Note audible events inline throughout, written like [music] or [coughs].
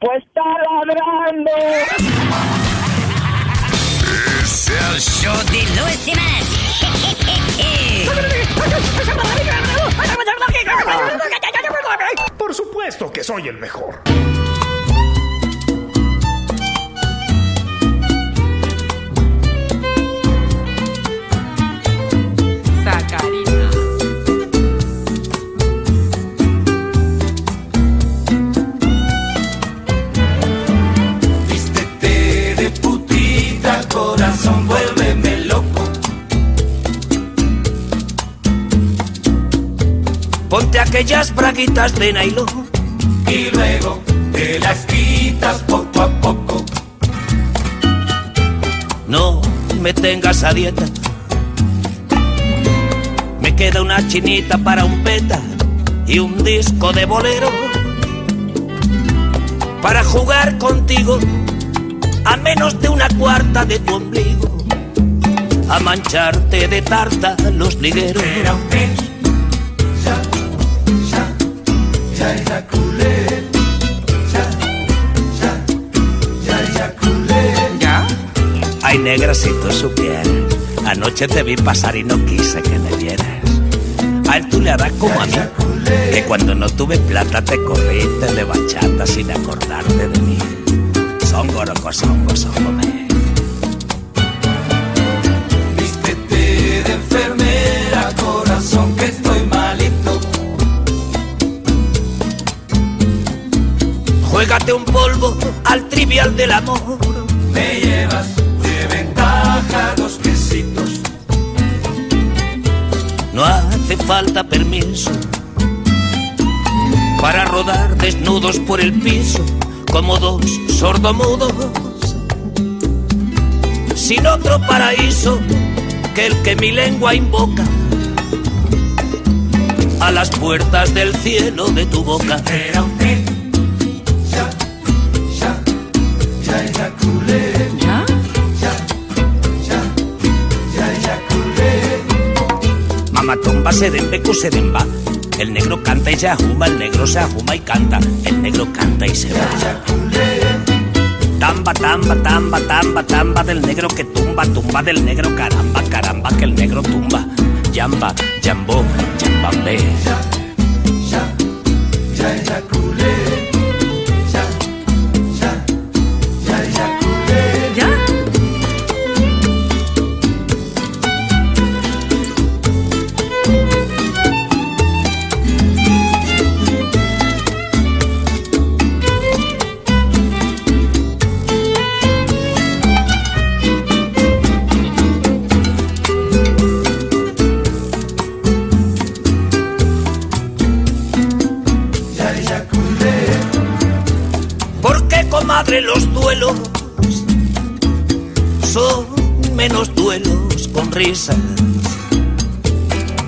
Pues está ladrando. Es el show de Luis Semanas. Por supuesto que soy el mejor. Ponte aquellas braguitas de nylon Y luego te las quitas poco a poco. No me tengas a dieta. Me queda una chinita para un peta y un disco de bolero. Para jugar contigo a menos de una cuarta de tu ombligo. A mancharte de tarta los ligueros. Era un ya. Ay, negra, si tú supieras. Anoche te vi pasar y no quise que me vieras. A él tú le harás como a mí. Que cuando no tuve plata te corriste de bachata sin acordarte de mí. Songo, roco, songo, songo. Juégate un polvo al trivial del amor. Me llevas de ventaja dos quesitos. No hace falta permiso para rodar desnudos por el piso como dos sordomudos. Sin otro paraíso que el que mi lengua invoca a las puertas del cielo de tu boca. Era un Mamatomba, sedembe, sedemba. El negro canta y se ajuma, el negro se ajuma y canta, el negro canta y se va. Tamba, tamba, tamba, tamba, tamba del negro que tumba, tumba del negro, caramba, caramba, que el negro tumba. Yamba, yambó, yambambé.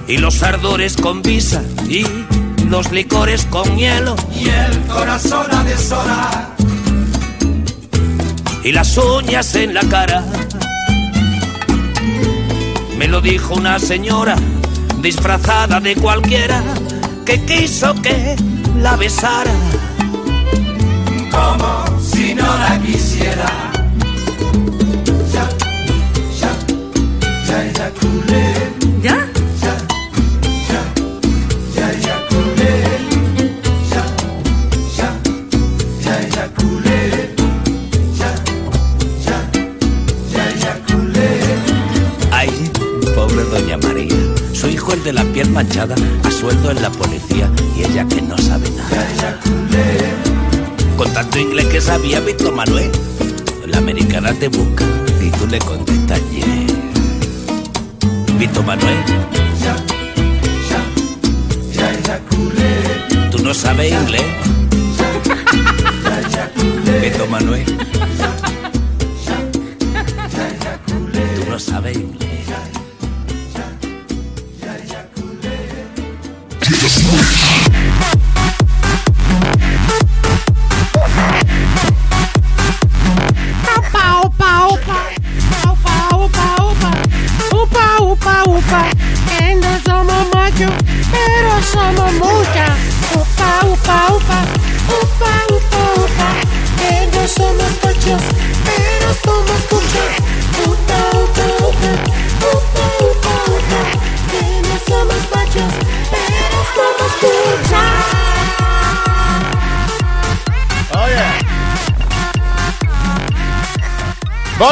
Y los ardores con visa y los licores con hielo Y el corazón a deshora. y las uñas en la cara. Me lo dijo una señora disfrazada de cualquiera que quiso que la besara. Como si no la quisiera. Eyaculé. Ay, pobre doña María, su hijo el de la piel manchada, a sueldo en la policía y ella que no sabe nada. Con tanto inglés que sabía Víctor Manuel, la americana te busca y tú le contestas yeah invito, Manuel. Tú no sabes inglés. Beto Manuel. Tú no sabes inglés.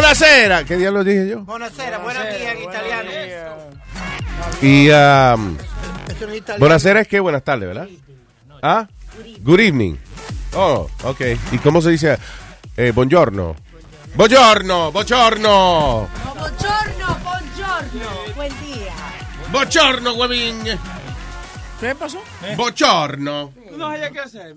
Buonasera. ¿Qué diablos dije yo? Buonasera, buenos días en italiano. Y um, no es italiano. buonasera es que buenas tardes, ¿verdad? Ah, good evening. Oh, ok. ¿Y cómo se dice? Eh, buongiorno. Buongiorno, buongiorno. Buongiorno, buongiorno. Buen día. Buongiorno, huevín. ¿Qué pasó? Buongiorno. No sabía qué hacer,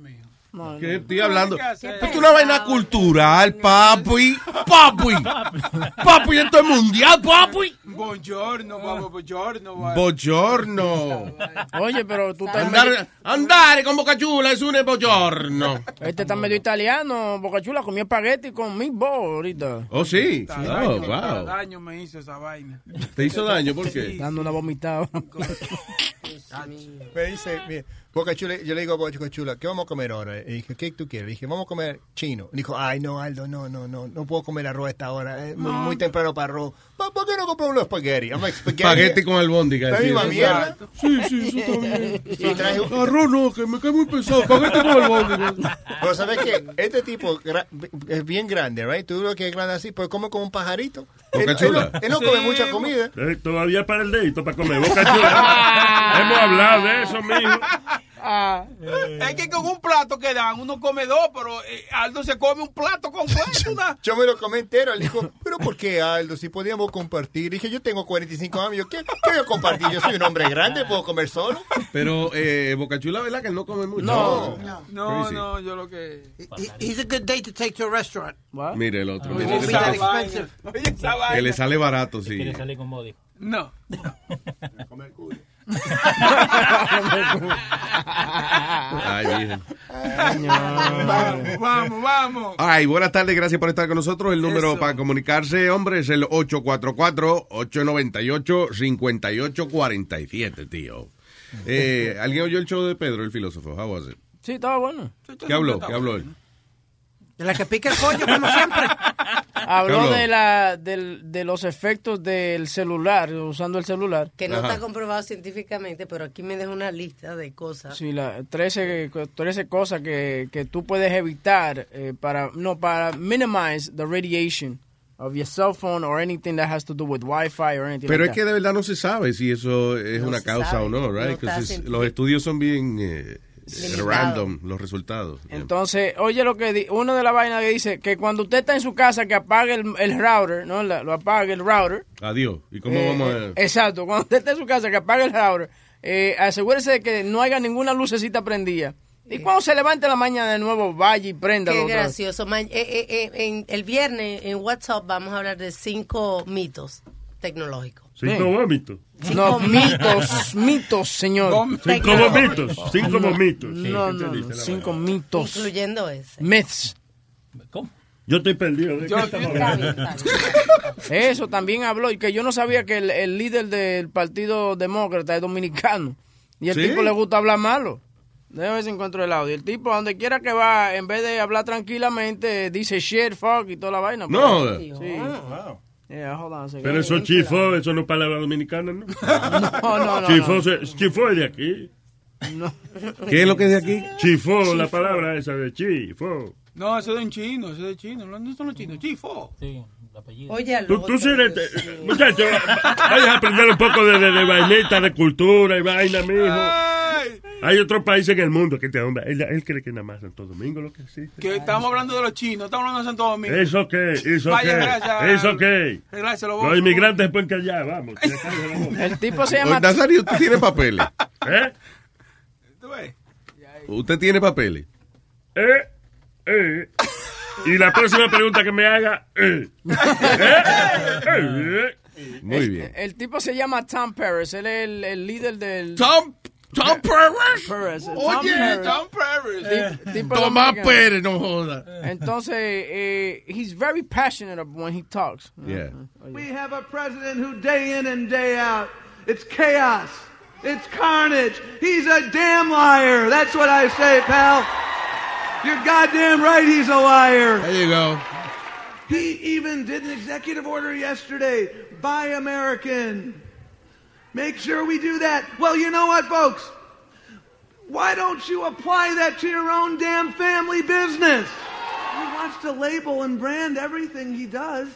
¿Qué estoy hablando? Esto es una vaina cultural, papi. Papi. [laughs] Papi, esto es mundial, papi. Buongiorno, vamos, buongiorno. va. Buongiorno. Oye, pero tú estás Andare, andare con Boca Chula es un buongiorno. este está medio italiano, Boca Chula comió espagueti con meatball ahorita. Oh, sí. Está Oh, daño, wow. daño me hizo esa vaina. ¿Te hizo daño? ¿Por qué? Dando una vomitada. [laughs] Me dice, mira, Boca Chula, yo le digo a Boca Chula, ¿qué vamos a comer ahora? Y dije, ¿qué tú quieres? Le dije, vamos a comer chino. Dijo, ay, no, Aldo, no, no, no, no puedo comer arroz a esta hora, es muy, muy temprano para arroz. ¿Por por qué no compramos unos espagueti? I'm like, spaghetti. Espagueti con albóndiga. La sí. misma mierda. Sí, sí, eso también. Y traje un- Arroz no, que me cae muy pesado. Espagueti con albóndiga. Pero ¿sabes qué? Este tipo es bien grande, right? Tú lo que es grande así, pues come como un pajarito. Boca Él, él Chula. no, él no come mucha comida. Eh, Todavía para el dedito para comer boca chula. [laughs] Hemos hablado de eso, mijo. Ah, Es que con un plato que dan, uno come dos, pero eh, Aldo se come un plato completo. [laughs] una- Yo me lo comí entero. Él dijo, ¿pero por qué, Aldo? Si podíamos compartir. Dije, yo tengo 45 años. Yo, ¿qué, ¿Qué voy a compartir? Yo soy un hombre grande, puedo comer solo. Pero eh, Boca Chula, ¿verdad? Que él no come mucho. No. No, no, yo lo que. He's a good date to take to a restaurant. Mire el otro. Oye, mire, esa vaina. que le sale barato, sí. con body. No. [laughs] Ay. Vamos, vamos, vamos. Ay, buenas tardes, gracias por estar con nosotros. El número Eso. para comunicarse, hombre, es el 844-898-5847, tío. Eh, ¿Alguien oyó el show de Pedro, el filósofo? How was it? sí, estaba bueno. ¿Qué habló? ¿Qué habló él? De la que pica el pollo, como siempre. Habló de, la, del- de los efectos del celular, usando el celular. Que no Ajá. está comprobado científicamente, pero aquí me deja una lista de cosas. Sí, la, 13, co- 13 cosas que, que tú puedes evitar eh, para, no, para minimize the radiation of your cell phone or anything that has to do with Wi-Fi or anything Pero es like que de verdad no se sabe si eso es No una causa sabe. o no, right? No los estudios son bien eh, Limitado. random, los resultados. Entonces, oye lo que di, una de las vainas que dice que cuando usted está en su casa que apague el, el router, ¿no? La- lo apague el router. Adiós. ¿Y cómo Eh, vamos eh, a...? exacto, [laughs] cuando usted está en su casa que apague el router, eh, asegúrese de que no haya ninguna lucecita prendida. Y cuando se levante en la mañana de nuevo, vaya y préndalo. Qué gracioso. Ma- eh, eh, eh, en el viernes en WhatsApp vamos a hablar de cinco mitos tecnológicos. Cinco vómitos. No, mitos, mitos, señor. Cinco vómitos. Cinco No, vómitos. No, no, no, cinco mitos. Incluyendo ese. Myths. Yo estoy perdido. ¿De qué estamos hablando? Eso también habló y que yo no sabía que el, el líder del Partido Demócrata es dominicano. Y el ¿Sí? tipo le gusta hablar malo. Déjame ver si encuentro el audio. El tipo, a donde quiera que va, en vez de hablar tranquilamente, dice shit, fuck y toda la vaina. No. Sí. Yeah, hold on a second. Pero eso chifó, eso no es palabra dominicana, ¿no? [laughs] No, no, no. Chifó, no. se- chifó es de aquí. ¿Qué es lo que es de aquí? Chifó, la palabra esa de chifó. No, eso es de un chino, eso es de chino. No, no son los chinos, chifo. Sí, apellido. Oye, al Tú, otro, tú sí eres, Dios eh, mío. muchacho, vayas a aprender un poco de, de, de vainita, de cultura y vaina, mijo. Ay, Hay otros países en el mundo que te hombre, él, él cree que nada más Santo Domingo lo que existe. que estamos hablando de los chinos, estamos hablando de Santo Domingo. ¿Eso qué? ¿Eso gracias. ¿Eso lo Los inmigrantes pueden callar, vamos. [laughs] que. El tipo se llama... Nazario, ¿usted tiene papeles? ¿Eh? ¿Tú ves? ¿Usted tiene papeles? ¿Eh? ¿Eh? Y la próxima pregunta que me haga, [clears throat] ¿eh? ¿Eh? ¿Eh? Muy bien. El tipo se llama Tom Paris. Él es el, el líder del. Tom, Tom Paris. Paris. Tom Oye, Paris. Tom tipo Tomás. Pérez, no joda. Entonces, eh, he's very passionate when he talks. Yeah. We have a president who day in and day out, it's chaos. It's carnage. He's a damn liar. That's what I say, pal. You're goddamn right he's a liar. There you go. He even did an executive order yesterday. Buy American. Make sure we do that. Well, you know what, folks? Why don't you apply that to your own damn family business? He wants to label and brand everything he does.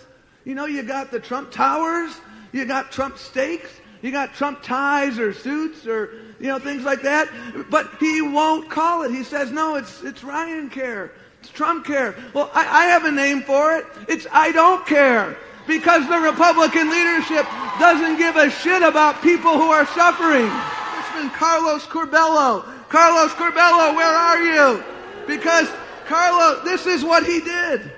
You know, you got the Trump Towers, you got Trump steaks, you got Trump ties or suits or, you know, things like that. But he won't call it. He says, no, it's, it's Ryan care. It's Trump care. Well, I, I have a name for it. It's I don't care. Because the Republican leadership doesn't give a shit about people who are suffering. Congressman Carlos Corbello. Carlos Corbello, where are you? Because Carlos, this is what he did.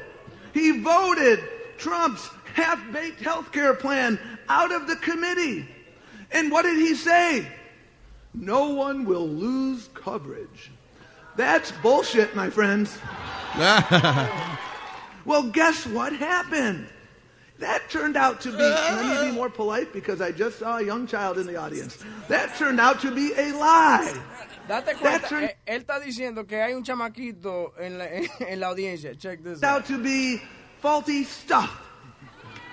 He voted Trump's half-baked health care plan out of the committee. And what did he say? No one will lose coverage. That's bullshit, my friends. [laughs] well, guess what happened? That turned out to be, let me be more polite because I just saw a young child in the audience. That turned out to be a lie. Date cuenta, eh, él está diciendo que hay un chamaquito en la, [laughs] en la audiencia. Check this out. out to be faulty stuff.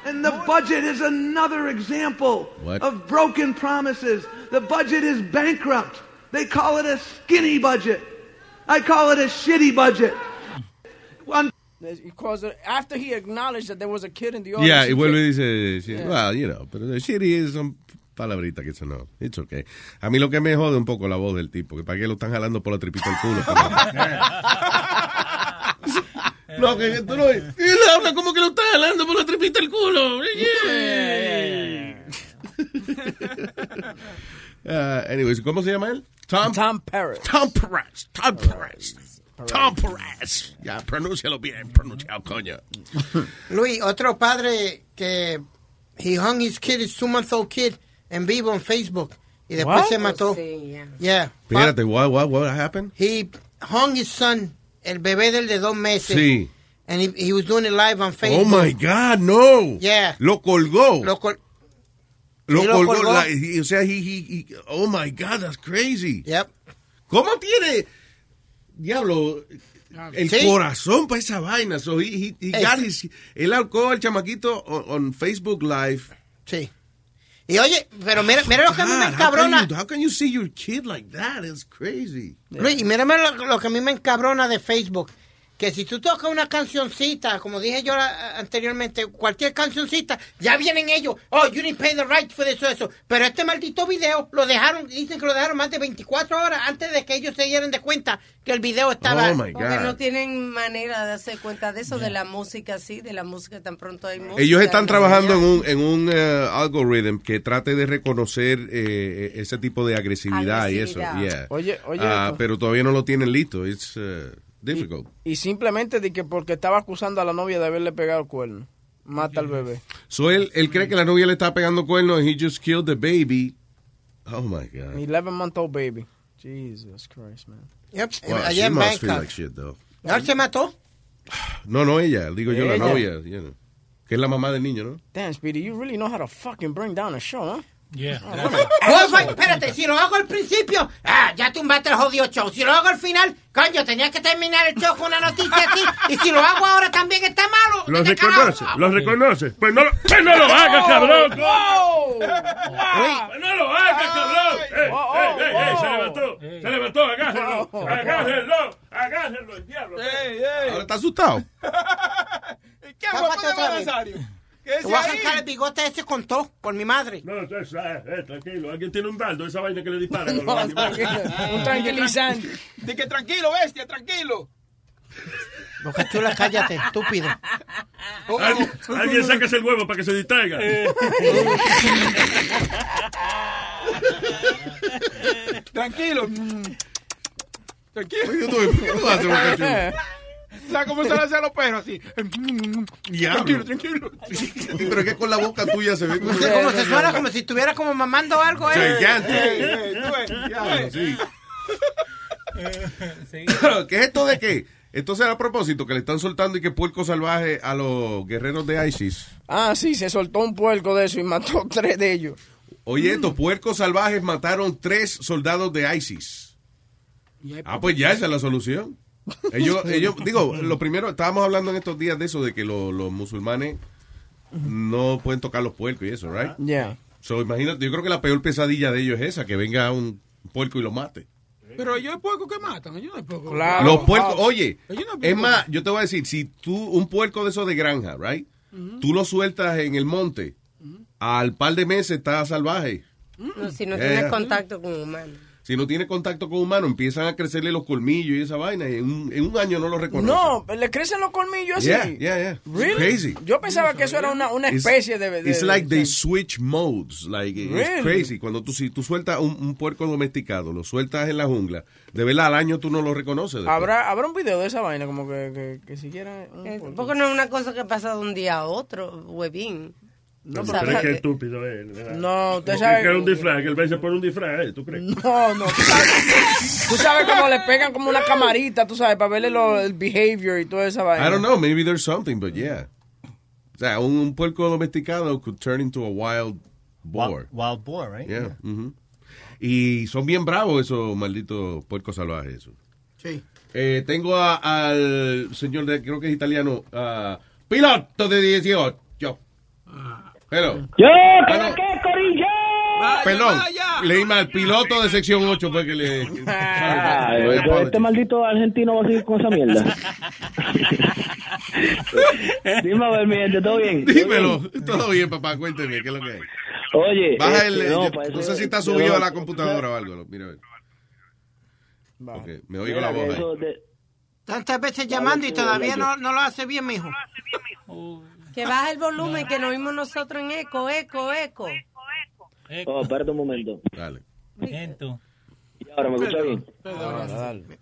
And the budget is another example What? of broken promises. The budget is bankrupt. They call it a skinny budget. I call it a shitty budget. One- Because after he acknowledged that there was a kid in the Yeah, audience. y he vuelve y dice, sí, Yeah. well, you know, pero the shitty son palabritas que eso no, it's okay. A mí lo que me jode un poco la voz del tipo, que para qué lo están jalando por la tripita del culo. [laughs] no, que tú no, y él habla como que lo está jalando por la tripita del culo. [laughs] Uh, anyways, ¿cómo se llama él? Tom, Tom Paris. Tom Perez. Tom Perez. Tom Perez. Ya, pronúncialo bien, pronúncialo, coño. Luis, otro padre que he hung his kid, his two month old kid, en vivo en Facebook y después What? se mató. Sí, yeah. Yeah. Espérate, what, what, what happened? He hung his son, el bebé del de dos meses. Sí. And he, he was doing it live on Oh Facebook. my God, no. Yeah. Lo colgó. Lo col- Lo Sí, lo colgó. colgó. la- o sea, he, he, he- oh my God, that's crazy. Yep. ¿Cómo tiene, diablo, el Sí. corazón para esa vaina? So he, he, he Es- got his- él ahorcó al chamaquito on, on Facebook Live. Sí. Y oye, pero mira, mira lo que a mí me God, how can encabrona. you- How can you see your kid like that? It's crazy. Luis, y mírame lo, lo que a mí me encabrona de Facebook. Que si tú tocas una cancioncita, como dije yo anteriormente, cualquier cancioncita, ya vienen ellos. Oh, you didn't pay the right for eso, eso. Pero este maldito video lo dejaron, dicen que lo dejaron más de 24 horas antes de que ellos se dieran de cuenta que el video estaba. Oh, my Porque no tienen manera de darse cuenta de eso, de la música así, de la música tan pronto hay música. Ellos están trabajando en un, en un eh, algoritmo que trate de reconocer eh, ese tipo de agresividad, y eso. Yeah. Oye, oye, Ah, pero todavía no lo tienen listo. It's uh, difficult. Y simplemente de que porque estaba acusando a la novia de haberle pegado el cuerno. Mata al bebé. So él, él cree que la novia le está pegando cuernos and he just killed the baby. Oh my God. 11 month old baby. Jesus Christ, man. Yep. Wow, allá she like shit, though. ¿No se mató? No, no ella, digo yo, la novia, you know, que es la mamá del niño, ¿no? Damn, Speedy, you really know how to fucking bring down a show, huh? Yeah. Oh, espérate, si lo hago al principio, ah, ya tumbaste el jodido show. Si lo hago al final, coño, tenías que terminar el show con una noticia así. Y si lo hago ahora también está malo. Lo ¿Qué reconoce, carajo? lo reconoce. Pues no, lo- pues no lo haga, cabrón. ¡Wow! Pues no lo haga, cabrón. Eh, eh, eh, eh, se levantó, se levantó, agárrenlo, agárrenlo, agárrenlo, el diablo. Ahora está asustado. [laughs] ¿Qué. Nazario? ¿Qué Te es voy a arrancar el bigote ese con todo, por mi madre. No, eh, eh, tranquilo, alguien tiene un dardo, esa vaina que le disparan. [laughs] No, tranquilo, un tranquilizante. De que tranquilo, bestia, tranquilo. Boca chula, cállate, estúpido. Alguien, alguien sáquese el huevo para que se distraiga. [laughs] Tranquilo. Mm. Tranquilo. ¿Qué tú- haces? ¿Sabes cómo se le hace a los perros? Así. Diablo. Tranquilo, tranquilo. Pero es que con la boca tuya se ve como... Sé cómo se suena, como si estuviera como mamando algo, ¿eh? Diablo, sí. [laughs] ¿Qué es esto de qué? Esto será a propósito que le están soltando y que puerco salvaje a los guerreros de ISIS. Ah, sí, se soltó un puerco de eso y mató [laughs] tres de ellos. Oye, estos puercos salvajes mataron tres soldados de ISIS. Ah, pues ya esa es la solución. Ellos, [laughs] ellos, digo, lo primero, estábamos hablando en estos días de eso, de que lo- los musulmanes no pueden tocar los puercos y eso, right? Yeah. So, imagínate, yo creo que la peor pesadilla de ellos es esa, que venga un puerco y lo mate. Pero ellos hay puercos que matan. Ellos no hay puercos. los puercos, oye, no hay es más, yo te voy a decir, si tú, un puerco de esos de granja, right? Tú lo sueltas en el monte, al par de meses está salvaje. No, si no Yeah, tienes contacto con humanos. Si no tiene contacto con humano, empiezan a crecerle los colmillos y esa vaina, y en un, en un año no lo reconoce. No, le crecen los colmillos así. Yeah, yeah, yeah. Really? Crazy. Yo pensaba que eso era una, una It's- especie de... de- It's de- like they switch modes. Like, it's Really? crazy. Cuando tú, si tú sueltas un, un puerco domesticado, lo sueltas en la jungla, de verdad al año tú no lo reconoces. después. ¿Habrá, habrá un video de esa vaina, como que, que, que siquiera... un Eh. Porque no es una cosa que pasa de un día a otro, huevín. No, pero sabes es que estúpido es. ¿verdad? No, usted Es sabe- que es un disfraz, que él vence por un disfraz, ¿eh? ¿tú crees? No, no. Tú sabes, tú sabes cómo le pegan como una camarita, tú sabes, para verle lo- el behavior y toda esa vaina. I don't know, maybe there's something, but yeah. O sea, un, un puerco domesticado could turn into a wild boar. Wild, wild boar, right? Yeah. mhm. Y son bien bravos esos malditos puercos salvajes. Esos. Sí. Eh, tengo a- al señor, de, creo que es italiano, ah, piloto de 18. Hello. Yo, Ah, no. ¿qué, Corillo? Perdón, leí mal. Piloto de sección 8 fue que le... Ah, este apologies. maldito argentino va a seguir con esa mierda. [laughs] Dime a ver, mi gente, ¿todo bien? ¿Todo Dímelo. bien? Todo bien, papá, cuénteme, ¿qué es lo que hay? Oye, Baja este, el... no, yo- no, sé si está subido no- a la computadora o algo. Mira, a ver. Ok, me oigo la Mira, voz ahí. de- Tantas veces llamando y todavía no, no lo hace bien, mijo. Que baja el volumen, que nos vimos nosotros en eco, eco, eco. Oh, espérate un momento. Dale. Y ahora me escucha bien.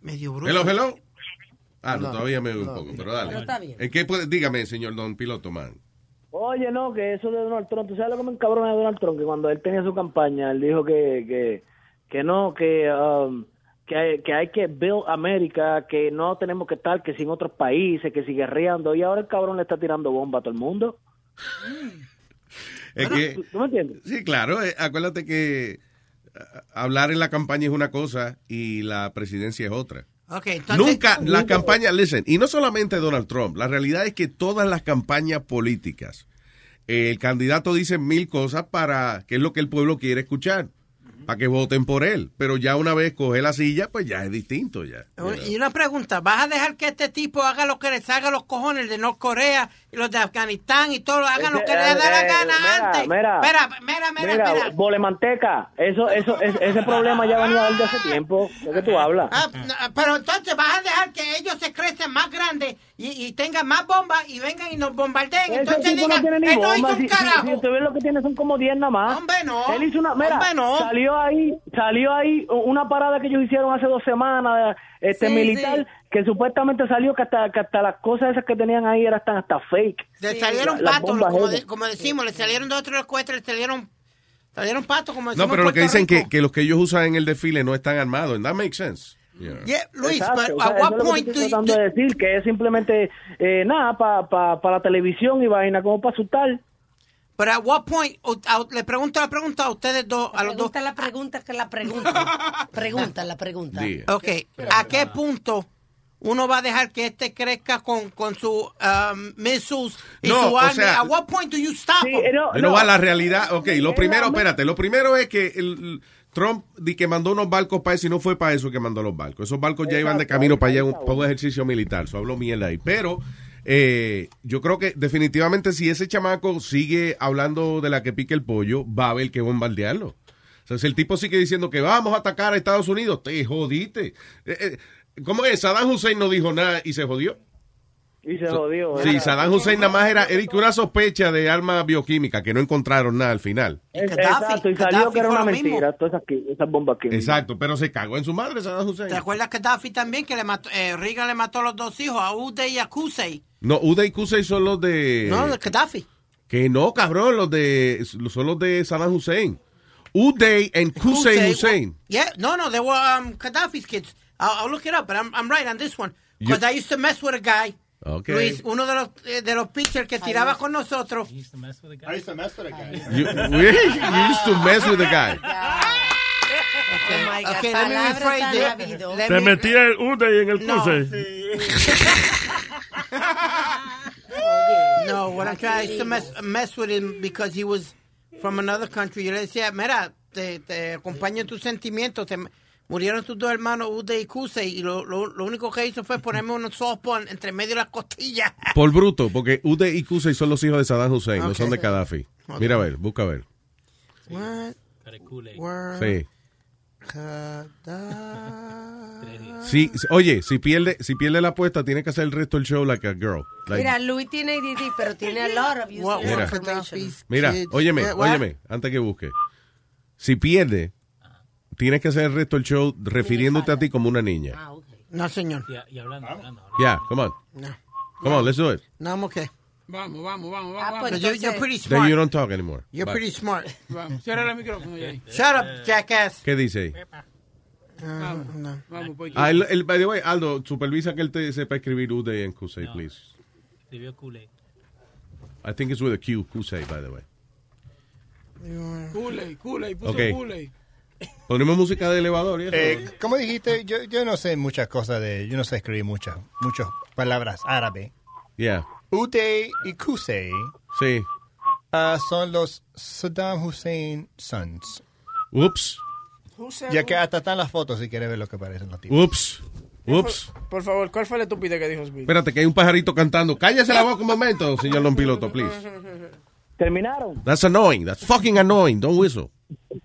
Medio Hello, hello. Ah, no, No, todavía me oigo no. un poco, pero dale. Pero está bien. ¿En qué puede, dígame, señor don piloto, man. Oye, no, que eso de Donald Trump, ¿tú sabes lo que me encabrona de Donald Trump? Que cuando él tenía su campaña, él dijo que, que, que no, que, um, que, hay, que hay que build América, que no tenemos que estar que sin otros países, que sigue guerreando, y ahora el cabrón le está tirando bomba a todo el mundo. Es que, ¿Tú me entiendes? sí, claro, eh, acuérdate que ah, hablar en la campaña es una cosa y la presidencia es otra. Ok, entonces... Nunca la campaña, listen, y no solamente Donald Trump, la realidad es que todas las campañas políticas, eh, el candidato dice mil cosas para que es lo que el pueblo quiere escuchar, para que voten por él, pero ya una vez coge la silla, pues ya es distinto ya. Y una pregunta, ¿vas a dejar que este tipo haga lo que les haga los cojones de Norcorea y los de Afganistán y todo, hagan lo que les da la Eh, gana antes? mira. espera, mira, mira, Mira, mira. Bole Manteca, eso, eso, es- ese problema ya venía desde hace tiempo. ¿De qué tú hablas? Ah, pero entonces vas a dejar que ellos se crecen más grandes y, y tengan más bombas y vengan y nos bombardeen. Ese Entonces tipo no digan, tiene ni él no hizo un Si, si, carajo. si usted ve lo que tiene son como 10 nada más. Hombre, no. Él hizo una, mira, Hombre, no. salió ahí, salió ahí una parada que ellos hicieron hace dos semanas, este Sí, militar, sí. que supuestamente salió que hasta, que hasta las cosas esas que tenían ahí eran hasta, hasta fake. Le salieron La- patos, como, esas. de- como decimos, le salieron dos o tres cohetes, le salieron, salieron patos, como No, pero lo que dicen que, que los que ellos usan en el desfile no están armados, and that makes sense. Yeah. Yeah, Luis, Exacto, but o sea, at eso what es lo que point estoy tratando de decir, que es simplemente eh, nada para pa, pa la televisión y vaina, como para asustar. Pero at what point, o- a- le pregunto la pregunta a ustedes dos, a los dos. Pregunta la pregunta que la pregunta. [laughs] Pregunta la pregunta. Ok, ¿a qué punto uno va a dejar que este crezca con, con su um, missiles y No, su o sea- At what point do you stop him? Pero va a la realidad. Ok, lo primero, espérate, lo primero es que el Trump di que mandó unos barcos para eso y no fue para eso que mandó los barcos. Esos barcos ya iban de camino para allá, para un ejercicio militar. Eso habló mierda ahí. Pero eh, yo creo que definitivamente si ese chamaco sigue hablando de la que pique el pollo, va a haber que bombardearlo. O sea, si el tipo sigue diciendo que vamos a atacar a Estados Unidos, te jodiste. Eh, eh, ¿Cómo es? Saddam Hussein no dijo nada y se jodió. Y se jodió. Sí, Saddam Hussein nada más era, era una sospecha de arma bioquímica, que no encontraron nada al final. Exacto, y salió que era una mentira, todas esas, bombas químicas. Exacto, pero se cagó en su madre Saddam Hussein. ¿Te acuerdas que Gaddafi también, que le mató, eh, Reagan le mató a los dos hijos, a Uday y a Qusay? No, Uday y Qusay son los de... No, de Gaddafi. Que no, cabrón, los de son los de Saddam Hussein. Uday and Qusay Qusay, Hussein. Yeah, no, no, they were um, Gaddafi's kids. I'll, I'll look it up, but I'm, I'm right on this one. Because I used to mess with a guy. Okay. Luis, uno de los, eh, de los pitchers que tiraba con nosotros. I used to mess with a guy. You, really? You used to mess with the guy. Okay, okay let me rephrase it. Let Te me- metía el UDE en el No. cuse. [laughs] No, what I'm trying is to mess, mess with him because he was from another country. Yo le decía, mira, te, te acompaño en tus sentimientos. Te, murieron tus dos hermanos, Ude y Kuse, y lo, lo, lo único que hizo fue ponerme unos softball entre medio de las costillas. [laughs] Por bruto, porque Uday y Qusay son los hijos de Saddam Hussein, no Ok. son de Gaddafi. Mira a ver, busca a ver. What? Sí. Sí, oye, si pierde, si pierde la apuesta, tiene que hacer el resto del show like a girl. Like- Mira, Luis tiene ADD, pero tiene a lot of Mira. Mira, óyeme, óyeme, antes que busque. Si pierde, tienes que hacer el resto del show refiriéndote a ti como una niña. No, señor. Y hablando, hablando. Yeah, come on. No. Come on, let's do it. No, I'm okay. Vamos, vamos, vamos, Ah, vamos. pues you're, you're pretty Then you smart. don't talk anymore. You're Bye. pretty smart. Vamos, cierra el micrófono. Shut up, jackass. ¿Qué dice ahí? Vamos, no. vamos, pues. Ah, el, el- by the way, Aldo, supervisa que él te sepa escribir Uday and Kusei, please. Escribió Kool-Aid. I think it's with a Q, Kusei, by the way. Kool-Aid, Kool-Aid, puso Ok. Kool-Aid. Ponemos música de elevador y eso. Eh, como dijiste, yo, yo no sé muchas cosas de, yo no sé escribir muchas, muchas palabras árabe. Yeah, Uday y Kusei sí. ah, son los Saddam Hussein sons. Ups, Ya que hasta están las fotos si quieres ver lo que parecen los tipos. ups, ups. Por favor, ¿cuál fue la estupidez que dijo Speedy? Espérate, que hay un pajarito cantando. Cállese la boca un momento, señor Don Piloto, please. [laughs] ¿Terminaron? That's annoying. That's fucking annoying. Don't whistle.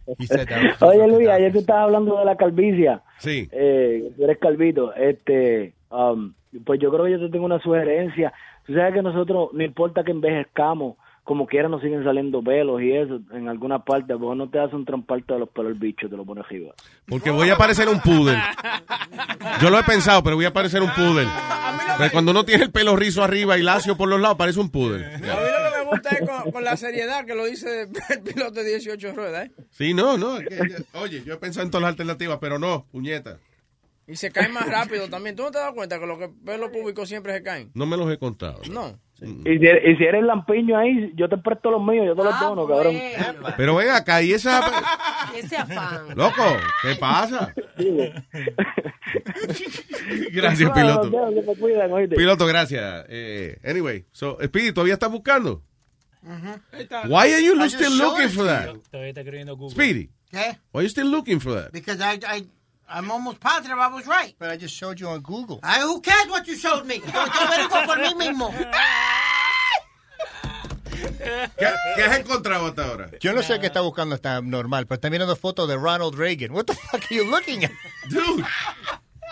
[laughs] Oye, Luis, ayer tú estabas hablando de la calvicia. Sí. Eh, tú eres calvito. Este, um, pues yo creo que yo te tengo una sugerencia. Tú sabes que nosotros, no importa que envejezcamos, como quiera nos siguen saliendo pelos y eso en alguna parte. Vos no te haces un tramparte de los pelos el bicho, te lo pones arriba. Porque voy a parecer un poodle. Yo lo he pensado, pero voy a parecer un poodle. Pero cuando uno tiene el pelo rizo arriba y lacio por los lados, parece un poodle. A mí lo que me gusta es con, con la seriedad que lo dice [laughs] el piloto de 18 ruedas, ¿eh? Sí, no, no. es que- oye, yo he pensado en todas las alternativas, pero no, puñeta. Y se caen más rápido también. ¿Tú no te das cuenta que los que pelos públicos siempre se caen? No me los he contado. No. Y si, eres, y si eres lampiño ahí, yo te presto los míos, yo te los dono, cabrón. Pero ven acá, y esa... [laughs] Ese afán. Loco, ¿qué pasa? [laughs] [laughs] Gracias, piloto. Los. Piloto, gracias. Eh, anyway, so, Speedy, ¿todavía estás buscando? Why are you still looking for that? you. Todavía está escribiendo Google. Speedy, ¿Qué? why are you still looking for that? Because I, I, I'm almost positive I was right. But I just showed you on Google. I, who cares what you showed me? Yo, yo averiguo por mí mismo. ¿Qué, qué has encontrado hasta ahora? Yo no sé qué está buscando, está normal, pero está mirando fotos de Ronald Reagan. What the fuck are you looking at? Dude.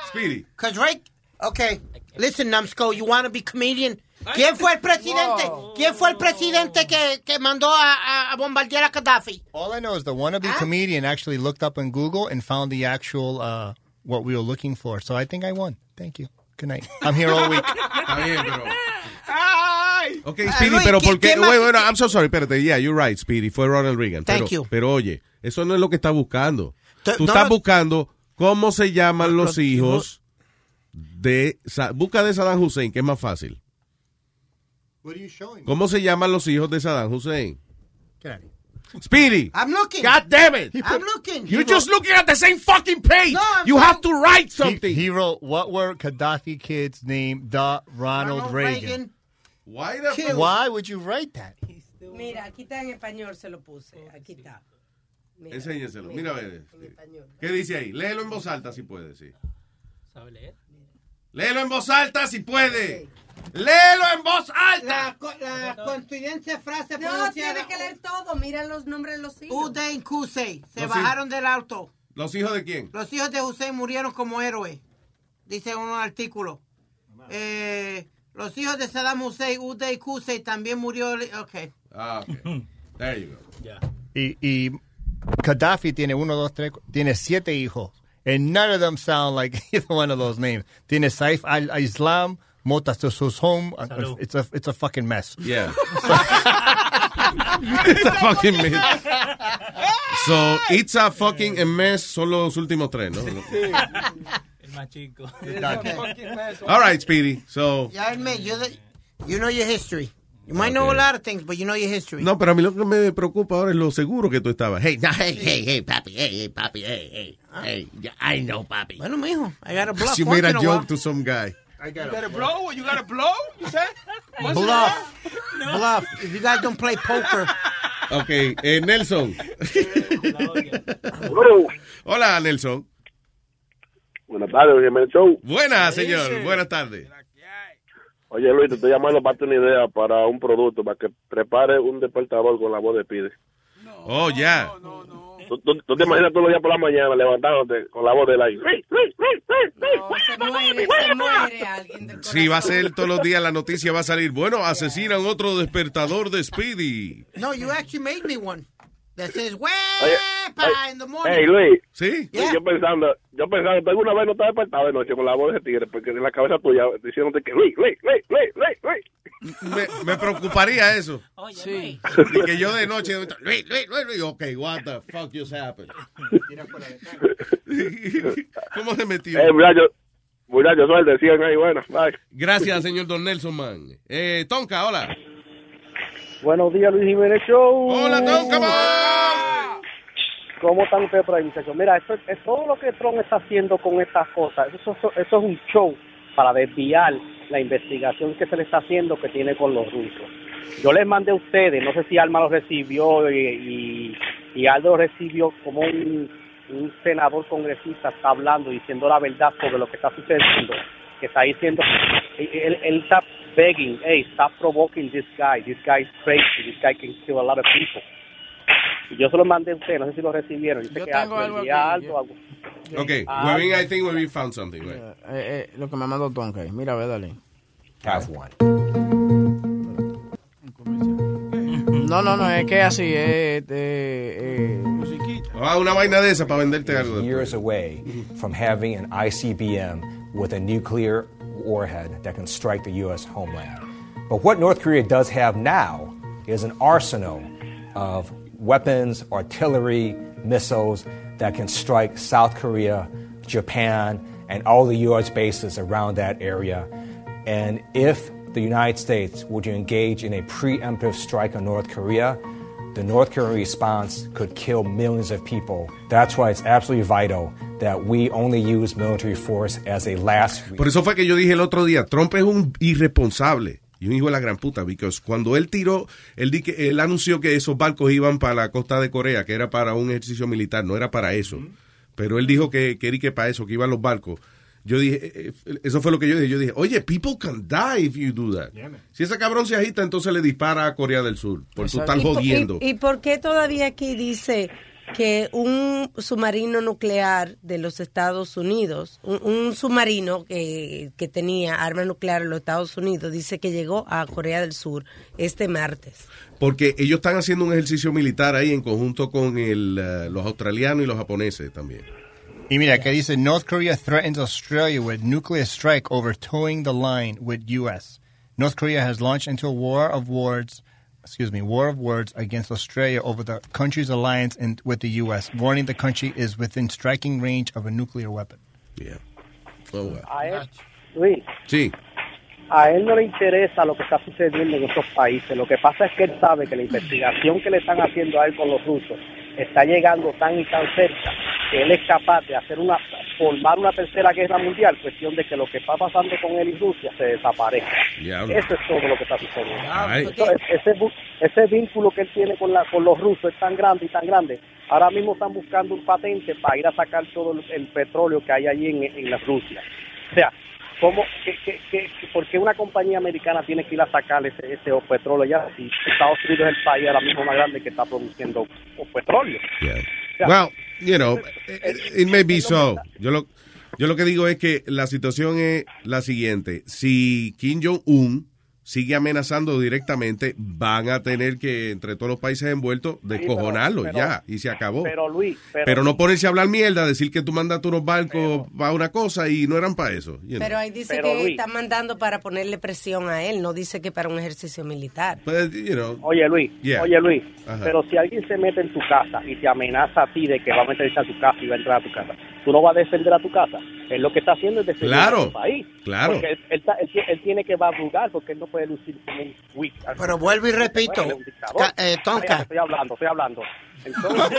Speedy. Cause right, okay, listen, numbskull, you want to be comedian? ¿Quién fue el presidente? ¿Quién fue el presidente que, que mandó a, a, bombardear a Gaddafi? All I know is the wannabe comedian actually looked up on Google and found the actual uh, what we were looking for. So I think I won. Thank you. Good night. I'm here all week. Está bien, pero... Ok, Ah, Speedy, Luis, pero ¿quién- porque... Bueno, bueno, I'm so sorry, espérate. Yeah, you're right, Speedy. Fue Ronald Reagan. Thank pero, you. Pero oye, eso no es lo que está buscando. Tú no, estás no. buscando cómo se llaman Lo- los lo- hijos de... Busca de Saddam Hussein, que es más fácil. What are you showing? ¿Cómo se llaman los hijos de Saddam Hussein? Speedy. I'm looking. God damn it. I'm looking. You're just looking at the same fucking page. No, I'm you have to write He, something. he wrote, what were Gaddafi kids named the Ronald, Ronald Reagan? Reagan. Why the. Why would you write that? Mira, aquí está en español, se lo puse. Aquí está. Mira, Enséñeselo. Mira, a ver. ¿Qué dice ahí? Léelo en voz alta si puede, sí. ¿Sabe leer? Léelo en voz alta si puede. Léelo en voz alta. La, co- la coincidencia frase No, tiene que leer todo. Mira los nombres de los hijos. Uday y Kusei se Los bajaron del auto. ¿Los hijos de quién? Los hijos de Hussein murieron como héroes, dice un artículo. Eh, Los hijos de Saddam Hussein, Uday Qusay, también murió. Ok. Ah, ok. [laughs] There you go. Y, y Gaddafi tiene uno, dos, tres, tiene siete hijos. And none of them sound like [laughs] either one of those names. Tiene Saif al-Islam, Motasusum. It's a, it's a fucking mess. Yeah. [laughs] It's a fucking mess. So, it's a fucking mess son los últimos tres, ¿no? El más chico. All right, Speedy. So, Ya admit, you're the, you know your history. You might know a lot of things, but you know your history. no, pero a mí lo que me preocupa ahora es lo seguro que tú estabas. Hey, No, hey, hey, hey, papi, hey, hey, papi, hey, hey, hey, yeah, I know, papi. Bueno, mijo, I got a bluff you once made a a joke to some guy. You got to blow? You got to blow? You said? Once Bluff. while? Bluff. If you guys don't play poker. Ok, eh, Nelson. Hola, Nelson. Buenas tardes, bienvenido show. Buenas, señor. Buenas tardes. Oye, Luis, te estoy llamando para una idea para un producto, para que prepare un despertador con la voz de Pide. Oh, ya. ¿Tú, tú, tú te imaginas todos los días por la mañana levantándote con la voz del aire? Muere, muere Sí, va a ser todos los días la noticia va a salir. Bueno, [laughs] asesinan otro despertador de Speedy. No, you actually made me one. That says, Oye, "Wepa" in the morning. Hey, Luis. Sí. Luis, Yo pensando, yo pensando, tú alguna vez no estás despertado de noche con la voz de ese tigre, porque en la cabeza tuya diciéndote que Luis, Luis, Luis, Luis, Luis, Luis. Me, me preocuparía eso. Sí. Y que yo de noche, Luis, Luis, Luis, Luis, ok, what the fuck just happened? [laughs] ¿Cómo se metió? Eh, muchacho, muchacho, suerte, sigan ahí, bueno, bye. Gracias, señor Don Nelson Man. Eh, Tonka, hola. Buenos días, Luis Jiménez Show. Hola, Man. ¿Cómo están ustedes por ahí, muchachos? Mira, esto, es todo lo que Trump está haciendo con estas cosas, eso, eso, eso es un show para desviar la investigación que se le está haciendo que tiene con los rusos. Yo les mandé a ustedes, no sé si Alma lo recibió y, y, y Aldo lo recibió como un, un senador congresista está hablando, diciendo la verdad sobre lo que está sucediendo, que está diciendo, él, él está begging, hey, stop provoking this guy, this guy is crazy, this guy can kill a lot of people. Yo se lo mandé a ustedes, no sé si lo recibieron. Yo, sé que tengo algo aquí, algo, algo. Ok, Ah, Webin, I think Webin found something. right? Eh, eh, lo que me mandó Tonka. Mira, ve, dale. Have one. [laughs] No, no, no, es que así, eh, eh, Ah, una vaina de esa para venderte algo. Years away from having an ICBM with a nuclear warhead that can strike the U.S. homeland. But what North Korea does have now is an arsenal of weapons, artillery, missiles that can strike South Korea, Japan, and all the U.S. bases around that area. And if the United States were to engage in a preemptive strike on North Korea, the North Korean response could kill millions of people. That's why it's absolutely vital that we only use military force as a last Por eso fue que yo dije el otro día, Trump es un irresponsable y un hijo de la gran puta, porque cuando él tiró, él, di que, él anunció que esos barcos iban para la costa de Corea, que era para un ejercicio militar, no era para eso. Pero él dijo que quería que para eso, que iban los barcos. Yo dije, eh, eh, eso fue lo que yo dije. Yo dije, oye, people can die if you do that. Si ese cabrón se agita, entonces le dispara a Corea del Sur. Por ¿Y por- jodiendo. ¿Y, y por qué todavía aquí dice que un submarino nuclear de los Estados Unidos, un, un submarino que, que tenía arma nuclear en los Estados Unidos, dice que llegó a Corea del Sur este martes? Porque ellos están haciendo un ejercicio militar ahí en conjunto con el, eh, los australianos y los japoneses también. Y mira, que dice North Korea threatens Australia with nuclear strike over towing the line with U.S. North Korea has launched into a war of words, excuse me, war of words against Australia over the country's alliance in, with the U.S., warning the country is within striking range of a nuclear weapon. Yeah. Oh, well. A él, Luis, Sí. a él no le interesa lo que está sucediendo en esos países. Lo que pasa es que él sabe que la investigación que le están haciendo a él con los rusos está llegando tan y tan cerca que él es capaz de hacer una formar una tercera guerra mundial, cuestión de que lo que está pasando con él y Rusia se desaparezca. Diablo. Eso es todo lo que está sucediendo. Entonces, ese, vínculo que él tiene con, la, con los rusos es tan grande y tan grande. Ahora mismo están buscando un patente para ir a sacar todo el, el petróleo que hay allí en, en la Rusia. O sea, ¿cómo, que, que- que- ¿por qué una compañía americana tiene que ir a sacar ese, ese petróleo ya si Estados Unidos es el país ahora mismo más grande que está produciendo petróleo? Well, you know, it, it may be so. Yo lo, Yo lo que digo es que la situación es la siguiente. Si Kim Jong-un sigue amenazando directamente, van a tener que, entre todos los países envueltos, descojonarlo pero- ya. Y se acabó. Pero Luis, pero, Pero no ponerse a hablar mierda, decir que tú mandaste unos barcos para una cosa y no eran para eso. you know. Pero ahí dice Pero, que Luis. está mandando para ponerle presión a él, no dice que para un ejercicio militar. Pues, you know, Oye Luis, Yeah. oye Luis, Ajá. pero si alguien se mete en tu casa y te amenaza a ti de que va a meterse a tu casa y va a entrar a tu casa, tú no vas a defender a tu casa. Él lo que está haciendo es defender Claro, a tu país. claro. Porque él, él está- él tie- él tiene que madrugar porque él no puede lucir como un weak. Pero vuelvo y repito, Bueno, eh, Tonka. Estoy hablando, estoy hablando. Entonces,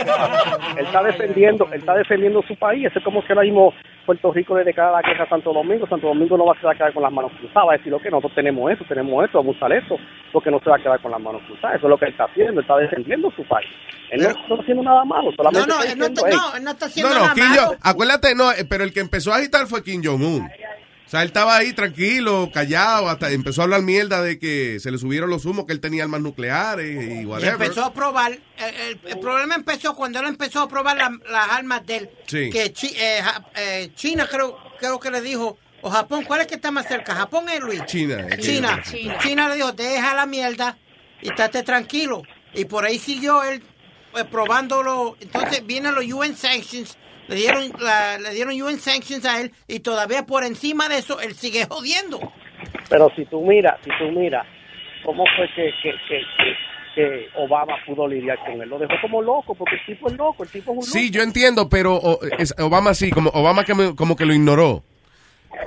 él está defendiendo, él está defendiendo su país. Eso es como que ahora mismo Puerto Rico le declara la guerra a Santo Domingo. Santo Domingo no va a quedar con las manos cruzadas. Va a decir, lo que nosotros tenemos esto, tenemos esto, vamos a usar esto, porque no se va a quedar con las manos cruzadas. Eso es lo que él está haciendo, él está defendiendo su país. Él no está haciendo nada malo, solamente No, no, está él no está- "Hey, no, él no está haciendo No, no, nada Kim malo. Jong, acuérdate, no, pero el que empezó a agitar fue Kim Jong-un. O sea, él estaba ahí tranquilo, callado, hasta empezó a hablar mierda de que se le subieron los humos, que él tenía armas nucleares y Y whatever. empezó a probar, el, el- el problema empezó cuando él empezó a probar la- las armas de él. Sí. Que Chi- eh, Ja- eh, China creo, creo que le dijo, o Japón, ¿cuál es que está más cerca? ¿Japón es Luis? China. eh, China. China. le dijo, deja la mierda y estate tranquilo. Y por ahí siguió él eh, probándolo. Entonces vienen los UN sanctions, le dieron, la- le dieron UN sanctions a él y todavía por encima de eso él sigue jodiendo. Pero si tú miras, si tú miras, ¿cómo fue que, que, que, que, que Obama pudo lidiar con él? Lo dejó como loco, porque el tipo es loco, el tipo es un loco. Sí, yo entiendo, pero o- es- Obama sí, como Obama que me- como que lo ignoró.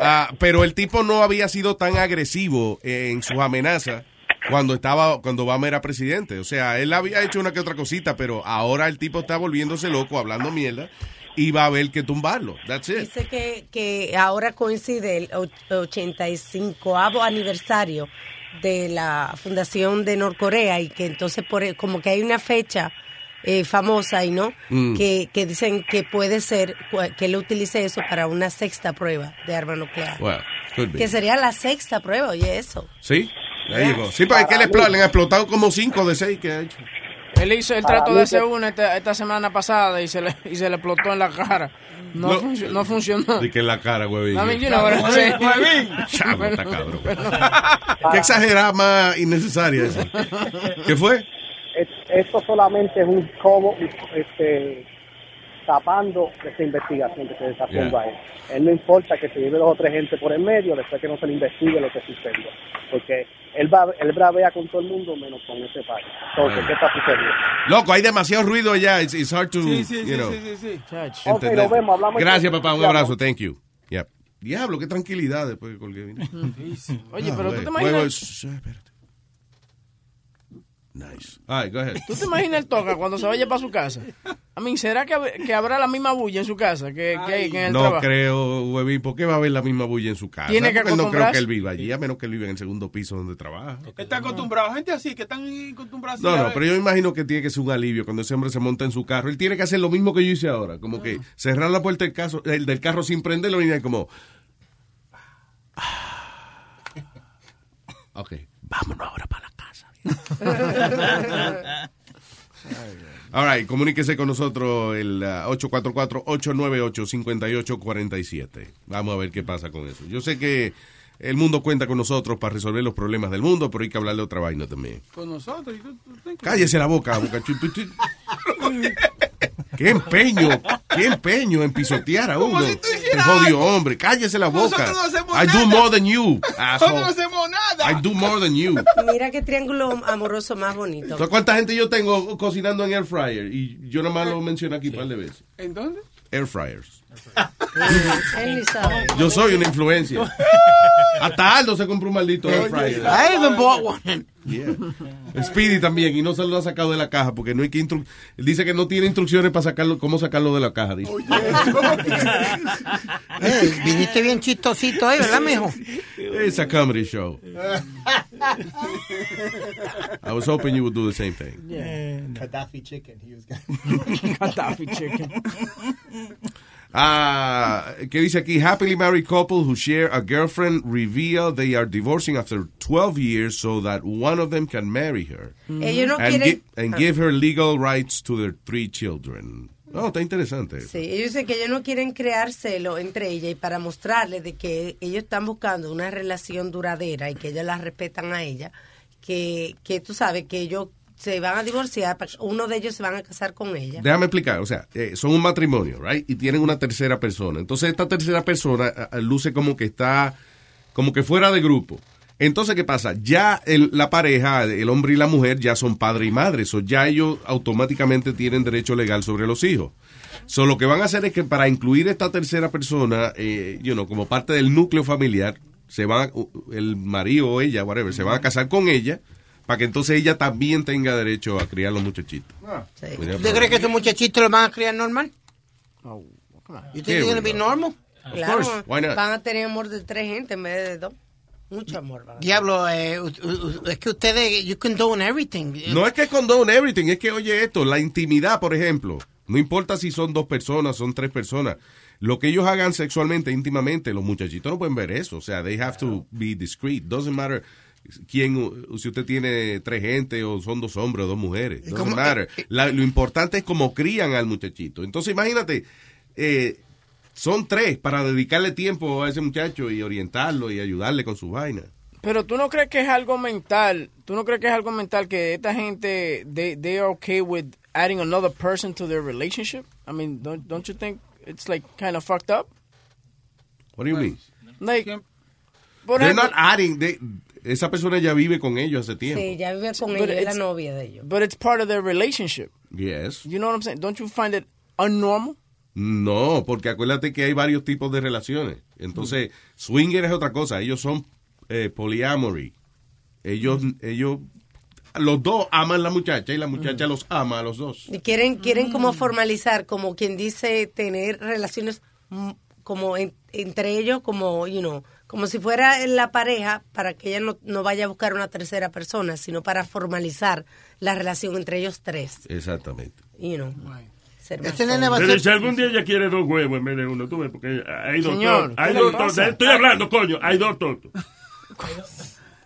Ah, pero el tipo no había sido tan agresivo en sus amenazas cuando estaba cuando Obama era presidente. O sea, él había hecho una que otra cosita, pero ahora el tipo está volviéndose loco, hablando mierda, y va a haber que tumbarlo. That's it. Dice que, que ahora coincide el och- 85 aniversario de la fundación de Norcorea y que entonces por como que hay una fecha eh, famosa y no Mm. que, que dicen que puede ser que él utilice eso para una sexta prueba de arma nuclear Well, que sería la sexta prueba oye eso Sí, ahí llegó. Sí, porque es que le, explo- le han explotado como cinco de seis que ha hecho. Él hizo el trato de hacer una esta, esta semana pasada y se le, y se le explotó en la cara. No, No. funcio- no funcionó. De que en la cara, huevín. Mean, you know. Chamo, está cabrón. [laughs] Qué exagerada más innecesaria eso. [laughs] ¿Qué fue? Es- Esto solamente es un como este, tapando esa investigación que se desarrolla Yeah. ahí. Él no importa que se lleve dos o tres gente por el medio después que no se le investigue lo que sucedió. Porque él va él bravea con todo el mundo menos con ese país. Entonces, Bueno. ¿qué está sucediendo? Loco, hay demasiado ruido allá. It's, it's hard to, Sí, sí, you sí, know, sí, sí, sí. entender. Ok, nos vemos, hablamos Gracias, papá. Un Ya, abrazo. Thank you. Yep. Diablo, qué tranquilidad después que colgué. [laughs] Oye, Ah, pero tú te imaginas... Nice. All right, go ahead. ¿Tú te imaginas el toca cuando se vaya para su casa? A mí, ¿será que, que habrá la misma bulla en su casa que, que hay en el No trabajo? creo, huevín. ¿Por qué va a haber la misma bulla en su casa? Tiene que no creo que él viva allí, a menos que él viva en el segundo piso donde trabaja. Está acostumbrado, gente así, que están acostumbrados. No, no, pero yo imagino que tiene que ser un alivio cuando ese hombre se monta en su carro. Él tiene que hacer lo mismo que yo hice ahora, como que cerrar la puerta del, caso, el del carro sin prenderlo y como... Ok, vámonos ahora para. [laughs] All right, comuníquese con nosotros el uh, 844-898-5847. Vamos a ver qué pasa con eso. Yo sé que el mundo cuenta con nosotros para resolver los problemas del mundo, pero hay que hablarle de otra vaina también. Con nosotros. Cállese la boca, boca [laughs] Qué empeño, qué empeño en pisotear a uno. si Te jodió, hombre. Cállese la boca. Nosotros no hacemos I do more than you, Nosotros no asshole. hacemos nada. I do more than you. mira qué triángulo amoroso más bonito ¿Sabes cuánta gente yo tengo cocinando en air fryer? Y yo nada más lo mencioné aquí un par de veces. ¿En dónde? Air fryers. Él ni sabe Yo soy una influencia. Hasta Aldo se compró un maldito air fryer. I even bought one. Yeah. Speedy también, y no se lo ha sacado de la caja porque no hay que instru él dice que no tiene instrucciones para sacarlo, cómo sacarlo de la caja. Dice. Eh, viniste bien chistosito ahí, ¿verdad, mijo? It's a comedy show. I was hoping you would do the same thing. Gaddafi chicken. He was [laughs] Gaddafi chicken. [laughs] Ah, ¿qué dice aquí? Happily married couple who share a girlfriend reveal they are divorcing after 12 years so that one of them can marry her. Ellos no and, quieren- gi- and give her legal rights to their three children. No, está interesante. Sí, ellos dicen que ellos no quieren crear celo entre ellas y para mostrarles de que ellos están buscando una relación duradera y que ellas la respetan a ella, que, que tú sabes que ellos se van a divorciar, uno de ellos se van a casar con ella. Déjame explicar, o sea, eh, son un matrimonio, right? Y tienen una tercera persona. Entonces esta tercera persona luce como que está, como que fuera de grupo. Entonces, ¿qué pasa? Ya el- la pareja, el hombre y la mujer, ya son padre y madre. So, ya ellos automáticamente tienen derecho legal sobre los hijos. So, lo que van a hacer es que para incluir esta tercera persona, eh, you know, como parte del núcleo familiar, se van, el marido o ella, whatever, se van a casar con ella, para que entonces ella también tenga derecho a criar los muchachitos. ¿Tú te crees que estos muchachitos los van a criar normal? ¿You think Here they're gonna we be normal? Claro, Why not? van a tener amor de tres gente en vez de dos. Mucho amor. a Diablo, eh, es que ustedes, you condone everything. No es que condone everything, es que oye esto, la intimidad, por ejemplo, no importa si son dos personas, son tres personas, lo que ellos hagan sexualmente, íntimamente, los muchachitos no pueden ver eso, o sea, they have to be discreet, doesn't matter quién, si usted tiene tres gente o son dos hombres o dos mujeres, cómo- matter. La- lo importante es cómo crían al muchachito. Entonces imagínate, eh, son tres para dedicarle tiempo a ese muchacho y orientarlo y ayudarle con su vaina. Pero tú no crees que es algo mental, tú no crees que es algo mental que esta gente they they are okay with adding another person to their relationship? I mean, don't don't you think it's like kind of fucked up? What do you mean? Like por They're ejemplo- not adding, they- esa persona ya vive con ellos hace tiempo. Sí, ya vive con But ella, es la it's- novia de ellos. But it's part of their relationship. Yes. You know what I'm saying? Don't you find it unnormal? No, porque acuérdate que hay varios tipos de relaciones. Entonces, swinger es otra cosa. Ellos son eh, polyamory. Ellos, ellos, los dos aman la muchacha y la muchacha los ama a los dos. Y quieren, quieren como formalizar, como quien dice, tener relaciones mm, como en- entre ellos, como, you know, como si fuera la pareja, para que ella no, no vaya a buscar una tercera persona, sino para formalizar la relación entre ellos tres, Exactamente. you know. más Este nene va a Pero ser... si algún día ella quiere dos huevos en vez de uno, tú ves, porque hay dos Señor. Hay ¿qué dos pasa? Estoy hablando, coño. Hay dos tontos.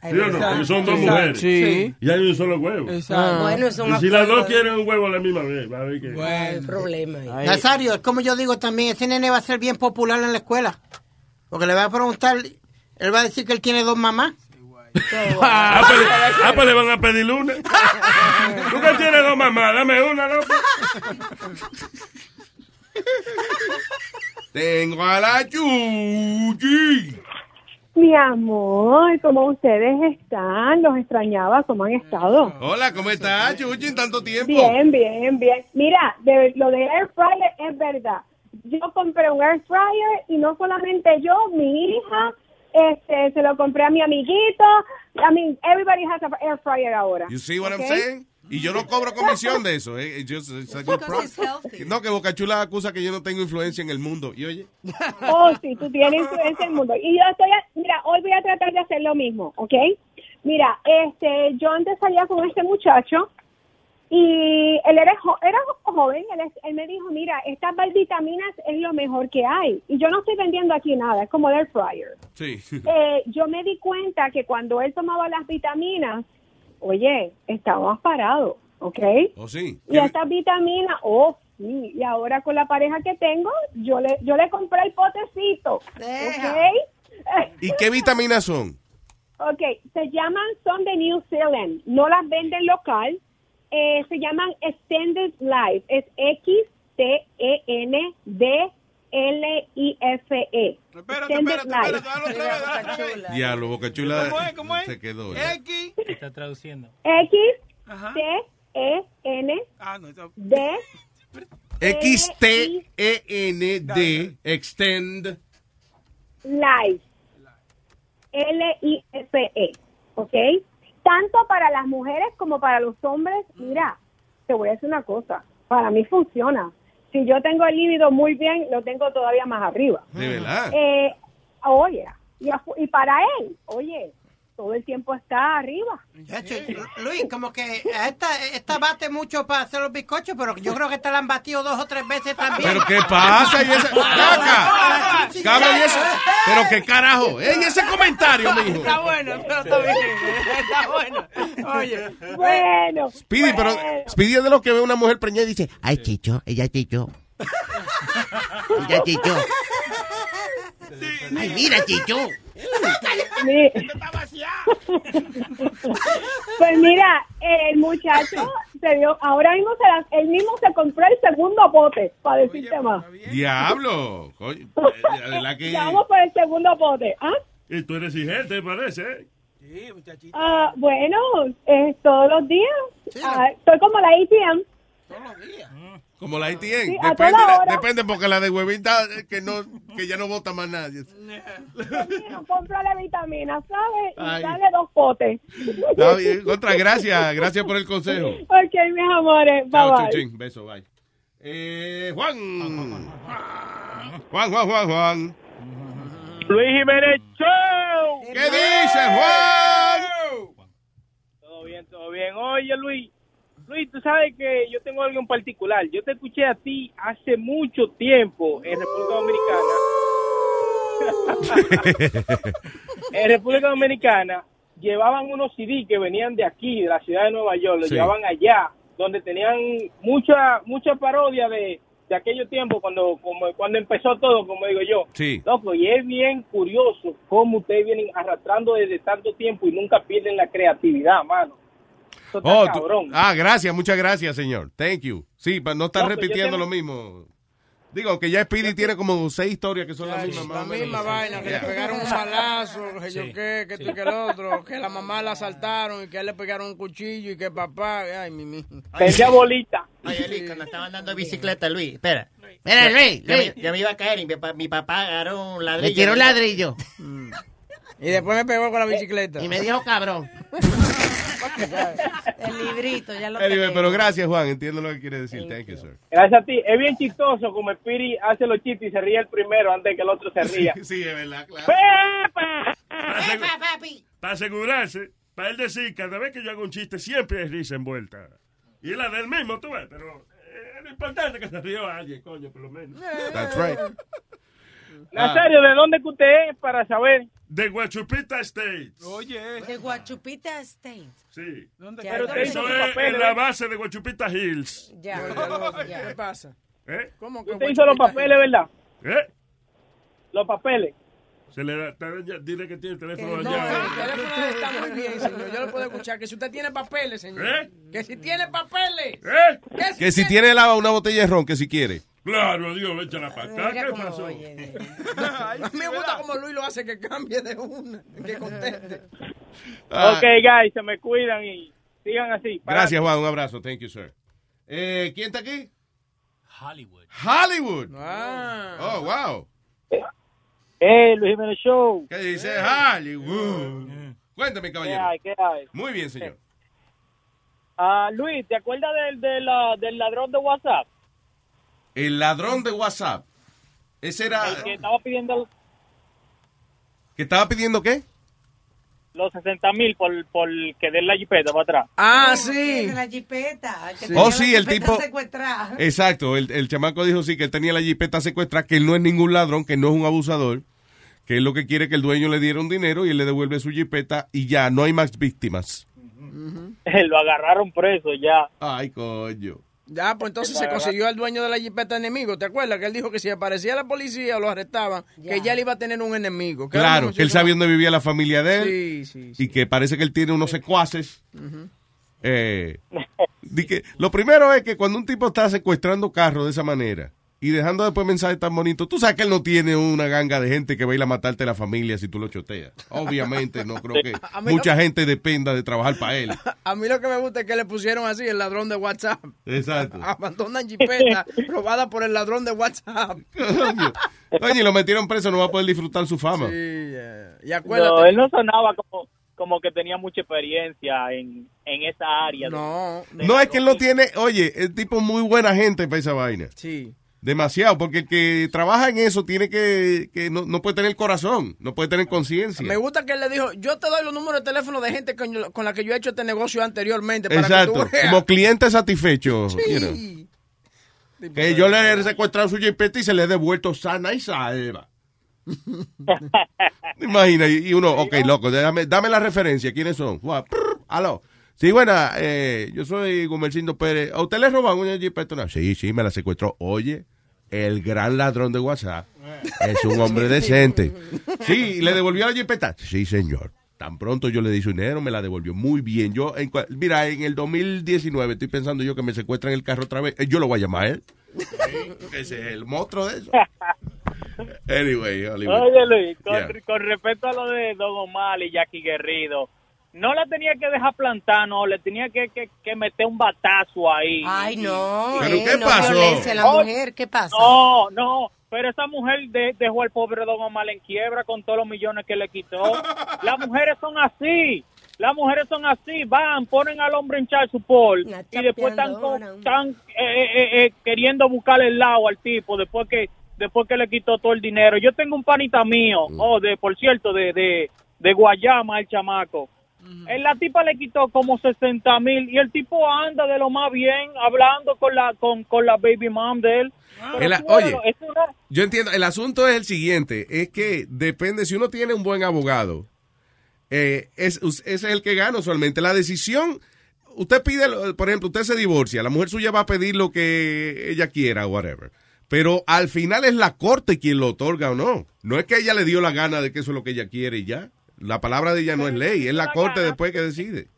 ¿Sí o no? Porque son dos mujeres. Sí. Y hay un solo huevo. Exacto. Bueno, es un Y si las dos quieren un huevo a la misma vez, va a ver que... No hay problema. ahí. Nazario, es como yo digo también, ese nene va a ser bien popular en la escuela. Porque le va a preguntar, él va a decir que él tiene dos mamás. Ah, pues, le- ah, pues le van a pedir una. ¿Tú que tienes dos mamás? Dame una, loco. Tengo a la Chuchi. Mi amor, ¿cómo ustedes están? Los extrañaba, ¿cómo han estado? Hola, ¿cómo estás, Chuchi? En tanto tiempo. Bien, bien, bien. Mira, de, lo de air fryer es verdad. Yo compré un air fryer y no solamente yo, mi hija, este, se lo compré a mi amiguito. I mean, everybody has an air fryer ahora. You see what I'm ¿ok? saying? Y yo no cobro comisión de eso. eh. Just-. No, que Boca Chula acusa que yo no tengo influencia en el mundo. Y oye, [laughs] Oh, sí, tú tienes influencia en el mundo. Y yo estoy, a- mira, hoy voy a tratar de hacer lo mismo, ¿ok? Mira, este, yo antes salía con este muchacho y él era, jo- era joven, él, me dijo, mira, estas vitaminas es lo mejor que hay. Y yo no estoy vendiendo aquí nada, es como el air fryer. sí. [laughs] Eh, yo me di cuenta que cuando él tomaba las vitaminas, oye, estaba más parado, ¿ok? ¿O sí? Y estas vitaminas, oh, sí, y ahora con la pareja que tengo, yo le, yo le compré el potecito, ¿ok? [laughs] ¿Y qué vitaminas son? Ok, se llaman, son de New Zealand, no las venden local, eh, se llaman Extended Life, es X-T-E-N-D-L-I-F-E. Extended Life. Diablo, Boca Chula ¿Cómo es? ¿Cómo es? se quedó. ya. X. Está traduciendo. X-T-E-N-D Ah, no, está- X-T-E-N-D, extend. Life. L-I-F-E. ¿Ok? Tanto para las mujeres como para los hombres. Mira, te voy a decir una cosa. Para mí funciona. Si yo tengo el líbido muy bien, lo tengo todavía más arriba. De verdad. Eh, oye, y para él, oye, todo el tiempo está arriba. Luis, como que esta, esta bate mucho para hacer los bizcochos, pero yo creo que esta la han batido dos o tres veces también. ¿Pero qué pasa? ¿Y esa- [laughs] Caca. Cabrón, ¿y eso? ¿Pero qué carajo? ¿Y ese comentario, mijo? Está bueno, pero está bien. Está bueno. Oye. Bueno. Speedy, pero Speedy es de los que ve una mujer preñada y dice, Ay, Chicho, ella Chicho. ella Chicho. Ay, mira, Chicho. Mi- [laughs] Pues mira, el muchacho se dio, ahora mismo se la- él mismo se compró el segundo bote, para decirte más. diablo. La que... Ya [laughs] vamos por el segundo bote. ¿ah? Y tú eres exigente, parece, ¿eh? Ah, bueno, eh, todos los días. Ah, estoy como la ATM. Como la ATN. Sí, a depende, depende porque la de huevita eh, que no que ya no vota más nadie. Cómprale vitaminas, ¿sabes? Y Ay. dale dos potes. Está bien. Otra, gracias. Gracias por el consejo. ok, mis amores. Bye Chao, bye. chuchín. Beso, bye. Eh, Juan. Juan, Juan, Juan, Juan. Luis Jiménez Show. ¿Qué dice, Juan? Todo bien, todo bien. Oye, Luis. Luis, tú sabes que yo tengo algo en particular. Yo te escuché a ti hace mucho tiempo en República Dominicana. [laughs] en República Dominicana llevaban unos CD que venían de aquí, de la ciudad de Nueva York, los Sí. llevaban allá, donde tenían mucha mucha parodia de, de aquellos tiempos cuando como, cuando empezó todo, como digo yo. Sí. Loco, y es bien curioso cómo ustedes vienen arrastrando desde tanto tiempo y nunca pierden la creatividad, mano. Oh, tú- cabrón. ah, gracias, muchas gracias, señor. Thank you. Sí, para no estar No, yo repitiendo tengo- lo mismo. Digo, que ya Speedy tiene como seis historias que son las mismas. La misma vaina, que Yeah. le pegaron un balazo, que yo Sí. qué, que esto y que el otro, que la mamá la asaltaron y que a él le pegaron un cuchillo y que papá, ay, mi mi. Pensé bolita. Oye, Luis, cuando estaba andando en bicicleta, Luis, espera. Espera, Luis, ya Luis. me- Ya me iba a caer y mi, mi papá agarró un ladrillo. Me tiró un ladrillo. Y después me pegó con la bicicleta. Y me dijo cabrón. [laughs] El librito, ya lo Anyway, pero gracias, Juan. Entiendo lo que quiere decir. Thank you, sir. Gracias a ti. Es bien chistoso como Spiri hace los chistes y se ríe el primero antes que el otro se ría. Sí, es verdad, claro. Para asegurarse, para él decir, cada vez que yo hago un chiste, siempre hay risa envuelta. Y es la del mismo, tú ves, pero eh, lo importante es que se rió alguien, coño, por lo menos. That's right. Nazario, ¿de dónde que usted es para saber? De Guachupita State. Oye. De Guachupita State. Sí. ¿Dónde Pero usted Eso hizo los es papeles, en la base de Guachupita Hills. Ya. ¿Qué pasa? ¿Eh? ¿Cómo que Usted hizo los papeles, ¿verdad? ¿Eh? Los papeles. Se le da, ya- dile que tiene el teléfono No, allá. el teléfono está muy bien, señor. Yo le puedo escuchar que si usted tiene papeles, señor. ¿Eh? Que si tiene papeles. ¿Eh? Que Que si tiene lava una botella de ron, que si quiere. Claro, Dios, échala para acá. Mira ¿Qué pasó? A [laughs] mí me gusta como Luis lo hace que cambie de una, que conteste. [laughs] Ah. Ok, guys, se me cuidan y sigan así. Gracias, Juan. Un abrazo. Thank you, sir. Eh, ¿Quién está aquí? Hollywood. Hollywood. Ah. Oh, wow. Eh, Luis Jiménez Show. ¿Qué dice Hollywood? Cuéntame, ¿Qué caballero. hay? ¿Qué hay? Muy bien, señor. Ah, Luis, ¿te acuerdas del, de la- del ladrón de WhatsApp? El ladrón de WhatsApp. Ese era. El que estaba pidiendo ¿Que estaba pidiendo qué? los 60 mil por, por que den la jipeta para atrás. Ah, De la jipeta. que Sí. Oh, la sí, el jipeta tipo- secuestrada. Exacto. El, el chamaco dijo sí que él tenía la jipeta secuestrada, que él no es ningún ladrón, que no es un abusador, que él lo que quiere es que el dueño le diera un dinero y él le devuelve su jipeta y ya, no hay más víctimas. [laughs] Lo agarraron preso ya. Ay, coño. Ya, pues entonces se consiguió al dueño de la jipeta enemigo. ¿Te acuerdas? Que él dijo que si aparecía la policía o lo arrestaban, que ya le iba a tener un enemigo. Claro, que él sabe dónde vivía la familia de él Sí, sí, y que parece que él tiene unos secuaces. Eh, di que, lo primero es que cuando un tipo está secuestrando carros de esa manera y dejando después mensajes tan bonitos, tú sabes que él no tiene una ganga de gente que va a ir a matarte a la familia si tú lo choteas. Obviamente, no creo que mucha gente dependa de trabajar para él. [laughs] A mí lo que me gusta es que le pusieron así el ladrón de WhatsApp. Exacto. [laughs] Abandonan jipeta [laughs] robada por el ladrón de WhatsApp. Y lo metieron preso, no va a poder disfrutar su fama. Sí, eh, y acuérdate. No, él no sonaba como, como que tenía mucha experiencia en, en esa área. No. No es que él no tiene, oye, el tipo muy buena gente para esa vaina. Sí. Demasiado, porque el que trabaja en eso tiene que, que no, no puede tener corazón, no puede tener conciencia. Me gusta que él le dijo, yo te doy los números de teléfono de gente con, con la que yo he hecho este negocio anteriormente. Para Exacto, Que tú como cliente satisfecho. you know. Que yo le he secuestrado su jipeta y se le he devuelto sana y salva. [laughs] Imagina, y uno, ok, loco, dame, dame la referencia, ¿quiénes son? Aló. Sí, buena, eh, yo soy Gumercindo Pérez. ¿A usted le roban una jipeta? No, sí, sí, me la secuestró. Oye, el gran ladrón de WhatsApp es un hombre decente. [laughs] Sí, ¿y ¿le devolvió la jipeta? Sí, señor. Tan pronto yo le di su dinero, me la devolvió muy bien. Yo, en mira, en el 2019 estoy pensando yo que me secuestran el carro otra vez. Eh, Yo lo voy a llamar él. Ese es el monstruo de eso. [laughs] Anyway, Hollywood. Oye, Luis, con, Yeah. con respecto a lo de Don Omar y Jackie Guerrido, no la tenía que dejar plantar, no, le tenía que, que, que meter un batazo ahí. Ay, no. ¿Pero eh, qué no pasó? violencia a la Oh, mujer. ¿Qué pasa? No, no, pero esa mujer de- dejó al pobre Don Omar en quiebra con todos los millones que le quitó. [laughs] Las mujeres son así. Las mujeres son así, van, ponen al hombre en child support y después están, con- están eh, eh, eh, queriendo buscarle el lado al tipo después que después que le quitó todo el dinero. Yo tengo un panita mío, oh, de por cierto, de, de, de Guayama, el chamaco. Eh, La tipa le quitó como 60 mil y el tipo anda de lo más bien hablando con la con, con la baby mom de él. El- tú, oye. es una- Yo entiendo, el asunto es el siguiente, es que depende, si uno tiene un buen abogado, eh, es, es el que gana usualmente. La decisión, usted pide, lo- por ejemplo, usted se divorcia, la mujer suya va a pedir lo que ella quiera, whatever. Pero al final es la corte quien lo otorga o no. No es que ella le dio la gana de que eso es lo que ella quiere y ya. La palabra de ella no es ley, es la corte después que decide.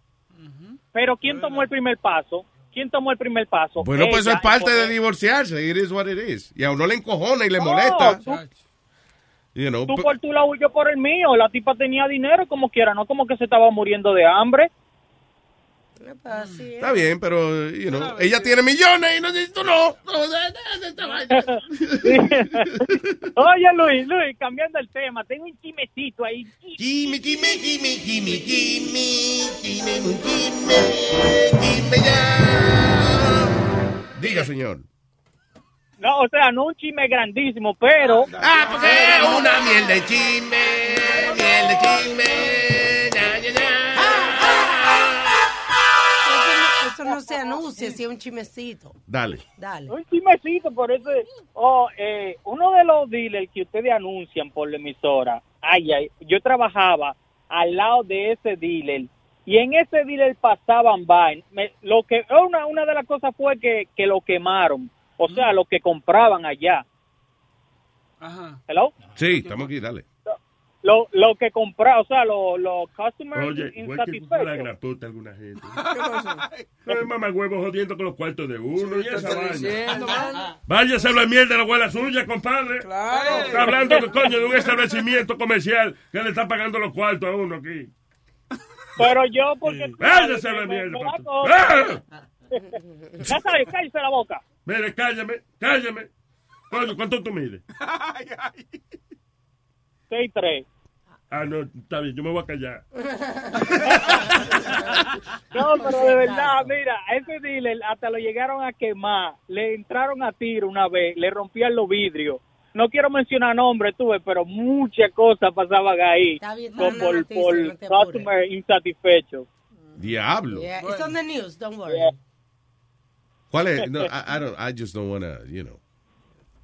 pero ¿quién tomó el primer paso? ¿Quién tomó el primer paso? Bueno, pues eso es parte de divorciarse. It is what it is. Y a uno le encojona y le molesta. tú- You know, Tú por tu lado y yo por el mío. La tipa tenía dinero como quiera, no como que se estaba muriendo de hambre. Está bien, pero, you know, ella tiene millones y no tú no. Oye, Luis, Luis, cambiando el tema, tengo un chimecito ahí. Chime, chime, chime, chime, chime, chime, chime, chime ya. Diga, señor. No, o sea, no un chisme grandísimo, pero... Ah, porque es una miel de chisme, miel de chisme, Eso no, se anuncia, si es un chimecito. Dale. Dale. Un chismecito, por eso... Oh, eh, uno de los dealers que ustedes anuncian por la emisora, ay, ay, yo trabajaba al lado de ese dealer y en ese dealer pasaban vainas. Me- Lo que una, una de las cosas fue que, que lo quemaron, o sea, lo que compraban allá. Hello? Sí, estamos aquí, dale. Lo, lo que compraban, o sea, los los customers Oye, la insatisfechos. puta alguna gente. [laughs] No es mamá huevo jodiendo con los cuartos de uno y esa vaina. Váyase a la mierda de la abuela suya, compadre. Claro. Está hablando de coño de un establecimiento comercial que le está pagando los cuartos a uno aquí. Pero yo, porque... Váyase a la mierda. ¡Ah! Ya sabes, cállese la boca. Mire, cállame, cállame. Coño, ¿cuánto tú mides? [laughs] 6-3. Ah, no, está bien, yo me voy a callar. [laughs] No, pero de verdad, mira, ese dealer hasta lo llegaron a quemar, le entraron a tiro una vez, le rompían los vidrios. No quiero mencionar nombres, tuve, pero muchas cosas pasaban ahí Está bien, con- está por, por no apures. customer insatisfechos. Diablo. Yeah, it's on the news, don't worry. ¿Cuál es? [laughs] No, I, I don't, I just don't wanna, you know.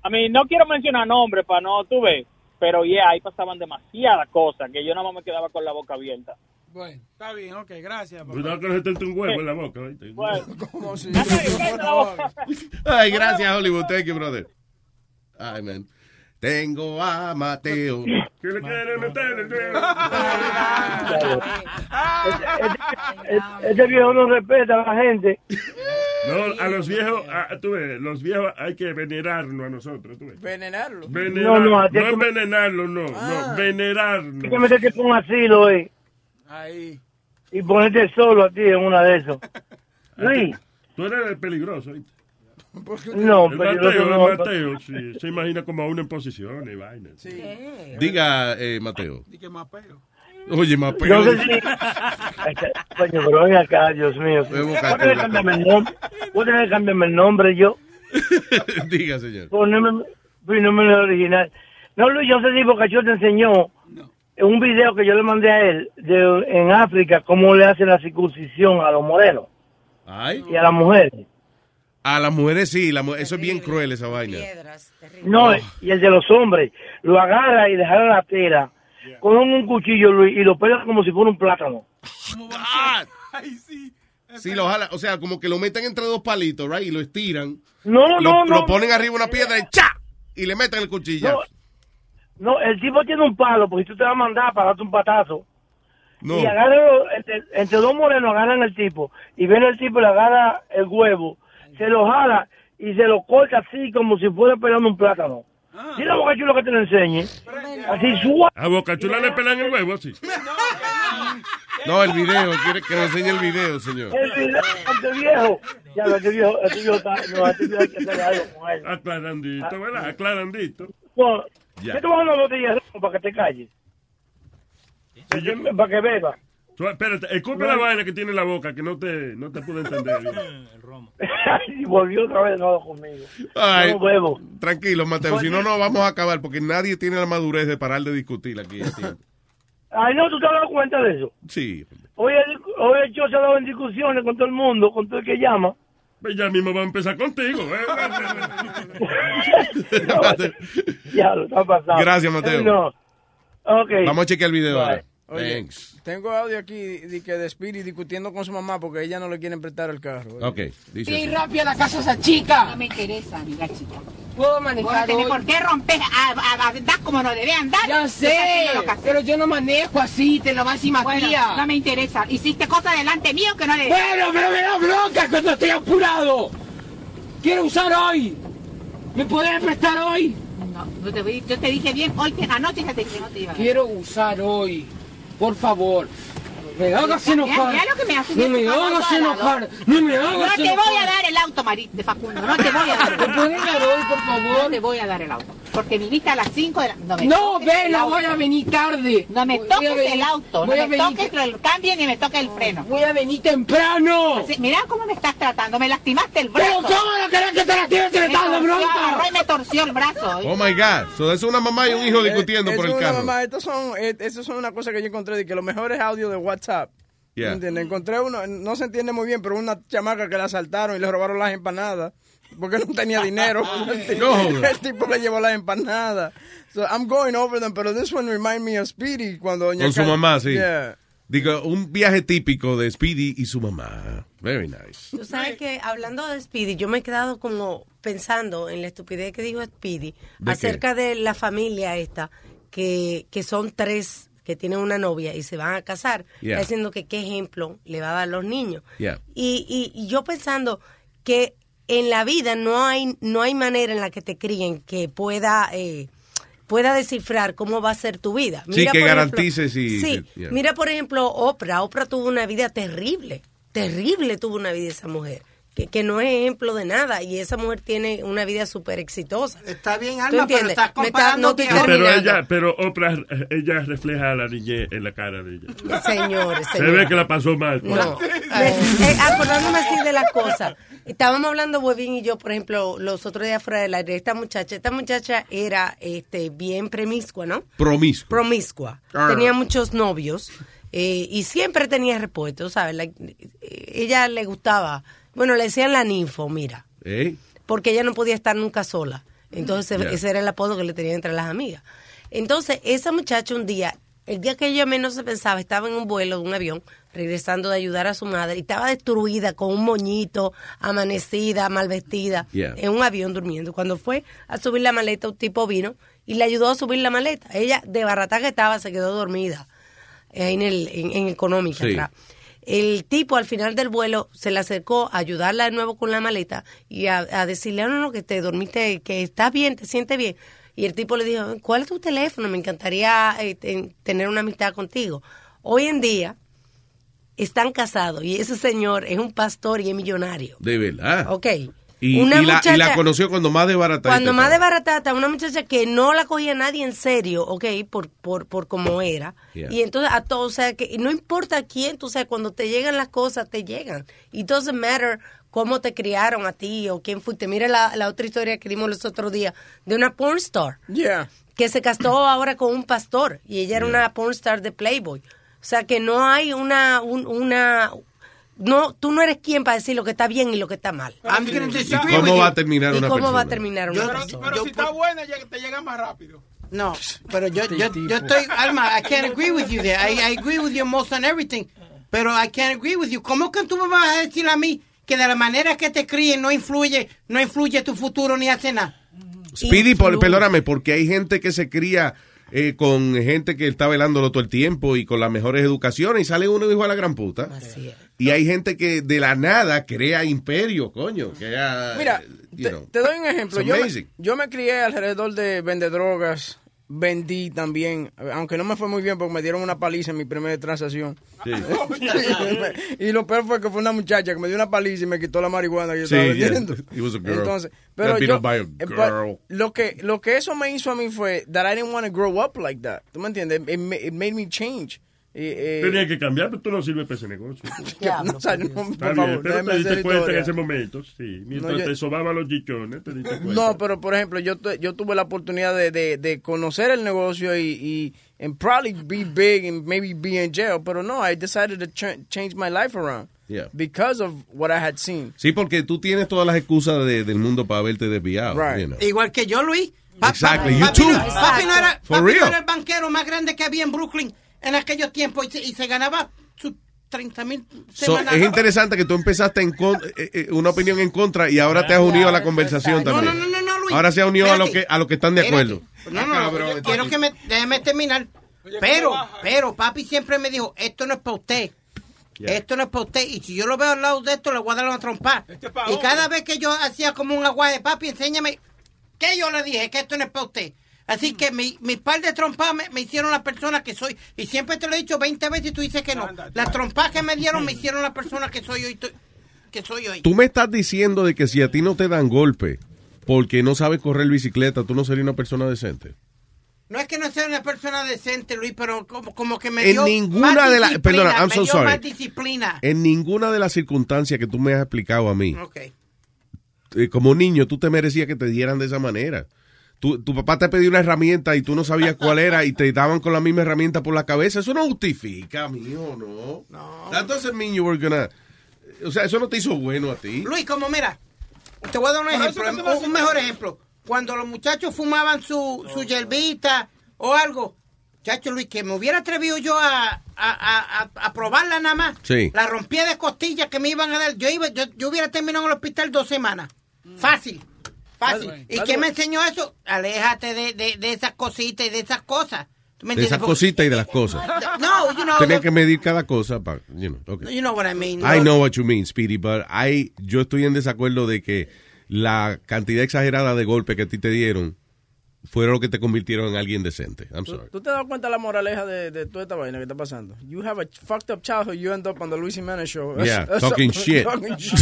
A mí no quiero mencionar nombres para no, tuve, pero ya ahí pasaban demasiadas cosas que yo nada más me quedaba con la boca abierta. Bueno, está bien, ok, gracias. Cuidado que no se te entre un huevo en la boca. Bueno, [laughs] ¿Cómo si? Ay, gracias, Hollywood. Thank you, brother. Ay, man. Tengo a Mateo. Que le quiere meter el dedo. Este viejo no respeta a la gente. No, a los viejos, a- tú ves, los viejos hay que venerarnos a nosotros, tú ves. Venenarlo. Venerar, No, no, no, envenenarlo, no, no, venerarnos. Hay que meterte con un asilo, eh. Ahí. Y ponerte solo a ti en una de esos. Luis, Tú eres peligroso, ¿oíste? No, el peligroso Mateo, no. el Mateo, sí, se imagina como a uno en posición y vaina. Diga, eh, Mateo. Más peo. Oye, Mateo. Yo sé si... Coño, pero ven acá, Dios mío. Cambiarme el nombre. Que cambiarme el nombre yo. [laughs] Diga, señor. Poneme mi número original. No, Luis, yo sé si Bocachó te enseñó en un video que yo le mandé a él de, en África cómo le hacen la circuncisión a los morenos Ay. y a las mujeres. A las mujeres sí, la eso es bien cruel esa vaina. No, y el de los hombres. Lo agarra y deja la tela con un cuchillo Luis, y lo pega como si fuera un plátano. Sí, lo jala, o sea, como que lo meten entre dos palitos, right, y lo estiran. No, lo, no, Lo no. ponen arriba una piedra y ¡cha! Y le meten el cuchillo. No, no, el tipo tiene un palo porque tú te vas a mandar para darte un patazo. No. Y agarran, entre, entre dos morenos agarran el tipo y viene el tipo y le agarra el huevo, se lo jala y se lo corta así como si fuera pelando un plátano. Mira boca chulo que te lo enseñe. Así suave. A Boca Chula le pelan el huevo así. No, el video, quiere que nos enseñe el video, señor. El video, este viejo. Ya, este viejo, este viejo está, no, este viejo hay que hacer algo con él. Aclarandito, ¿verdad? Aclarandito. No, Ya. ¿Qué te vas a dar una botella para que te calles? Para que beba. Espérate, escupe la vaina que tiene en la boca, que no te, no te pude entender. [laughs] [laughs] y volvió otra vez de nuevo conmigo. Ay, No bebo. tranquilo, Mateo, si no, no vamos a acabar porque nadie tiene la madurez de parar de discutir aquí. Ay, no, ¿tú te has dado cuenta de eso? Sí. Hoy el, hoy el show se ha dado en discusiones con todo el mundo, con todo el que llama. Pues ya mismo va a empezar contigo. ¿eh? [laughs] Ya lo está pasando. Gracias, Mateo. No. Ok. Vamos a chequear el video Bye. ahora. Oye, Thanks. tengo audio aquí de, que de Spirit discutiendo con su mamá porque ella no le quieren prestar el carro. Ok, dice Sí, rápido a la casa esa chica. No me interesa, amiga chica. Puedo manejar Bueno, hoy. ¿Por qué rompes? A, a- a- andar como no debe andar. Ya sé, que pero yo no manejo así, te lo vas y Bueno, Matías. no me interesa. Hiciste cosas delante mío que no le... Bueno, pero me da bronca cuando estoy apurado. Quiero usar hoy. ¿Me pueden prestar hoy? No, yo te, voy- yo te dije bien, hoy te anoche ya te dije no te iba a dar. Quiero usar hoy. Por favor. Me hagas Mira, enojar. mira lo que me haces, No me mira, hagas enojar. No me hagas No enojar. te voy a dar el auto, Marit, de Facundo. No te voy a dar. [laughs] ¿Me dar hoy, por favor? No te voy a dar el auto. Porque viniste a las 5 de la... No, me No, toques ve, el no auto. voy a venir tarde. No me Voy a toques venir- el auto. No voy a me venir- toques el cambio ni me toques el freno. Voy a venir temprano. Así, mira cómo me estás tratando. Me lastimaste el brazo. Pero ¿cómo no querés que te lastime si me estás Me torció, bronca? agarró y me torció el brazo. Oh my God. So, es una mamá y un hijo discutiendo Eh, por el carro. mamá, estos son, eh, estos son una cosa que yo encontré de que los mejores audios de WhatsApp. Yeah. ¿Me entiendes? Encontré uno, no se entiende muy bien, pero una chamaca que la asaltaron y le robaron las empanadas porque no tenía dinero. [laughs] el, tipo, No. el tipo le llevó las empanadas. So I'm going over them, pero this one remind me of Speedy cuando doña Con su Car- mamá, sí. Yeah. Digo, un viaje típico de Speedy y su mamá. Very nice. Tú sabes que hablando de Speedy, yo me he quedado como pensando en la estupidez que dijo Speedy ¿De acerca de la familia esta, que, que son tres que tienen una novia y se van a casar, Yeah. está diciendo que qué ejemplo le va a dar a los niños. Yeah. Y, y, y yo pensando que en la vida no hay, no hay manera en la que te críen que pueda... eh, pueda descifrar cómo va a ser tu vida. Sí, que garantice si- Sí, yeah. mira por ejemplo Oprah. Oprah tuvo una vida terrible, terrible tuvo una vida esa mujer. Que, que no es ejemplo de nada y esa mujer tiene una vida súper exitosa. Está bien, ¿Tú Alma, pero entiendes? estás Me está- comparando no Pero ella, pero Oprah, eh, ella refleja a la niñez en la cara de ella. Señores, Se ve que la pasó mal. No. Eh, acordándome así de las cosas. Estábamos hablando Webin y yo, por ejemplo, los otros días fuera del aire, esta muchacha, esta muchacha era este bien premiscua, ¿no? Promiscuo. Promiscua. Ah. Tenía muchos novios eh, y siempre tenía respuestas, ¿sabes? La- ella le gustaba, bueno, le decían la ninfo, mira, ¿Eh? porque ella no podía estar nunca sola. Entonces ese era el apodo que le tenían entre las amigas. Entonces esa muchacha un día, el día que ella menos se pensaba, estaba en un vuelo de un avión, regresando de ayudar a su madre, y estaba destruida con un moñito, amanecida, mal vestida, Yeah. en un avión durmiendo. Cuando fue a subir la maleta, un tipo vino y le ayudó a subir la maleta. Ella, de barata que estaba, se quedó dormida en el en, en económica Sí. El tipo al final del vuelo se le acercó a ayudarla de nuevo con la maleta y a, a decirle, "Ah, no, no, que te dormiste, que estás bien, te sientes bien. Y el tipo le dijo, ¿cuál es tu teléfono? Me encantaría eh, ten- tener una amistad contigo. Hoy en día están casados y ese señor es un pastor y es millonario. De verdad. Ok. ¿Y Y, Una y la, y la muchacha- conoció cuando más desbaratada. Cuando más desbaratata, una muchacha que no la cogía nadie en serio, ¿ok? Por, por, por cómo era. Yeah. Y entonces a todos, o sea, que y no importa quién, tú sabes, cuando te llegan las cosas, te llegan. It doesn't matter cómo te criaron a ti o quién fuiste. Mira la, la otra historia que dimos los otros días de una porn star. Yeah. Que se casó ahora con un pastor y ella era una porn star de Playboy. O sea, que no hay una, un- una, no, tú no eres quien para decir lo que está bien y lo que está mal. I'm gonna ¿Y disagree cómo va a terminar ¿Y una cómo va a terminar una Yo- persona? Pero si está buena, te llega más rápido. No, pero yo, yo, yo estoy, Alma, I can't agree with you there. I, I agree with you most on everything, pero I can't agree with you. ¿Cómo que tú me vas a decir a mí que de la manera que te críen no influye, no influye tu futuro ni hace nada? Speedy, por- perdóname, porque hay gente que se cría eh, con gente que está velándolo todo el tiempo y con las mejores educaciones y sale uno hijo a la gran puta. Y hay gente que de la nada crea imperio, coño. Crea, Mira, you te, know. te doy un ejemplo. Yo me, yo me crié alrededor de vender drogas, vendí también, aunque no me fue muy bien porque me dieron una paliza en mi primera transacción. Sí. [laughs] y lo peor fue que fue una muchacha que me dio una paliza y me quitó la marihuana que yo Sí, estaba yeah. vendiendo. [laughs] It was a girl. Entonces, pero yo, eh, girl. lo que lo que eso me hizo a mí fue that I didn't want to grow up like that. ¿Tú me entiendes? It, it made me change. Eh, eh, Tenía que cambiar, pero tú no sirves para ese negocio. [laughs] no, o sea, no, por Está bien, favor, pero te diste cuenta en ese momento, sí. Mientras No, yo- te sobaba los chichones, te diste cuenta. No, pero por ejemplo, yo, yo tuve la oportunidad de, de, de conocer el negocio y, y and probably be big and maybe be in jail, pero no, I decided to ch- change my life around Yeah. because of what I had seen. Sí, porque tú tienes todas las excusas de- del mundo para haberte desviado. Right. you know. Igual que yo, Luis. Pa- Exactly, pa- you papi too. no- papi no era, For papi no real. era el banquero más grande que había en Brooklyn en aquellos tiempos y se, y se ganaba sus 30 mil So, es interesante que tú empezaste en con- eh, eh, una opinión en contra y ahora te has unido a la conversación No, también. no, no, no, no, Luis. Ahora se ha unido a lo que a lo que están de acuerdo. No, no, no, quiero que me déjeme terminar. Pero, pero papi siempre me dijo, esto no es para usted. Esto no es para usted. Y si yo lo veo al lado de esto, le voy a dar una trompa. Y cada vez que yo hacía como un aguaje, papi, enséñame que yo le dije que esto no es para usted. Así que mi, mi par de trompas me, me hicieron la persona que soy. Y siempre te lo he dicho 20 veces y tú dices que no. Las trompas que me dieron me hicieron la persona que soy hoy. Que soy hoy. Tú me estás diciendo de que si a ti no te dan golpe porque no sabes correr bicicleta, tú no serías una persona decente. No es que no sea una persona decente, Luis, pero como, como que me En dio ninguna más de las- disciplina, perdona, I'm me so dio sorry. más disciplina. En ninguna de las circunstancias que tú me has explicado a mí, Ok. eh, como niño, tú te merecías que te dieran de esa manera. Tu, tu papá te pidió una herramienta y tú no sabías cuál era y te daban con la misma herramienta por la cabeza. Eso no justifica, mijo, ¿no? No. That doesn't mean you were gonna... O sea, eso no te hizo bueno a ti. Luis, como mira, te voy a dar un ejemplo, un, un mejor ejemplo. Cuando los muchachos fumaban su, su yerbita o algo, chacho Luis, que me hubiera atrevido yo a, a, a, probarla nada más. Sí. La rompía de costillas que me iban a dar. Yo, iba, yo, yo hubiera terminado en el hospital dos semanas. Fácil. Fácil. ¿Y qué the me enseñó eso? Aléjate de, de, de esas cositas y de esas cosas. ¿Tú me De esas cositas y de las cosas. No, you know, Tenía que medir cada cosa para... You know, okay. you know what I mean. I know what you mean, Speedy, but I, yo estoy en desacuerdo de que la cantidad exagerada de golpes que a ti te dieron fueron los que te convirtieron en alguien decente. I'm sorry. ¿Tú, ¿Tú, te das cuenta de la moraleja de, de, toda esta vaina que está pasando? You have a fucked up childhood, you end up on the Luis Jiménez show. Yeah, that's, talking, shit. talking shit.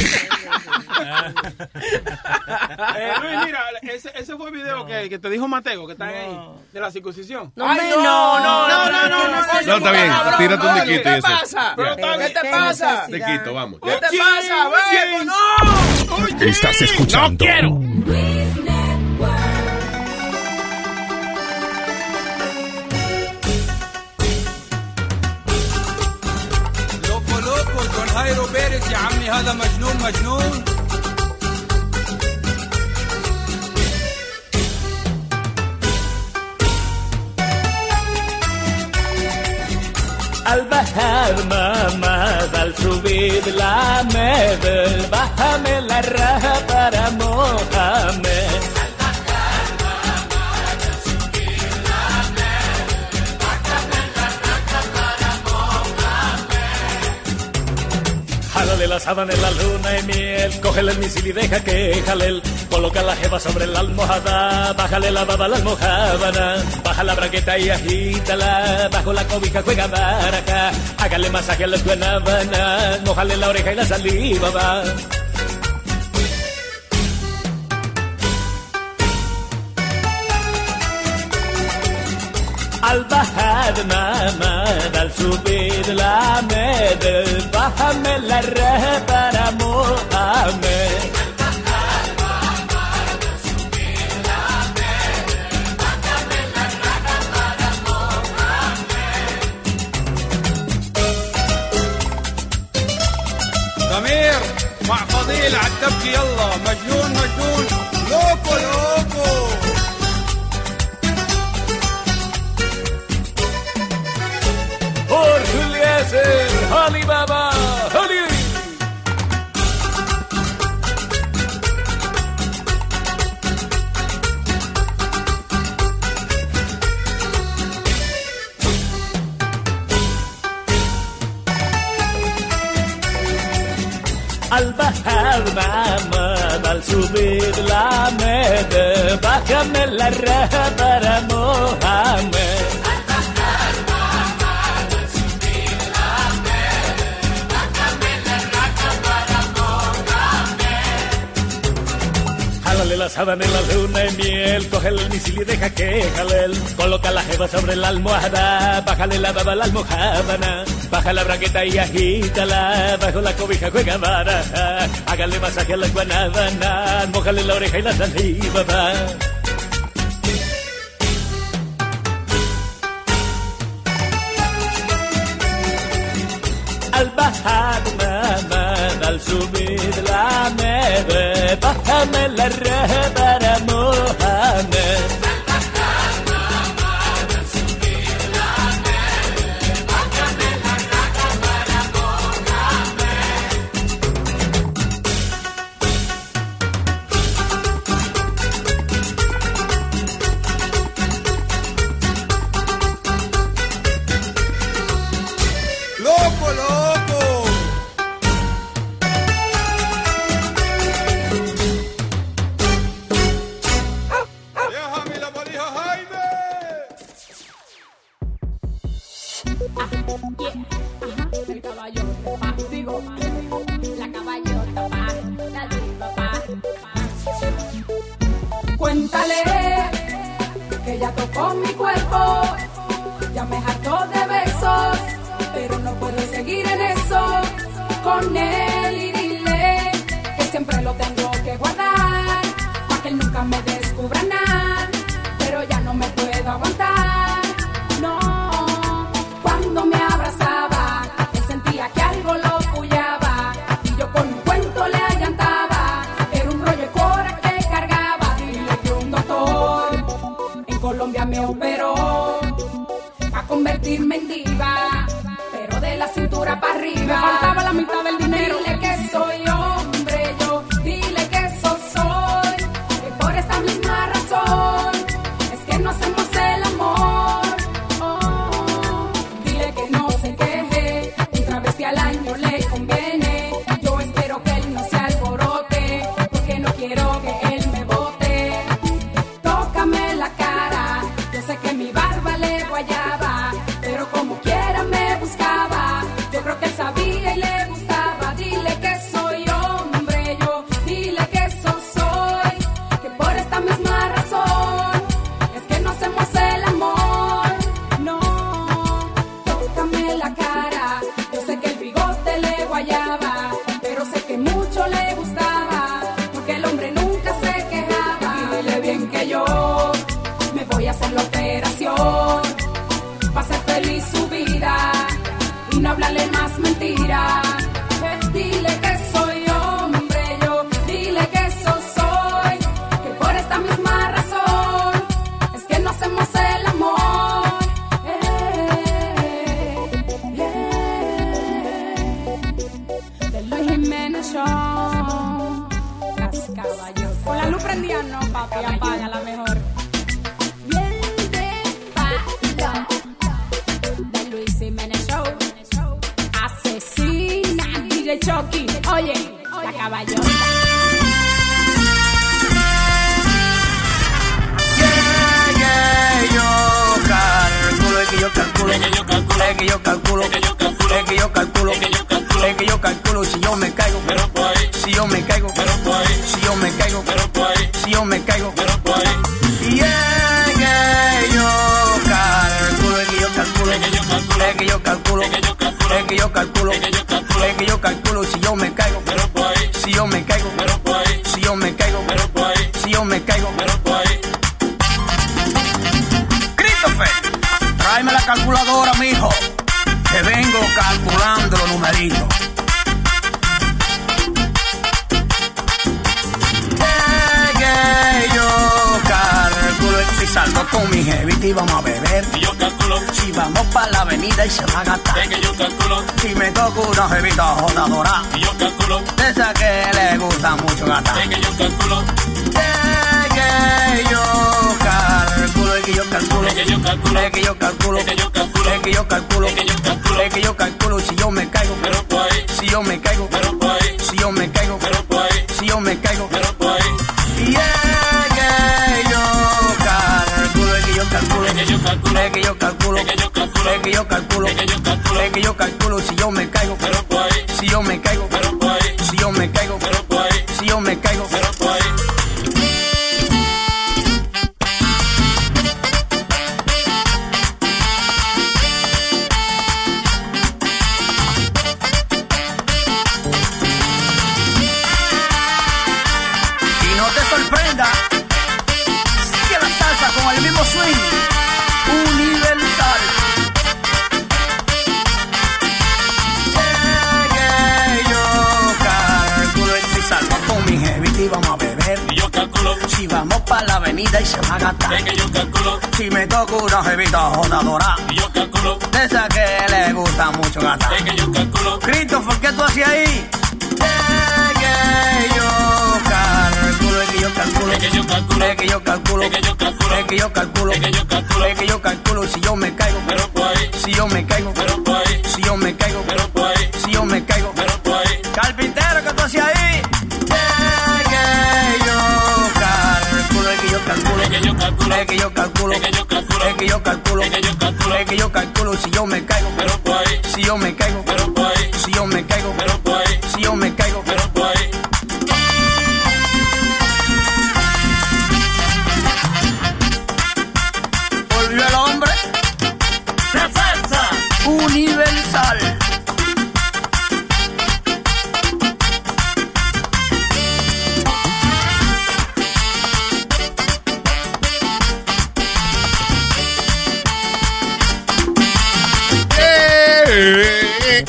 eh, Luis, mira, ese, ese, fue el video no. que, que, te dijo Mateo, que está no. ahí, de la circuncisión. No, Ay, no, no, no, no, no, no. No, está bien, tírate un diquito y eso. ¿Qué pasa? ¿Qué te pasa? Diquito, vamos. ¿Qué te pasa? ¡No! Estás escuchando. ¡No quiero! عرس يا عمي هذا مجنون مجنون. البحر ما ما زال سبيد لا ما البحر من الرهبة. La sábana en la luna y miel, cógele el misil y deja que jale. Coloca la jeva sobre la almohada, bájale la baba la almohábana, baja la braqueta y agítala, bajo la cobija juega baraja, hágale masaje a las guanábanas, mojale la oreja y la saliva va. البحر ما ما دل السبيل لا مدى بحمل الرهب أنا مؤمن. ضمير مع فضيل عالتبكي يلا مجنون مجنون. لوكو لوكو. और खुल ऐसे al bajar mamá, al subir la meta, bájame la raja para Mohamed. la en la luna de miel, coge el misil y deja que jale Coloca la jeva sobre la almohada, bájale la baba a la almohábana. Baja la braqueta y agítala, bajo la cobija juega baraja. Hágale masaje a la guanábana, mojale la oreja y la saliva va. Al bajar mamá السبيد لا مبه بحمل الرهبة que guardar, para que nunca me descubran nada, pero ya no me puedo aguantar.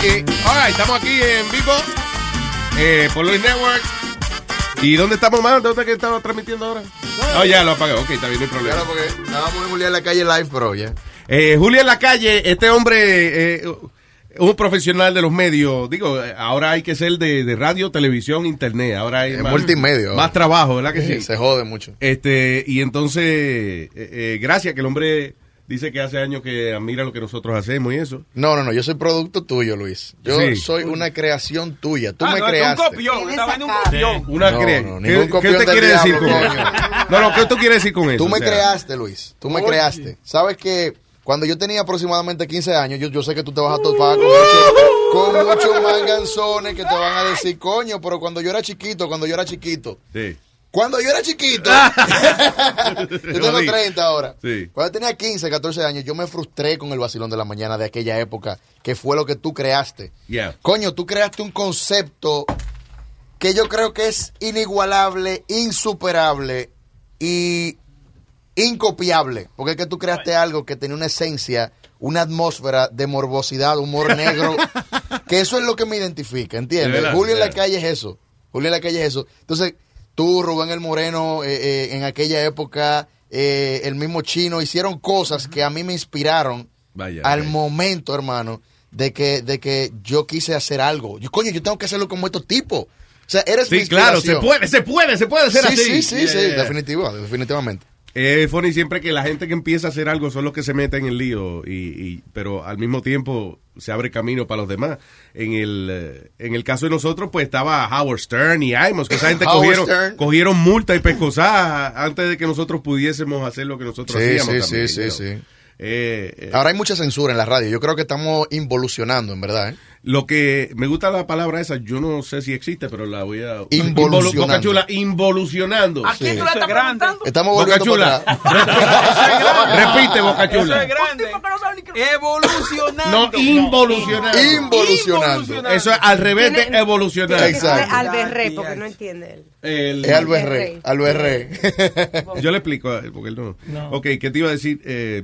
Eh, right, estamos aquí en vivo eh, por Luis Network. ¿Y dónde estamos más? ¿Dónde que estamos transmitiendo ahora? Oh, ya lo apagué. Ok, está bien, no hay problema. Claro, porque estábamos en Julián en la calle live, pero ya. Eh, Julio en la calle, este hombre, eh, un profesional de los medios. Digo, ahora hay que ser de, de radio, televisión, internet. Ahora hay más, multimedia. más trabajo, ¿verdad que [laughs] sí? Se jode mucho. Este, y entonces, eh, eh, gracias que el hombre dice que hace años que admira lo que nosotros hacemos y eso. No, no, no, yo soy producto tuyo, Luis. Yo Sí. soy una creación tuya. Tú Ah, me no, creaste. un copión, un copión. Una No, cre- no, ¿Qué, ningún qué copión usted quiere decir con eso? No, no, ¿qué usted quiere decir con eso? Tú me O sea, creaste, Luis. Tú me Oye. creaste. ¿Sabes que Cuando yo tenía aproximadamente 15 años, yo, yo sé que tú te vas a topar con, mucho- con muchos manganzones que te van a decir, coño, pero cuando yo era chiquito, cuando yo era chiquito. Sí. Cuando yo era chiquito, [laughs] yo tengo Jodí. 30 ahora. Sí. Cuando tenía 15, 14 años, yo me frustré con el vacilón de la mañana de aquella época, que fue lo que tú creaste. Yeah. Coño, tú creaste un concepto que yo creo que es inigualable, insuperable y incopiable. Porque es que tú creaste algo que tenía una esencia, una atmósfera de morbosidad, humor [laughs] negro, que eso es lo que me identifica, De ¿entiendes? verdad, Julio en la calle es eso. Julio en la calle es eso. Entonces, tú, Rubén el Moreno, eh, eh, en aquella época, eh, el mismo chino, hicieron cosas que a mí me inspiraron Vaya, al vaya. momento, hermano, de que, de que yo quise hacer algo. Yo, coño, yo tengo que hacerlo como estos tipos. O sea, eres mi Sí, claro, se puede, se puede, se puede hacer Sí, así. sí, sí, sí, Yeah. definitivo, definitivamente. Es funny siempre que la gente que empieza a hacer algo son los que se meten en el lío, y, y- pero al mismo tiempo se abre camino para los demás. En el, eh, en el caso de nosotros, pues estaba Howard Stern y Amos, que esa gente [laughs] cogieron, Stern. cogieron multa y pescosadas antes de que nosotros pudiésemos hacer lo que nosotros Sí, hacíamos. sí, también, sí, sí, sí. Eh, eh, Ahora hay mucha censura en la radio. Yo creo que estamos involucionando, en verdad. ¿eh? Lo que me gusta la palabra esa, yo no sé si existe, pero la voy a. Involucionando. Involu- Boca Chula, involucionando. ¿A quién tú le estás preguntando? Estamos Boca volviendo Chula. para atrás. Repite, Boca Eso Chula. es grande. Porque no sabe ni Evolucionando. No, involucionando. Involucionando. Eso es al revés de evolucionar. Exacto. Alberré, porque no entiende él. El- Es Alberrey. Alberrey. [laughs] Yo le explico, a él, porque él no. No. Ok, ¿qué te iba a decir? Eh,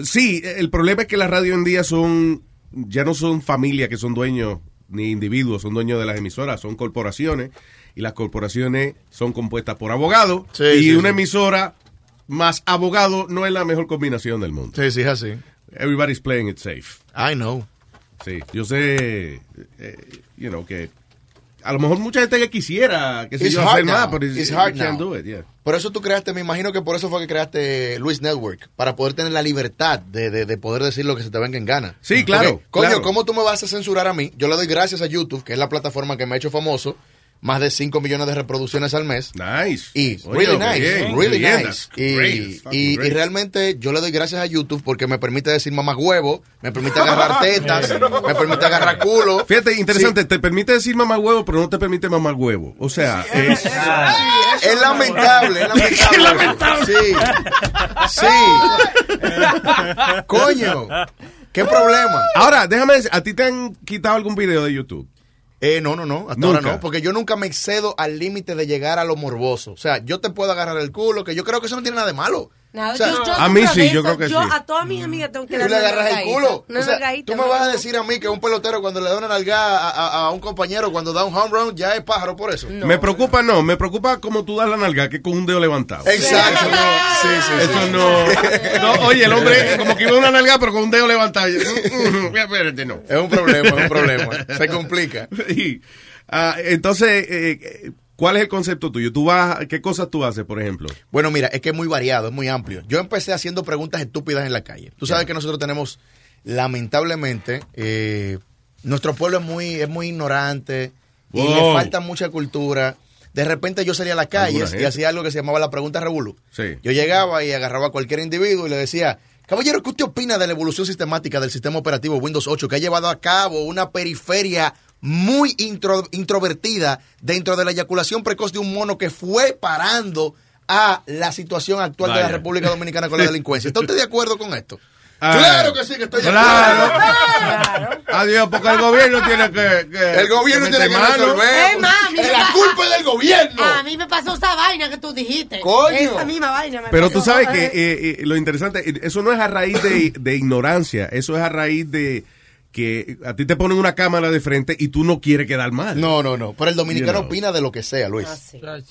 sí, el problema es que las radios en día son, ya no son familias que son dueños, ni individuos, son dueños de las emisoras, son corporaciones, y las corporaciones son compuestas por abogados, Sí, y sí, una sí. emisora más abogado no es la mejor combinación del mundo. Sí, sí, es así. Everybody's playing it safe. I know. Sí, yo sé, eh, you know, que a lo mejor mucha gente que quisiera, que se yo, hacer más, pero it's- It's hard can't now. do it, yeah. Por eso tú creaste, me imagino que por eso fue que creaste Luis Network, para poder tener la libertad de, de- de poder decir lo que se te venga en gana. Sí, claro, coño, claro. ¿cómo tú me vas a censurar a mí? Yo le doy gracias a YouTube, que es la plataforma que me ha hecho famoso, más de 5 millones de reproducciones al mes. Nice. Y Oye, really nice, bien, really bien, nice. Y, y- y great. realmente yo le doy gracias a YouTube porque me permite decir mamá huevo, me permite agarrar [laughs] tetas, me permite agarrar culo. Fíjate, interesante, te permite decir mamá huevo, pero no te permite mamar huevo. O sea, es, Es lamentable, es lamentable. Sí. Sí. Coño. ¿Qué problema? Ahora, déjame decir, ¿a ti te han quitado algún video de YouTube? Eh, no, no, no, hasta Nunca. ahora no, porque yo nunca me excedo al límite de llegar a lo morboso. O sea, yo te puedo agarrar el culo, que yo creo que eso no tiene nada de malo. No, O sea, yo- yo a mí sí, yo creo que yo sí. a todas mis amigas tengo que Tú le darle agarras el culo. O sea, tú me vas a decir a mí que un pelotero cuando le da una nalgada a, a- a un compañero cuando da un home run ya es pájaro por eso. Me preocupa, no, me preocupa como tú das la nalga, que con un dedo levantado. Exacto, no. Sí, sí, sí. Eso no, no. Oye, el hombre [laughs] como que iba a una nalga, pero con un dedo levantado. Yo, mm, mm, Espérate, no. Es un problema, es un problema. Se complica. [laughs] Ah, entonces, eh, ¿cuál es el concepto tuyo? ¿Tú vas, ¿Qué cosas tú haces, por ejemplo? Bueno, mira, es que es muy variado, es muy amplio. Yo empecé haciendo preguntas estúpidas en la calle. Tú sabes que nosotros tenemos, lamentablemente, eh, nuestro pueblo es muy, es muy ignorante y le falta mucha cultura. De repente yo salía a la calle Alguna y hacía algo que se llamaba la pregunta revolú. Sí. Yo llegaba y agarraba a cualquier individuo y le decía, caballero, ¿qué usted opina de la evolución sistemática del sistema operativo Windows 8 que ha llevado a cabo una periferia muy intro- introvertida dentro de la eyaculación precoz de un mono que fue parando a la situación actual de la. República Dominicana con la [laughs] delincuencia? ¿Está usted de acuerdo con esto? Ah, claro que sí, que estoy de claro. acuerdo. Adiós, porque el gobierno tiene que. que- El gobierno tiene que resolver. Eh, mami, la pa- culpa es del gobierno. A mí me pasó esa vaina que tú dijiste. Coño. Esa misma vaina me Pero pasó. tú sabes que eh, eh, lo interesante, eh, eso no es a raíz de, de ignorancia, eso es a raíz de que a ti te ponen una cámara de frente y tú no quieres quedar mal. No, no, no. Pero el dominicano You know. opina de lo que sea, Luis.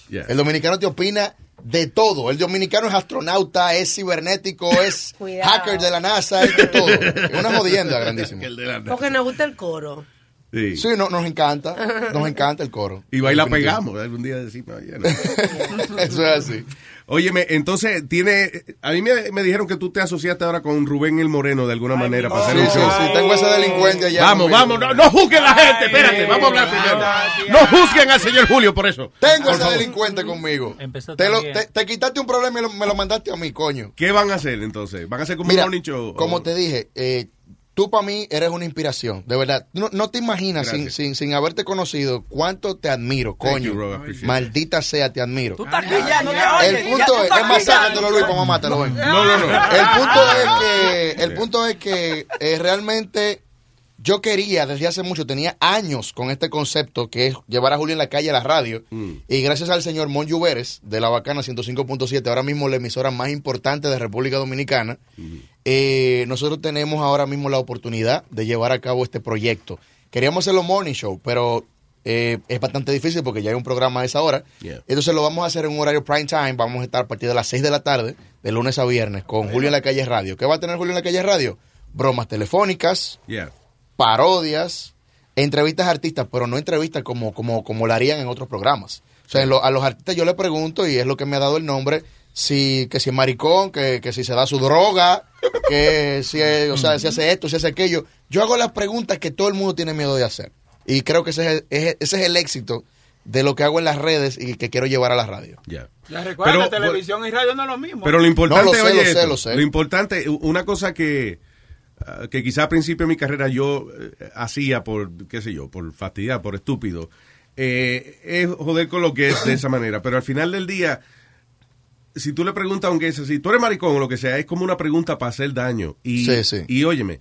Yeah. El dominicano te opina de todo. El dominicano es astronauta, es cibernético, es [laughs] Cuidado. hacker de la NASA, es de todo. Es una jodienda grandísima. Porque nos gusta el coro. Sí. Sí, no, nos encanta. [laughs] Nos encanta el coro. Y va y la Definitivo. pegamos algún día decimos. "Oye, no". [laughs] Eso es así. Óyeme, entonces tiene, a mí me, me dijeron que tú te asociaste ahora con Rubén el Moreno de alguna manera para hacer Sí, un sí, show. sí. Tengo ese delincuente allá. Vamos, vamos, no, no juzguen la gente, espérate, vamos a hablar primero. No juzguen al señor Julio por eso. Tengo Por ese favor. delincuente conmigo. Empezó Te, lo- te- te quitaste un problema y lo- me lo mandaste a mí, coño. ¿Qué van a hacer entonces? ¿Van a hacer como Mira, un morning show? como te dije, eh, tú para mí eres una inspiración, de verdad. No, no te imaginas, sin, sin, sin haberte conocido, cuánto te admiro, coño. you, bro, I appreciate it. Maldita sea, te admiro. Tú estás callando, ya, El oye, ya punto tú es, es más, sácatelo, Luis, para mamátelo, ven. No, no, no. El punto es que, el punto es que eh, realmente yo quería, desde hace mucho, tenía años con este concepto que es llevar a Julio en la calle a la radio. Mm. Y gracias al señor Mon Lluveres de La Bacana 105.7, ahora mismo la emisora más importante de República Dominicana, eh, nosotros tenemos ahora mismo la oportunidad de llevar a cabo este proyecto. Queríamos hacerlo morning show, pero eh, es bastante difícil porque ya hay un programa a esa hora. Yeah. Entonces lo vamos a hacer en un horario prime time. Vamos a estar a partir de las 6 de la tarde, de lunes a viernes, con Julio en la calle radio. ¿Qué va a tener Julio en la calle radio? Bromas telefónicas, Yeah. Parodias, entrevistas a artistas, pero no entrevistas como, como, como la harían en otros programas. O sea, lo- a los artistas yo le pregunto, y es lo que me ha dado el nombre, si, que si es maricón, que, que si se da su droga, que si, es- o sea, si hace esto, si hace aquello. Yo hago las preguntas que todo el mundo tiene miedo de hacer. Y creo que ese es, el- es- ese es el éxito de lo que hago en las redes y que quiero llevar a la radio. Yeah. Ya recuerda, Pero- televisión y radio no es lo mismo. Pero lo importante, No, lo sé, oye, lo sé, lo sé. lo importante, una cosa que, ah, que quizá al principio de mi carrera yo eh, hacía por, qué sé yo, por fastidiar, por estúpido, eh, es joder con lo que es de esa [coughs] manera. Pero al final del día, si tú le preguntas a un gay, si tú eres maricón o lo que sea, es como una pregunta para hacer daño. Y, Sí, sí. y óyeme,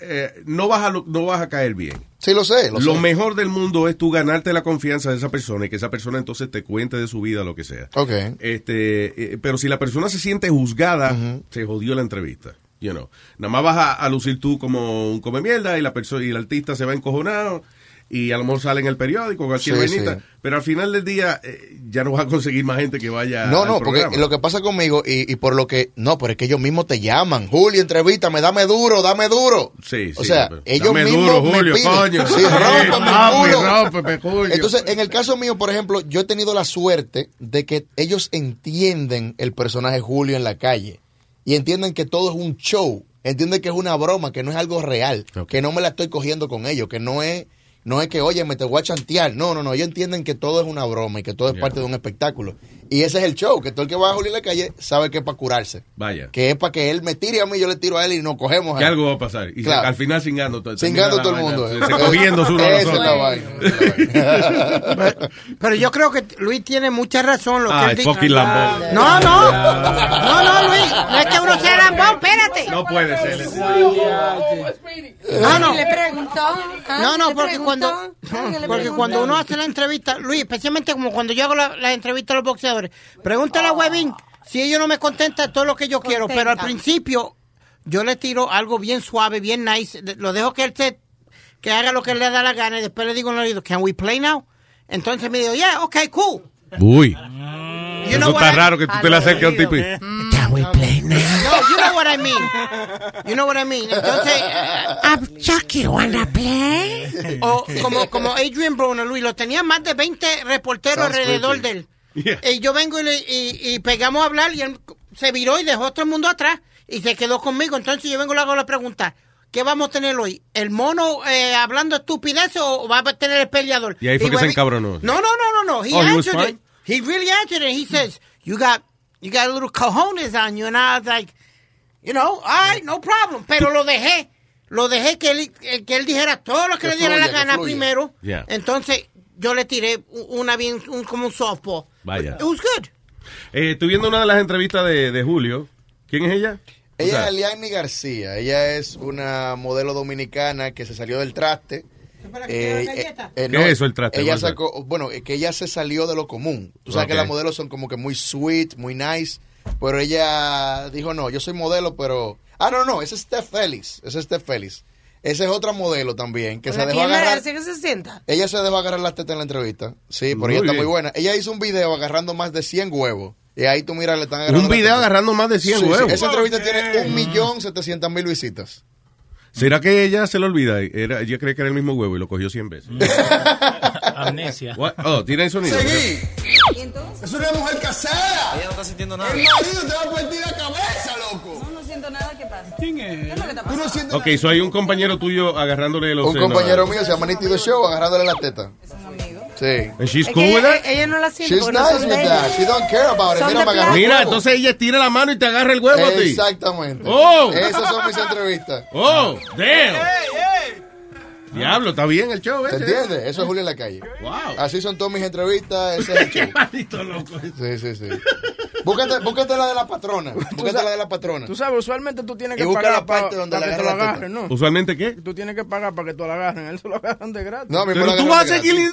eh, no, vas a, lo- no vas a caer bien. Sí, lo sé, lo, sé. mejor del mundo es tú ganarte la confianza de esa persona y que esa persona entonces te cuente de su vida, lo que sea. Ok. Este, eh, pero si la persona se siente juzgada, se jodió la entrevista. You know. Nada más vas a, a lucir tú como un come mierda y la persona y el artista se va encojonado y a lo mejor sale en el periódico cualquier Sí, pero al final del día eh, ya no vas a conseguir más gente que vaya No, al no, porque lo que pasa conmigo y, y por lo que... No, pero es que ellos mismos te llaman. Julio, entrevítame, dame duro, dame duro. Sí, O sí, sea, pero- ellos dame mismos duro, me Julio, piden. coño. Sí, rómpeme, Julio. Entonces, en el caso mío, por ejemplo, yo he tenido la suerte de que ellos entienden el personaje Julio en la calle y entienden que todo es un show, entienden que es una broma, que no es algo real, que no me la estoy cogiendo con ellos, que no es no es que, oye, me te voy a chantear. No, no, no. Ellos entienden que todo es una broma y que todo es parte de un espectáculo. Y ese es el show, que todo el que va a Julio en la calle sabe que es para curarse. Vaya. Que es para que él me tire a mí, yo le tiro a él y nos cogemos. Que algo va a pasar. Y se- al final cingando todo. Cingando todo el mundo. Se, se cogiendo la vaina. [laughs] Pero yo creo que Luis tiene mucha razón. Lo que Ay, él di- fucking lambón. No, no. No, no, Luis. No es que uno sea lambón, espérate. No puede ser. No, no. le preguntó? ¿Ah? No, no, ¿Le porque cuando, Ah, ¿qué le porque cuando uno hace la entrevista, Luis, especialmente como cuando yo hago la, la entrevista a los boxeadores, pregúntale a Webin si ellos no me contestan todo lo que yo quiero, pero al principio yo le tiro algo bien suave, bien nice, lo dejo que él se, que haga lo que le da la gana y después le digo en el oído, can we play now? Entonces me digo, yeah, okay, cool. Uy. You Eso know what está I- raro que tú te le acerques a un tipo y... Can we play now? No, you know what I mean. You know what I mean. Entonces, [laughs] I'm Chucky, wanna play? o como, como Adrian Broner, Luis, lo tenía más de 20 reporteros Sounds alrededor creepy. de él. Y yo vengo y, le- y, y pegamos a hablar y él se viró y dejó a todo el mundo atrás y se quedó conmigo. Entonces yo vengo y le hago la pregunta. ¿Qué vamos a tener hoy? ¿El mono eh, hablando estupideces o va a tener el peleador? Y ahí fue que se encabronó. No, no, no, no, no. He Oh, he answered fine? it. He really answered it. He says, you got, you got a little cojones on you. And I was like, you know, all right, no problem. Pero lo dejé. Lo dejé que él, que él dijera todo lo que, Que le diera fluya, la gana primero. Yeah. Entonces, yo le tiré una bien, un- como un softball. Vaya. It was good. Eh, estoy viendo una de las entrevistas de, de Julio. ¿Quién es ella? O Ella sea, es Eliani García. Ella es una modelo dominicana que se salió del traste. Eh, eh, eh, ¿Qué es eso, el traste? Ella sacó, bueno, es que ella se salió de lo común. Tú sabes que las modelos son como que muy sweet, muy nice. Pero ella dijo, no, yo soy modelo, pero... Ah, no, no, ese es Steph Félix. Ese es Steph Félix. Esa es otra modelo también, que se dejó agarrar... que se sienta. Ella se dejó agarrar las tetas en la entrevista. Sí, pero ella está muy buena. Ella hizo un video agarrando más de 100 huevos. Y ahí tú miras, le están agarrando Un video agarrando más de 100 Sí, sí, huevos. Esa entrevista tiene un millón setecientas mil visitas. ¿Será que ella se lo olvida? Era, ella cree que era el mismo huevo y lo cogió 100 veces. [laughs] Amnesia. What? Oh, tiene el sonido. Seguí. Es una mujer casada. Ella no está sintiendo nada. El marido te va a partir la cabeza, loco. Siento nada, ¿qué pasa? ¿Quién es? ¿Qué es lo que no pasando? sientes Ok, so hay un compañero tuyo agarrándole los Un senos. compañero mío se llama Nítido Show agarrándole las tetas. Sí. And she's Es cool que with ella, that? ella no la siente She's nice with that. ella. She don't care about it. Mira, me entonces ella tira la mano y te agarra el huevo a ti. Exactamente. Oh. Esas son mis entrevistas. Oh, damn. Diablo, está bien el show ¿Te entiendes? Eso es Julio en la calle. Wow. Así son todas mis entrevistas. Ese es el show. [laughs] Maldito loco. Sí, sí, sí. Búscate, búscate la de la patrona. Búscate la de la patrona. Tú sabes, usualmente tú tienes Y que busca pagar la parte donde para le que te lo la agarren, ¿no? ¿Usualmente qué? Tú tienes que pagar para que te lo agarren. Él se lo agarran de gratis. No, a mí me Pero la tú vas a de seguir.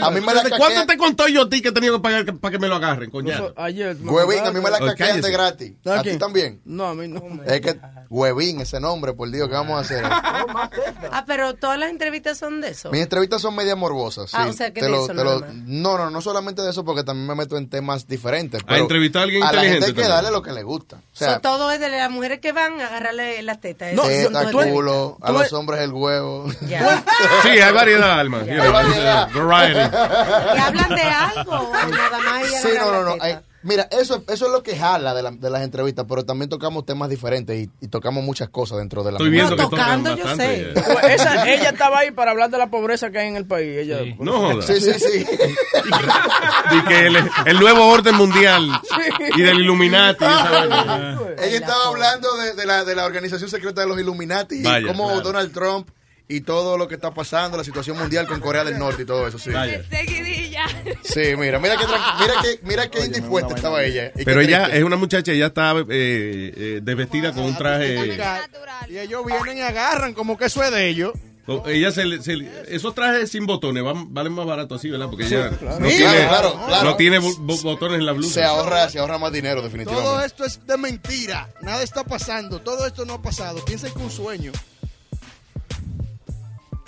A mí me la ¿Desde ¿Cuánto te contó yo a ti que he tenido que pagar para que me lo agarren, coño? Eso- ayer. me Huevín, a mí me la caquean de gratis. ¿A también? No, a mí no. Es que Huevín, ese nombre, por Dios, ¿qué vamos a hacer? [laughs] Ah, pero todas las entrevistas son de eso. Mis entrevistas son media morbosas. Ah, sí. o sea, que Te de lo- eso te lo-. No, no, no solamente de eso, porque también me meto en temas diferentes. A entrevistar a alguien A la gente inteligente hay que darle lo que le gusta. O So, sea, todo es de las mujeres que van a agarrarle las tetas. No, teta, todas culo, a tú los hombres el huevo. Ya. [laughs] Sí, hay variedad, Alma. Variedad. Variety. ¿Y hablan de algo? o Nada más y Sí, no, no, no. hay- mira, eso, eso es lo que jala de, la- de las entrevistas, pero también tocamos temas diferentes y, y tocamos muchas cosas dentro de la Estoy misma. viendo No, que tocan tocando, yo sé. Pues [laughs] esa, ella estaba ahí para hablar de la pobreza que hay en el país. Ella, No jodas. Sí, sí, sí. [laughs] Y que el, el nuevo orden mundial y del Illuminati. vaina. Ella estaba hablando de, de la, de la organización secreta de los Illuminati Vaya, y cómo claro. Donald Trump y todo lo que está pasando, la situación mundial con Corea del Norte y todo eso, sí. Seguidilla. Sí, mira, mira que, tran- mira que, mira que indispuesta estaba ella. y qué Pero ella es una muchacha, ella está eh, eh, desvestida con un traje. Y ellos vienen y agarran como que eso es de ellos. Ella se, le- se le- esos trajes sin botones van- valen más barato así, ¿verdad? Porque ella claro. no Sí, tiene, claro, claro. no tiene bo- bo- botones en la blusa. Se ahorra, se ahorra más dinero, definitivamente. Todo esto es de mentira. Nada está pasando. Todo esto no ha pasado. Piensen que un sueño.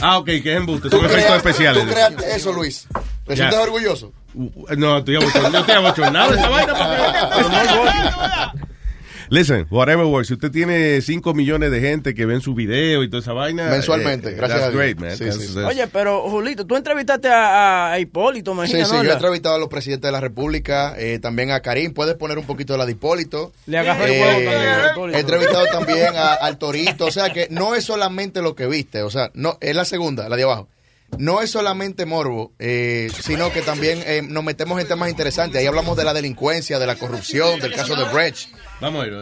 Ah, ok, que es embuste, son efectos creas- especiales. Tú creaste eso, Luis. ¿Te Ya. sientes orgulloso? Uh, No, estoy abochornado. Yo estoy abochornado de esa vaina. porque- Listen, whatever works. Si usted tiene 5 millones de gente que ven su video y toda esa vaina. Mensualmente, eh, gracias that's a Dios. great, man. Sí, That's- sí. that's- Oye, pero Julito, tú entrevistaste a, a Hipólito, Sí, imagínate. sí, yo he entrevistado a los presidentes de la República, eh, también a Karim, puedes poner un poquito de la de Hipólito. Le agarró el Eh, huevo también a Hipólito. He entrevistado también a- al Torito, o sea que no es solamente lo que viste, o sea, no es la segunda, la de abajo. No es solamente morbo, eh, sino que también eh, nos metemos en temas interesantes. Ahí hablamos de la delincuencia, de la corrupción, del caso de Brecht. Vamos a ir.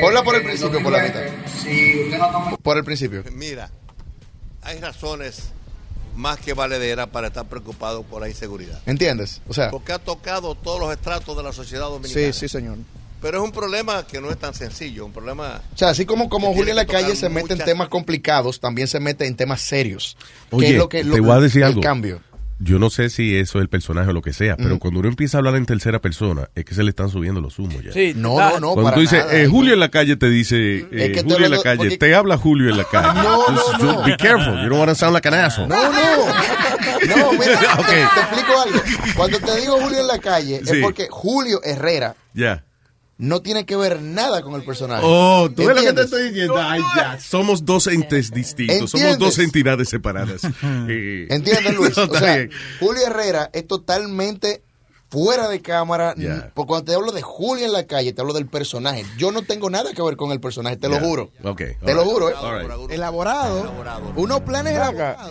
Ponla por el principio, por la mitad. Por el principio. Mira, hay razones más que valederas para estar preocupado por la inseguridad. ¿Entiendes? O sea, Porque ha tocado todos los estratos de la sociedad dominicana. Sí, sí, señor. Pero es un problema que no es tan sencillo, un problema... O sea, así como, como Julio en la calle se mete en temas complicados, también se mete en temas serios. Oye, que es lo que, lo- te voy a decir el algo. cambio. Yo no sé si eso es el personaje o lo que sea, pero Mm. cuando uno empieza a hablar en tercera persona, es que se le están subiendo los humos ya. Sí, No, no, no, Cuando para tú dices, nada. eh, Julio en la calle te dice, eh, Es que te Julio en la calle, porque- te habla Julio en la calle. [laughs] No, Just- no, no. Be careful, you don't want to sound like an asshole. No, no. [laughs] No, mira, Ok. te, te explico algo. Cuando te digo Julio en la calle, Sí. es porque Julio Herrera Ya. No tiene que ver nada con el personaje. Oh, tú ves lo que te estoy diciendo. Ay, ya. Somos dos entes distintos. Somos dos entidades separadas. [laughs] Eh, ¿Entiendes, Luis? [laughs] no, O sea. Julio Herrera es totalmente fuera de cámara. Ya. Porque cuando te hablo de Julio en la calle, te hablo del personaje. Yo no tengo nada que ver con el personaje, te lo juro. Ok. Te lo juro, ¿eh? Right. Elaborado. Unos planes elaborados.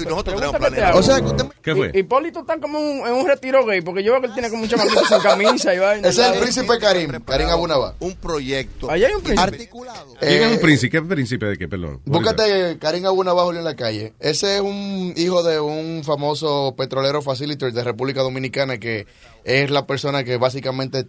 Y nosotros tenemos planes. O sea, que usted- ¿Qué fue? Hi- Hipólito está como un- en un retiro gay, porque yo veo que él tiene como un chamaquito sin camisa y vaina. Ese es el príncipe Karim, Karim Abunaba. Un proyecto. Allá hay un príncipe. Articulado. ¿Quién es Eh, un príncipe? ¿Qué príncipe de qué? Perdón. Búscate Karim Abunaba Julio en la calle. Ese es un hijo de un famoso petrolero facilitator de República Dominicana que es la persona que básicamente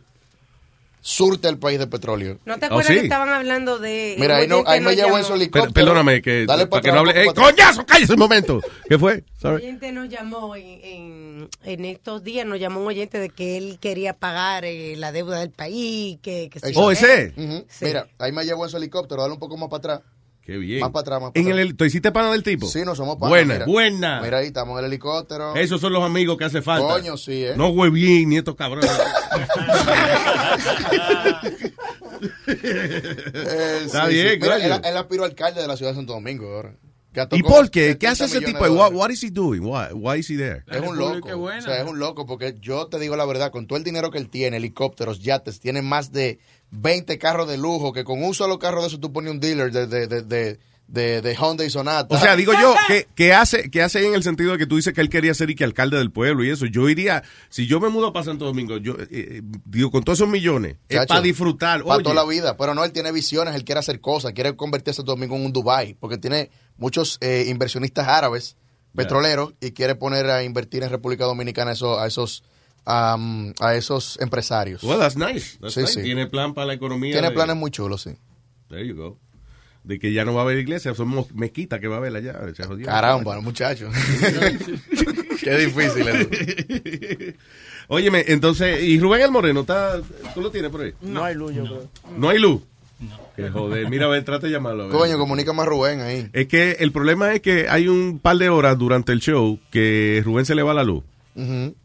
surte al país de petróleo. ¿No te Oh, acuerdas sí. que estaban hablando de... Mira, ahí, no, ahí me nos llevo en su helicóptero. Per- perdóname, que, Dale para para que no hable. atrás, ¡Eh, un poco para coñazo! ¡Cállese un momento! ¿Qué fue? Un oyente nos llamó en, en, en estos días, nos llamó un oyente de que él quería pagar eh, la deuda del país, que, que Oh, ese. Sí. Mira, ahí me llevo en su helicóptero, dale un poco más para atrás. Qué bien. Más para atrás, más para ¿En el, atrás. hel- ¿Tú hiciste pana del tipo? Sí, no somos panas, Buena, mira. buena. Mira ahí, estamos en el helicóptero. Esos son los amigos que hace falta. Coño, sí, ¿eh? No huevín ni estos cabrones. [laughs] [laughs] Eh, Está sí, bien, sí. Mira, él, él aspiró alcalde de la ciudad de Santo Domingo ahora. ¿Y por qué? ¿Qué 70 hace ese tipo? de What, what is he doing? Why, why is he there? Es un loco. O sea, es un loco porque yo te digo la verdad, con todo el dinero que él tiene, helicópteros, yates, tiene más de 20 carros de lujo, que con un solo carro de eso tú pones un dealer de, de, de, de, de, de Honda y Sonata. O sea, digo yo, ¿qué, qué hace, ¿qué hace en el sentido de que tú dices que él quería ser y que alcalde del pueblo y eso? Yo iría, si yo me mudo para Santo Domingo, yo eh, eh, digo, con todos esos millones, es Chacho, para disfrutar. Para toda la vida. Pero no, él tiene visiones, él quiere hacer cosas, quiere convertirse Santo Domingo en un Dubai, porque tiene muchos eh, inversionistas árabes, petroleros, y quiere poner a invertir en República Dominicana eso, a esos a esos empresarios. Well, that's nice. That's Sí, nice. sí. Tiene plan para la economía. Tiene de- planes muy chulos, sí. There you go. De que ya no va a haber iglesia, somos mezquita que va a haber allá. Caramba, muchachos. [laughs] Qué difícil eso. Óyeme, entonces, ¿y Rubén el Moreno? está ¿Tú lo tienes por ahí? No hay luz, yo creo. ¿No hay luz? Que joder, mira, a ver, trate de llamarlo. a ver. Coño, comunica más Rubén ahí. Es que el problema es que hay un par de horas durante el show que Rubén se le va la luz.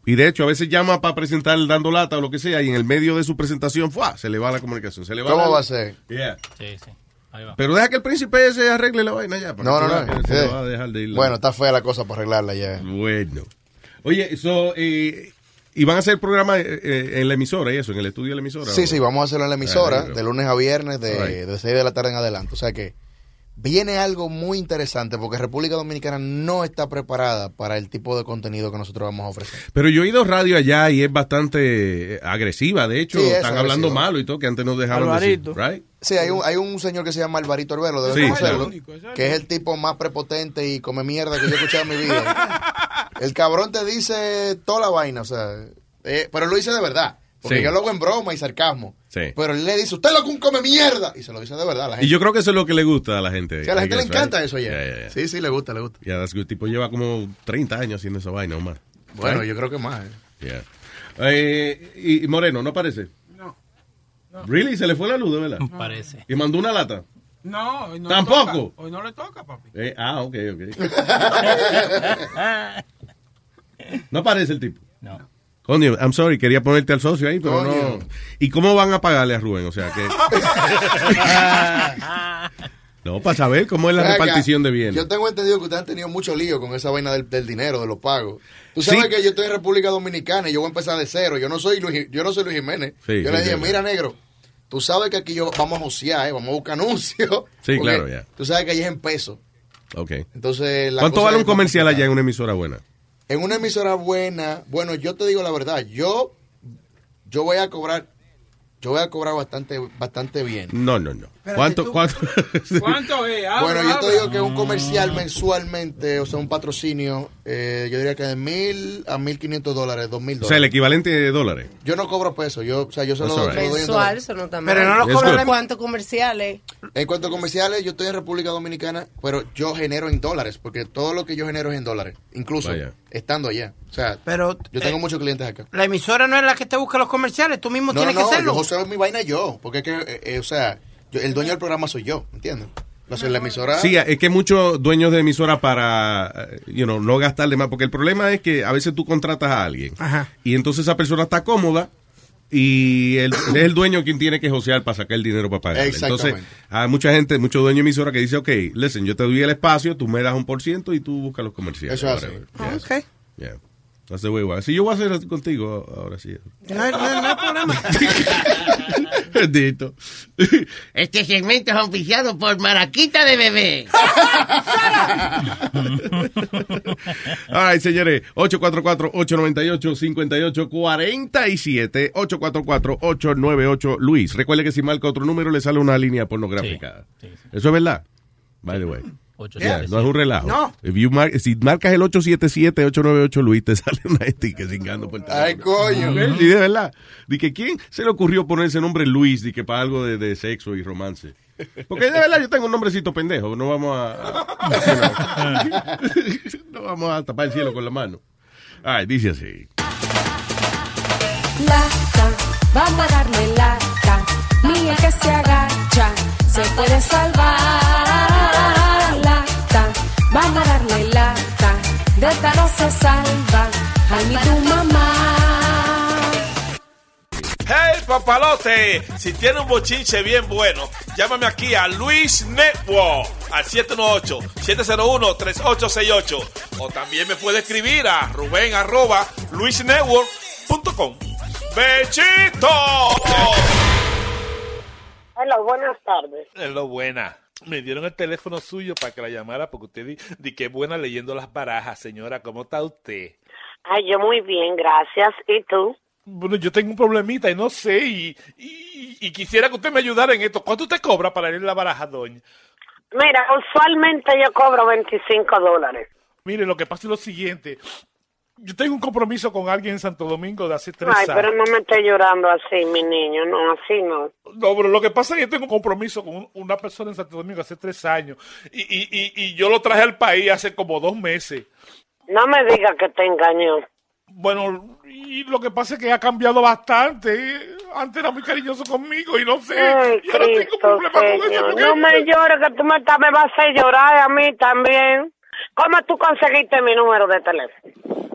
Y de hecho, a veces llama para presentar dando lata o lo que sea, y en el medio de su presentación, ¡fua! se le va la comunicación. Se le va ¿Cómo la va a ser? Yeah. Sí, sí. Pero deja que el príncipe ese arregle la vaina ya. para No, no, no. va a dejar de ir Bueno, está fea la cosa para arreglarla ya. Bueno. Oye, so, eh, ¿y van a hacer programa eh, eh, en la emisora y eso, en el estudio de la emisora? Sí, ¿O? sí, vamos a hacerlo en la emisora, Ah, de lunes a viernes, de, Alright. de 6 de la tarde en adelante. O sea que viene algo muy interesante porque República Dominicana no está preparada para el tipo de contenido que nosotros vamos a ofrecer. Pero yo he ido radio allá y es bastante eh, agresiva. De hecho, Sí, es están hablando malo y todo, que antes nos dejaban Alvarito. decir. Right? Sí, hay un, hay un señor que se llama Alvarito Arbelo, debe Sí, conocerlo, claro. que es el tipo más prepotente y come mierda que yo he escuchado en mi vida. El cabrón te dice toda la vaina, o sea, eh, pero lo dice de verdad. Porque Sí. yo lo hago en broma y sarcasmo. Sí. Pero él le dice, usted lo que un come mierda. Y se lo dice de verdad a la gente. Y yo creo que eso es lo que le gusta a la gente. Sí, a la I gente le encanta right? eso ya. Yeah, yeah, yeah. Sí, sí, le gusta, le gusta. Yeah, that's good. El tipo lleva como 30 años haciendo esa vaina o más. Bueno, Right? yo creo que más. eh. Yeah. Eh, y, Moreno, ¿no parece? No. ¿Really? ¿Se le fue la luz, de verdad? Parece. ¿Y mandó una lata? No, hoy no ¿Tampoco? Le toca. Hoy no le toca, papi. Eh, ah, ok, ok. [laughs] [laughs] no parece el tipo. No. Coño, I'm sorry, quería ponerte al socio ahí, pero no. ¿Y cómo van a pagarle a Rubén? O sea que. [laughs] no, para saber cómo es la repartición de bienes. Yo tengo entendido que ustedes han tenido mucho lío con esa vaina del, del dinero, de los pagos. Tú sabes Sí. que yo estoy en República Dominicana y yo voy a empezar de cero. Yo no soy Luis, yo no soy Luis Jiménez. Sí, yo sí, le dije, mira, negro, tú sabes que aquí yo vamos a josear, ¿eh? vamos a buscar [laughs] anuncios. Sí, claro, ya. Tú sabes que ahí es en peso. Ok. Entonces, la ¿Cuánto cosa vale un comercial allá en una emisora buena? En una emisora buena, bueno, yo te digo la verdad, yo, yo voy a cobrar, yo voy a cobrar bastante, bastante bien. No, no, no. ¿Cuánto? si tú- cuánto? [laughs] ¿Cuánto es? Habla, Bueno, yo te digo que un comercial mensualmente, o sea, un patrocinio, eh, yo diría que de mil a mil quinientos dólares, dos mil o sea, el dólares. equivalente de dólares. Yo no cobro peso, yo, o sea, yo solo, right. se lo doy en Mensual, dólares. eso no está Pero no cobran good. en ¿Cuántos comerciales? En cuanto a comerciales, yo estoy en República Dominicana, pero yo genero en dólares, porque todo lo que yo genero es en dólares, incluso Vaya. estando allá. O sea, Pero yo tengo eh, muchos clientes acá. la emisora no es la que te busca los comerciales, tú mismo No, tienes no, que yo hacerlo. joseo mi vaina yo, porque es que, eh, eh, o sea, yo- el dueño del programa soy yo, ¿entiendes? O sea, la emisora... Sí, es que muchos dueños de emisora para, you know, no gastarle más, porque el problema es que a veces tú contratas a alguien Ajá. y entonces esa persona está cómoda y el, [coughs] es el dueño quien tiene que josear para sacar el dinero para pagarle. Entonces, Exactamente. hay mucha gente, muchos dueños de emisora que dice, ok, listen, yo te doy el espacio, tú me das un por ciento y tú buscas los comerciales. Eso. Ah, Yes. ok. Yeah. That's the way. Si yo voy a hacer así contigo ahora sí. No, no no hay problema. [laughs] Bendito. [laughs] Este segmento es auspiciado por Maraquita de Bebé. [laughs] All right, señores. 844-898-5847. 844-898 Luis. Recuerde que si marca otro número le sale una línea pornográfica. Eso es verdad. By the way. Yeah, no es un relajo. No. If you mar- si marcas el 877-898 Luis, te [laughs] sale una estica cingando por el teléfono. Ay, coño. Sí, de verdad. Di que quién se le ocurrió poner ese nombre Luis, di que para algo de, de sexo y romance. Porque de verdad yo tengo un nombrecito pendejo. No vamos a. [laughs] no vamos a tapar el cielo con la mano. Ay, dice así. Lata, vamos a darle lata. El que se agacha se puede salvar. Vamos a darle lata. De esta no se salva. Ay, ni tu mamá. Hey papalote, si tiene un bochinche bien bueno, llámame aquí a Luis Network al 718-701-3868 o también me puede escribir a ruben arroba luisnetwork.com. ¡Bechito! Hola, buenas tardes. Es lo buena. Me dieron el teléfono suyo para que la llamara porque usted di, di que buena leyendo las barajas, señora. ¿Cómo está usted? Ay, yo muy bien, gracias. ¿Y tú? Bueno, yo tengo un problemita y no sé, y, y- y quisiera que usted me ayudara en esto. ¿Cuánto usted cobra para leer la baraja, doña? Mira, usualmente yo cobro 25 dólares. Mire, lo que pasa es lo siguiente. Yo tengo un compromiso con alguien en Santo Domingo de hace tres Ay, pero años. no me esté llorando así, mi niño. No, así no. No, pero lo que pasa es que yo tengo un compromiso con un- una persona en Santo Domingo hace tres años. Y, y, y, y yo lo traje al país hace como dos meses. No me digas que te engañó. Bueno, y lo que pasa es que ha cambiado bastante. Antes era muy cariñoso conmigo y no sé. Ay, y ahora tengo Cristo, problemas con eso. Porque- No me llores, que tú me, estás- me vas a hacer llorar a mí también. ¿Cómo tú conseguiste mi número de teléfono?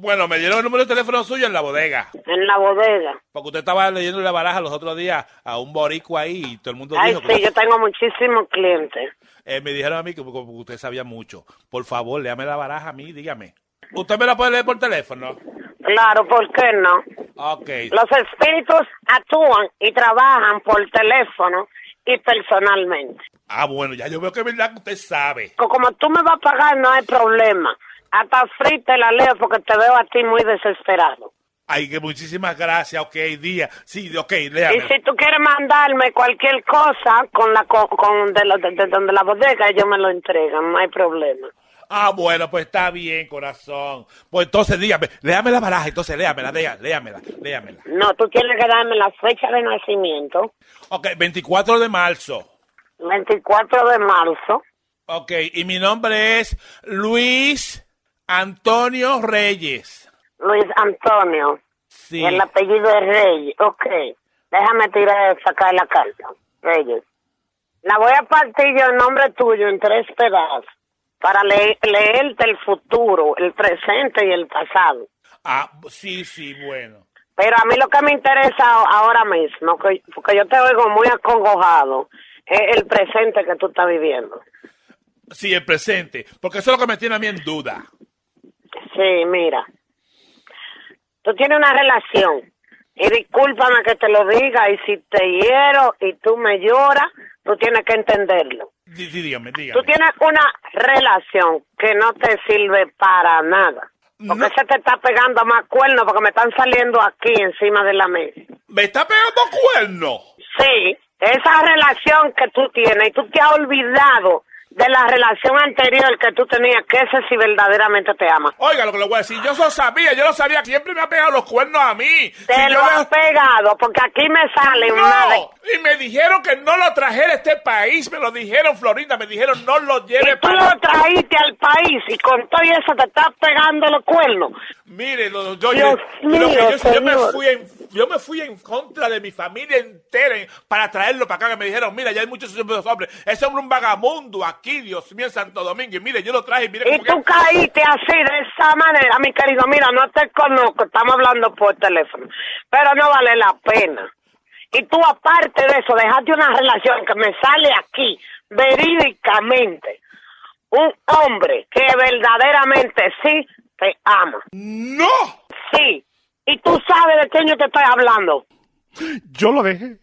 Bueno, me dieron el número de teléfono suyo en la bodega. En la bodega. Porque usted estaba leyendo la baraja los otros días a un boricua ahí y todo el mundo Ay, dijo que... sí, yo tengo muchísimos clientes. Eh, me dijeron a mí que usted sabía mucho. Por favor, léame la baraja a mí, dígame. ¿Usted me la puede leer por teléfono? Claro, ¿por qué no? Ok. Los espíritus actúan y trabajan por teléfono y personalmente. Ah, bueno, ya yo veo que es verdad que usted sabe. Co- Como tú me vas a pagar, no hay problema. Hasta frita la leo porque te veo a ti muy desesperado. Ay, que muchísimas gracias. Ok, día. Sí, ok, Y léame. si tú quieres mandarme cualquier cosa con la con, con de, la- de- de donde la bodega, ellos me lo entregan, no hay problema. Ah, bueno, pues está bien, corazón. Pues entonces dígame, léame la baraja, entonces léamela, léamela, léamela. No, tú tienes que darme la fecha de nacimiento, Ok, 24 de marzo. 24 de marzo. Ok, y mi nombre es Luis Antonio Reyes. Luis Antonio. Sí. El apellido es Reyes. Ok. Déjame tirar, sacar la carta. Reyes. La voy a partir yo en nombre tuyo en tres pedazos para le- leerte el futuro, el presente y el pasado. Ah, sí, sí, bueno. Pero a mí lo que me interesa ahora mismo, que- porque yo te oigo muy acongojado, es el presente que tú estás viviendo. Sí, el presente, porque eso es lo que me tiene a mí en duda. Sí, mira. Tú tienes una relación. Y discúlpame que te lo diga, y si te hiero y tú me lloras, tú tienes que entenderlo. Dí- dí- dígame, Tú dígame. tienes una relación que no te sirve para nada. Porque se te está pegando más cuernos porque me están saliendo aquí encima de la mesa. ¿Me está pegando cuerno? Sí, esa relación que tú tienes y tú te has olvidado de la relación anterior que tú tenías, que ese sí verdaderamente te ama. Oiga, lo que le voy a decir, yo eso sabía, yo lo sabía, siempre me ha pegado los cuernos a mí. Te Si lo has pegado porque aquí me sale una de... No, y me dijeron que no lo trajera a este país, me lo dijeron, Florinda, me dijeron no lo lleve Y tú para... lo trajiste al país y con todo eso te estás pegando los cuernos. Mire, lo- yo, Dios yo- mío, lo que yo, yo me fui en, yo me fui en contra de mi familia entera en- para traerlo para acá, que me dijeron, mira, ya hay muchos hombres, ese hombre es un vagamundo aquí, Dios mío, en Santo Domingo, y mire, yo lo traje, y mire Y tú caíste así, de esa manera, mi querido. Mira, no te conozco, estamos hablando por teléfono, pero no vale la pena. Y tú, aparte de eso, dejaste una relación que me sale aquí, verídicamente. Un hombre que verdaderamente sí te ama. ¡No! Sí. Y tú sabes de quién yo te estoy hablando. Yo lo dejé.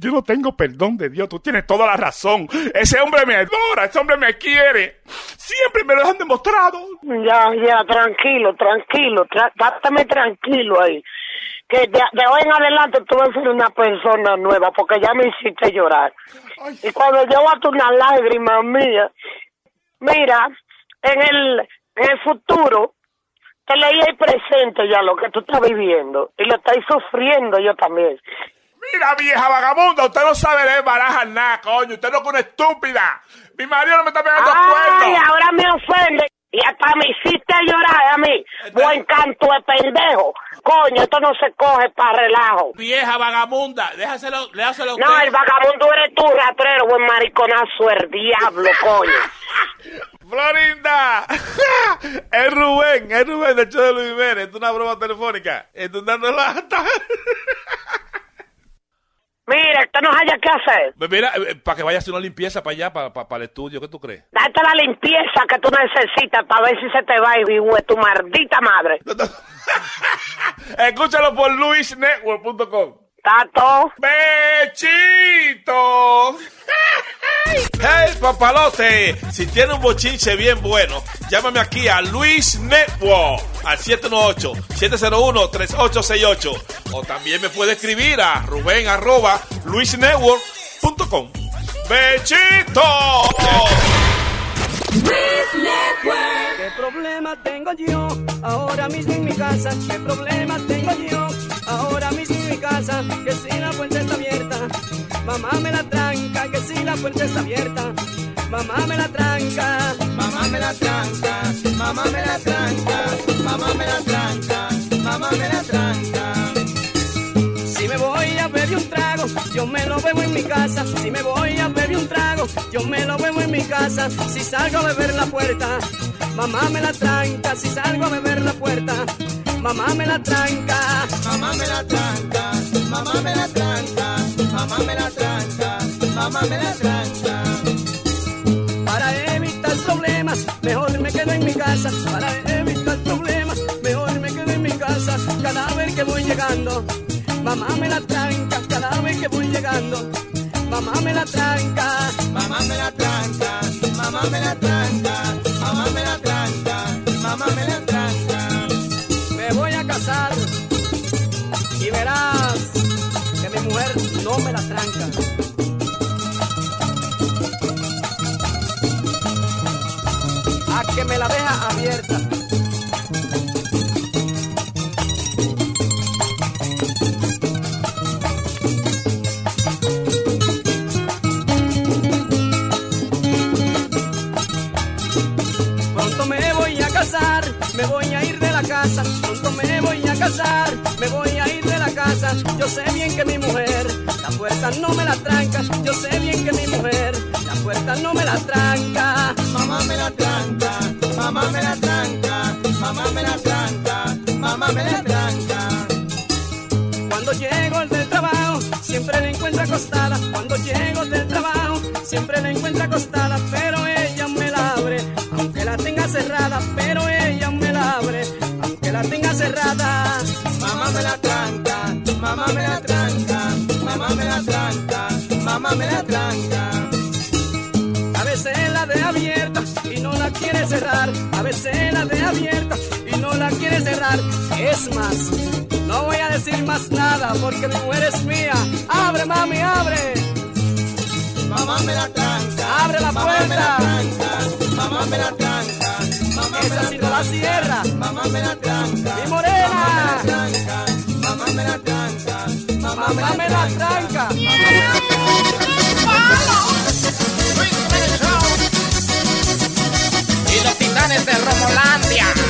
Yo no tengo perdón de Dios. Tú tienes toda la razón. Ese hombre me adora. Ese hombre me quiere. Siempre me lo han demostrado. Ya, ya, tranquilo, tranquilo, tra- trátame tranquilo ahí. Que de, de hoy en adelante tú vas a ser una persona nueva porque ya me hiciste llorar. Y cuando yo a una lágrima mía, mira, en el, en el futuro, te leí el presente ya lo que tú estás viviendo y lo estás sufriendo yo también. Mira, vieja vagabunda, usted no sabe leer barajas nada, coño. Usted no es una estúpida. Mi marido no me está pegando Ay, cuernos. ahora me ofende. Y hasta me hiciste llorar a mí. Buen canto de pendejo. Coño, esto no se coge para relajo. Vieja vagamunda, déjaselo, déjaselo usted. No, el vagabundo eres tú, ratrero, buen mariconazo, el diablo, coño. Florinda, [laughs] es Rubén, es Rubén del show de Luis Jiménez. Es una broma telefónica. Estoy dando lata. Mira, esto no haya que hacer. Pues mira, para que vaya a hacer una limpieza para allá, para, para, el estudio, ¿qué tú crees? Date la limpieza que tú necesitas para ver si se te va y vive tu maldita madre. [laughs] Escúchalo por luisnetwork.com. Tato. ¡Bechito! [laughs] ¡Hey, papalote! Si tiene un bochinche bien bueno, llámame aquí a Luis Network al 718-701-3868. O también me puede escribir a Rubén arroba luisnetwork.com. ¡Bechito! ¿Qué problema tengo yo ahora mismo en mi casa? ¿Qué problema tengo yo ahora mismo en mi casa? Que si la puerta está abierta, mamá me la tranca. Que si la puerta está abierta, mamá me la tranca. Mamá me la tranca, mamá me la tranca, mamá me la tranca, mamá me la tranca. Si me voy a beber un trago, yo me lo bebo en mi casa. Si me voy a beber un trago, yo me lo bebo en mi casa. Si salgo a beber la puerta, mamá me la tranca. Si salgo a beber la puerta, mamá me la tranca. Mamá me la tranca, mamá me la tranca, mamá me la tranca, mamá me la tranca. Para evitar problemas, mejor me quedo en mi casa. Para evitar problemas, mejor me quedo en mi casa. Cada vez que voy llegando, mamá me la tranca. Cada vez que voy llegando, mamá me la tranca, mamá me la tranca, mamá me la tranca, no me la tranca. A que me la deja abierta. Pronto me voy a casar, me voy a ir de la casa. Pronto me voy a casar, me voy a ir de la casa. Yo sé bien que mi mujer, puerta no me la tranca. Yo sé bien que mi mujer, la puerta no me la tranca. Mamá me la tranca, mamá me la tranca, mamá me la tranca, mamá me la tranca. Cuando llego del trabajo, siempre la encuentro acostada. Cuando llego del trabajo, siempre la encuentro acostada. Pero ella me la abre, aunque la tenga cerrada. Pero ella me la abre, aunque la tenga cerrada. Mamá me la tranca, mamá me la tranca, mamá me la tranca. A veces la deja abierta y no la quiere cerrar. A veces la deja abierta y no la quiere cerrar. Es más, no voy a decir más nada porque mi mujer es mía. Abre, mami, abre. Mamá me la tranca, Abre la mamá me la puerta. tranca, mamá me la tranca, mamá me Esa la sí no la cierra. mamá me la tranca, Mi morena. mamá me la tranca, mamá Mamá me la tranca. Y los titanes de Romolandia.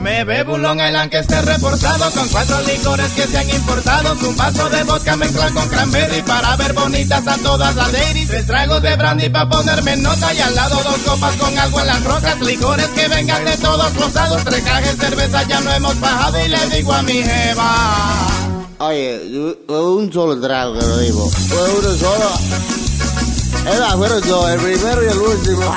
Me bebo un Long Island que esté reforzado con cuatro licores que se han importado. Un vaso de vodka mezclado con cranberry para ver bonitas a todas las ladies. Tres tragos de brandy para ponerme nota y al lado dos copas con agua en las rocas. Licores que vengan de todos los lados. Tres cajas de cerveza ya no hemos bajado y le digo a mi jeva. Oye, un solo trago que lo digo. Uno solo. Más, fueron dos, el primero y el último.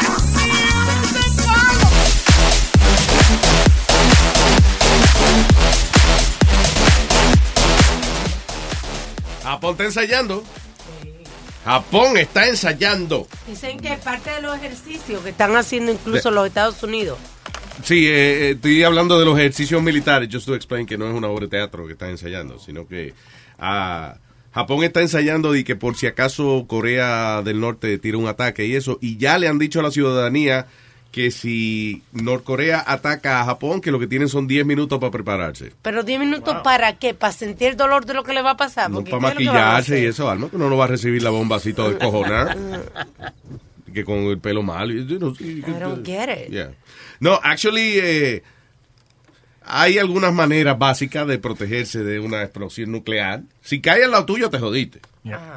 Japón está ensayando. Japón está ensayando. Dicen que parte de los ejercicios que están haciendo incluso los Estados Unidos. Sí, eh, eh, estoy hablando de los ejercicios militares. Just to explain que no es una obra de teatro que están ensayando, sino que ah, Japón está ensayando y que por si acaso Corea del Norte tira un ataque y eso. Y ya le han dicho a la ciudadanía que si Norcorea ataca a Japón, que lo que tienen son 10 minutos para prepararse. Pero 10 minutos para qué? Para sentir el dolor de lo que le va a pasar. No para ¿qué es lo que van a maquillarse y eso, Alma, que uno no va a recibir la bomba así todo descojonada. [laughs] que con el pelo mal. you know, I don't get it. Yeah. No, actually, eh, hay algunas maneras básicas de protegerse de una explosión nuclear. Si cae al lado tuyo, te jodiste.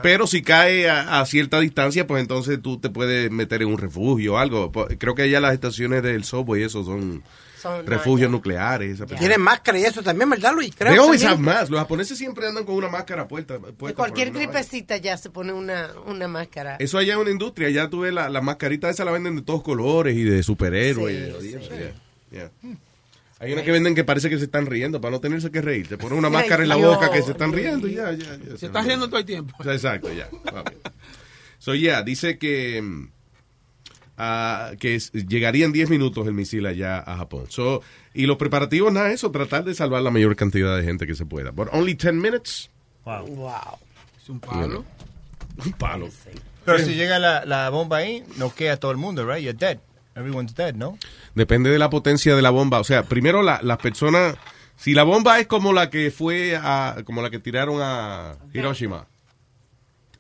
Pero si cae a, a cierta distancia, pues entonces tú te puedes meter en un refugio o algo. Creo que allá las estaciones del subway, eso son, Son- refugios nucleares. esa Tienen máscara y eso también, ¿verdad, Luis? Creo también. have masks. Los japoneses siempre andan con una máscara puesta. puesta Cualquier vaina. gripecita ya se pone una, una máscara. Eso allá es una industria. Ya tuve la, la mascarita esa la venden de todos colores y de superhéroes. Sí, y eso, sí. yeah, yeah. Hay una que venden que parece que se están riendo para no tenerse que reír. Se ponen una máscara en la boca que se están riendo y ya, ya, ya. Se está riendo todo el tiempo. [laughs] Exacto, ya. So, yeah, dice que ah, que llegaría en 10 minutos el misil allá a Japón. So, y los preparativos, nada, eso, tratar de salvar la mayor cantidad de gente que se pueda. But only 10 minutes. Wow. Es un palo. Un palo. Pero si llega la, la bomba ahí, no queda todo el mundo, right? You're dead. Everyone's dead, ¿no? Depende de la potencia de la bomba. O sea, primero la- las personas. Si la bomba es como la que fue a, como la que tiraron a Hiroshima.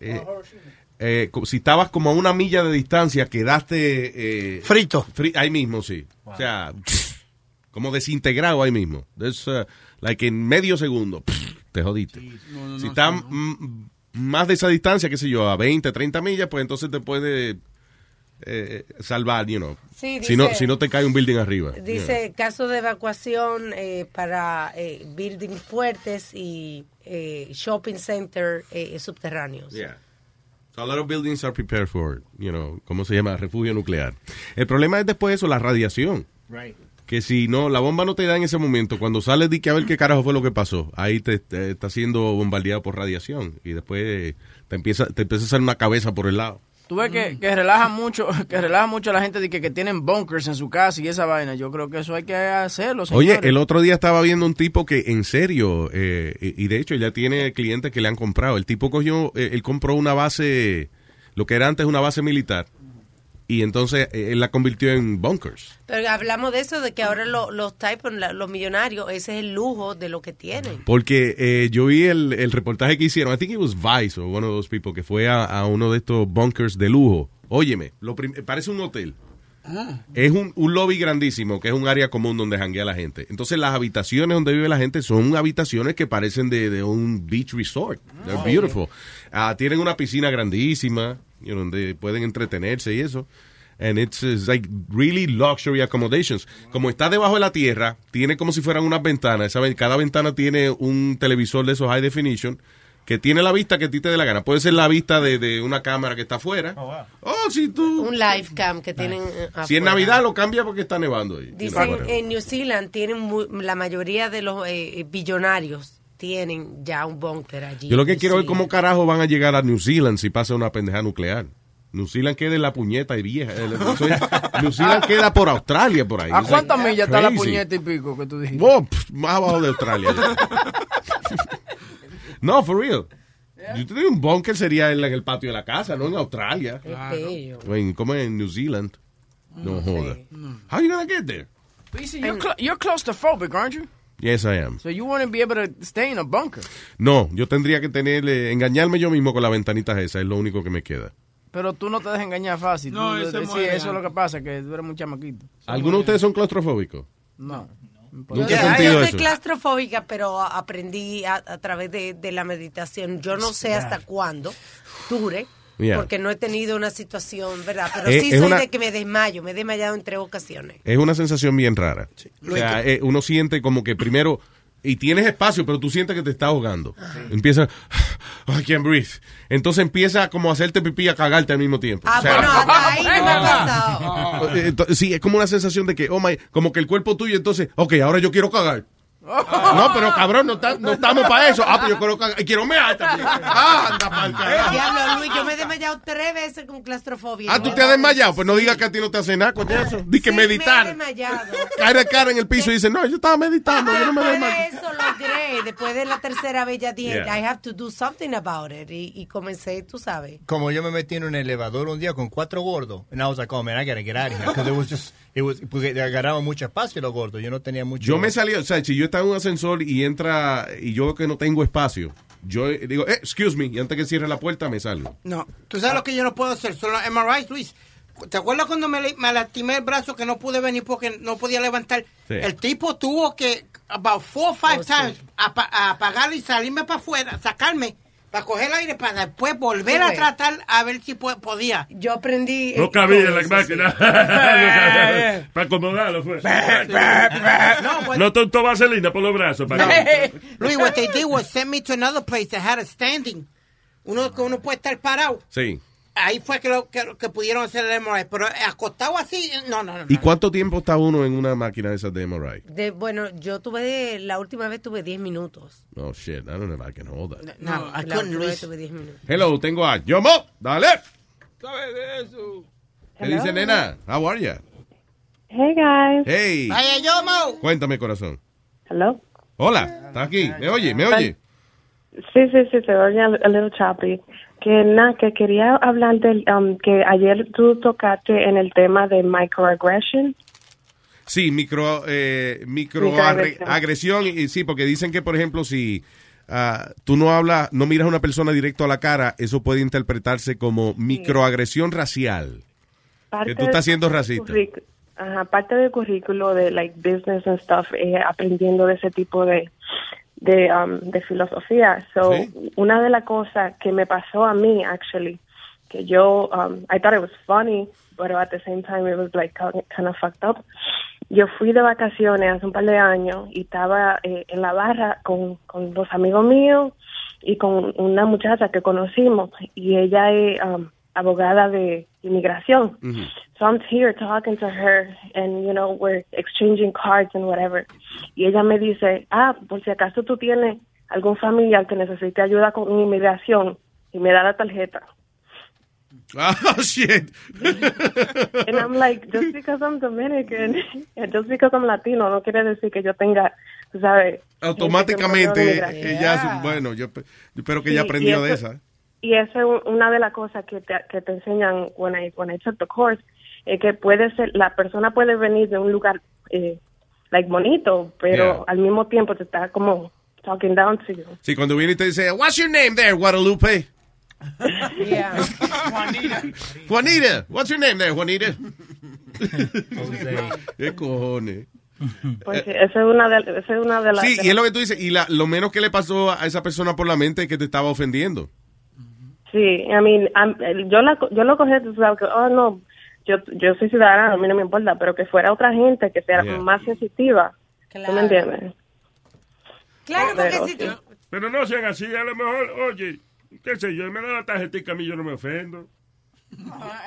eh, eh, si estabas como a una milla de distancia, quedaste eh, frito. ahí mismo, sí. O sea, como desintegrado ahí mismo. Es like en medio segundo, te jodiste. si estás mm, más de esa distancia, qué sé yo, a 20, 30 millas, pues entonces te puede eh, salvar, you know. Sí, si, no, si no te cae un building arriba. Dice caso de evacuación eh, para eh, buildings fuertes y eh, shopping center eh, subterráneos. Yeah. So a lot of buildings are prepared for, you know, ¿cómo se llama? Refugio nuclear. El problema es después eso, la radiación. Right. Que si no, la bomba no te da en ese momento, cuando sales di que a ver qué carajo fue lo que pasó, ahí te, te está siendo bombardeado por radiación y después te empieza, te empieza a hacer una cabeza por el lado. Tú ves que, que relaja mucho, [laughs] que relaja mucho a la gente de que, que tienen bunkers en su casa y esa vaina. Yo creo que eso hay que hacerlo, Oye, señores. el otro día estaba viendo un tipo que en serio, eh, y y de hecho ya tiene clientes que le han comprado. El tipo cogió, eh, él compró una base, lo que era antes una base militar, y entonces eh, él la convirtió en bunkers. Pero hablamos de eso, de que ahora lo- los typos, la- los millonarios, ese es el lujo de lo que tienen. Porque eh, yo vi el, el reportaje que hicieron, I think it was Vice o one of those people, que fue a, a uno de estos bunkers de lujo. Óyeme, lo prim- parece un hotel. Es un, un lobby grandísimo, que es un área común donde janguea la gente. Entonces las habitaciones donde vive la gente son habitaciones que parecen de, de un beach resort. They're beautiful. Ah, tienen una piscina grandísima, you know, donde pueden entretenerse y eso. And it's, it's like really luxury accommodations. Como está debajo de la tierra, tiene como si fueran unas ventanas. Cada ventana tiene un televisor de esos high definition que tiene la vista que a ti te dé la gana. Puede ser la vista de, de una cámara que está afuera. Oh, si tú... Un live cam que tienen eh, Si en afuera. Navidad lo cambia porque está nevando ahí. Dicen You know, en New Zealand tienen la mayoría de los eh, billonarios tienen ya un búnker allí. Yo lo que quiero es cómo carajo van a llegar a New Zealand si pasa una pendeja nuclear. New Zealand queda en la puñeta y vieja. Eh, [laughs] New Zealand queda por Australia, por ahí. ¿A cuántas like millas está la puñeta y pico que tú dijiste? Oh, pff, más abajo de Australia. no, for real. Yo te digo, un bunker sería en, el patio de la casa, no en Australia. I mean, como en New Zealand. No joda. How you gonna get there? You're, cl- you're claustrophobic, aren't you? Yes, I am. So you wouldn't be able to stay in a bunker. No, yo tendría que tener, eh, engañarme yo mismo con la ventanita esa, es lo único que me queda. Pero tú no te dejas engañar fácil. No, Tú- ese sí, eso es lo que pasa, que tú eres muy chamaquito. ¿Alguno de ustedes son claustrofóbicos? No. Nunca he Yo, sentido yo soy eso. claustrofóbica, pero aprendí a, a través de, de la meditación. Yo no sé hasta cuándo dure, Yeah. porque no he tenido una situación, ¿verdad? Pero Eh, sí es soy una- de que me desmayo. Me he desmayado en tres ocasiones. Es una sensación bien rara. O sea, eh, uno siente como que primero, y tienes espacio, pero tú sientes que te está ahogando. Empieza, [sighs] I can't breathe. Entonces empieza como a hacerte pipí, a cagarte al mismo tiempo. Ah, O sea, bueno, [laughs] hasta ahí no me ha pasado. eh, sí, es como una sensación de que, oh my, como que el cuerpo tuyo, entonces, ok, ahora yo quiero cagar. No, pero cabrón, no, está- no estamos para eso. Ah, pero yo quiero cagar. Y quiero mear también. Ah, anda pa'l carajo. Diablo, Luis, yo me he desmayado tres veces con claustrofobia. Ah, tú te has desmayado. Pues no digas que a ti no te hace nada con eso. Di que Sí, Me he meditar. desmayado. Caer de cara en el piso y dice, no, yo estaba meditando. Yo no me Después desmayé. de eso logré. Después de la tercera vez ya dije, Yeah. I have to do something about it. Y, y comencé, tú sabes. Como yo me metí en un elevador un día con cuatro gordos. And I was like, oh man, I gotta get out of here. 'Cause it was just, was, porque agarraban mucho espacio los gordos. Yo no tenía mucho. Yo me salí, o sea, si yo estaba en un ascensor y entra y yo que no tengo espacio, yo eh, digo, eh, excuse me, y antes que cierre la puerta me salgo. No, tú sabes lo que yo no puedo hacer, son los MRIs, Luis. ¿Te acuerdas cuando me, lastimé el brazo que no pude venir porque no podía levantar? Sí. El tipo tuvo que, about four or five times, apa- apagar y salirme para afuera, sacarme, para coger el aire, para después volver a tratar a ver si po- podía. Yo aprendí. No cabía en la máquina. [laughs] [laughs] para acomodarlo fue. no tonto vaselina por los brazos. Para [laughs] Luis, what they did was send me to another place that had a standing. Uno que uno puede estar parado. Sí. Ahí fue que, lo, que, que pudieron hacer el MRI. Pero acostado así, no, no, no. ¿Y cuánto tiempo está uno en una máquina de esas de MRI? De, bueno, yo tuve, la última vez tuve 10 minutos. Oh, shit, I don't know if I can hold that. No, I la couldn't, última vez Luis. tuve 10 minutos. Hello, tengo a Yomo, dale. ¿Sabes de eso? ¿Qué dice, nena? How are ya? Hey guys. Hey. Vaya yo, Mo. Cuéntame, corazón. Hello. Hola, ¿estás aquí? ¿Me oye? ¿Me oye? Sí, sí, sí, se oye a, a little choppy. Que nada, que quería hablar del um, que ayer tú tocaste en el tema de microaggression. Sí, micro, eh, Microagresión. Y sí, porque dicen que, por ejemplo, si ah, tú no hablas, no miras a una persona directo a la cara, eso puede interpretarse como microagresión racial. Parte Que tú estás siendo racista. Ajá, parte del currículo de like business and stuff, eh, aprendiendo de ese tipo de de, um, de filosofía. So, una de las cosas que me pasó a mí, actually, que yo, um, I thought it was funny, but at the same time it was like kind of fucked up. Yo fui de vacaciones hace un par de años y estaba eh, en la barra con, con dos amigos míos y con una muchacha que conocimos y ella es um, abogada de inmigración. So I'm here talking to her and, you know, we're exchanging cards and whatever. Y ella me dice, ah, por si acaso tú tienes algún familiar que necesite ayuda con inmigración y me da la tarjeta. [laughs] Oh, shit. And I'm like, just because I'm Dominican [laughs] and just because I'm Latino no quiere decir que yo tenga, sabes. Automáticamente, tiene ella, bueno, yo, yo espero que Sí, ella aprendió de eso- esa. Y eso es una de las cosas que te, que te enseñan when I, when I took the course, es que puede ser, la persona puede venir de un lugar, eh, like, bonito, pero Yeah. al mismo tiempo te está como talking down to you. Sí, cuando viene y te dice, what's your name there, Guadalupe? [laughs] Juanita. Juanita, what's your name there, Juanita? ¿Qué cojones? Pues sí, esa es una de, esa es una de las... Sí, de y es lo que tú dices, y la- lo menos que le pasó a esa persona por la mente es que te estaba ofendiendo. Sí, I mean, I'm- yo, la, yo lo cogí, tú sabes, que, oh, no, yo, yo soy ciudadana, a mí no me importa, pero que fuera otra gente que sea Yeah. más sensitiva. ¿Tú me entiendes? Claro, porque porque si tú... Pero no sean así, a lo mejor, oye, qué sé yo, me da la tarjetita a mí, yo no me ofendo.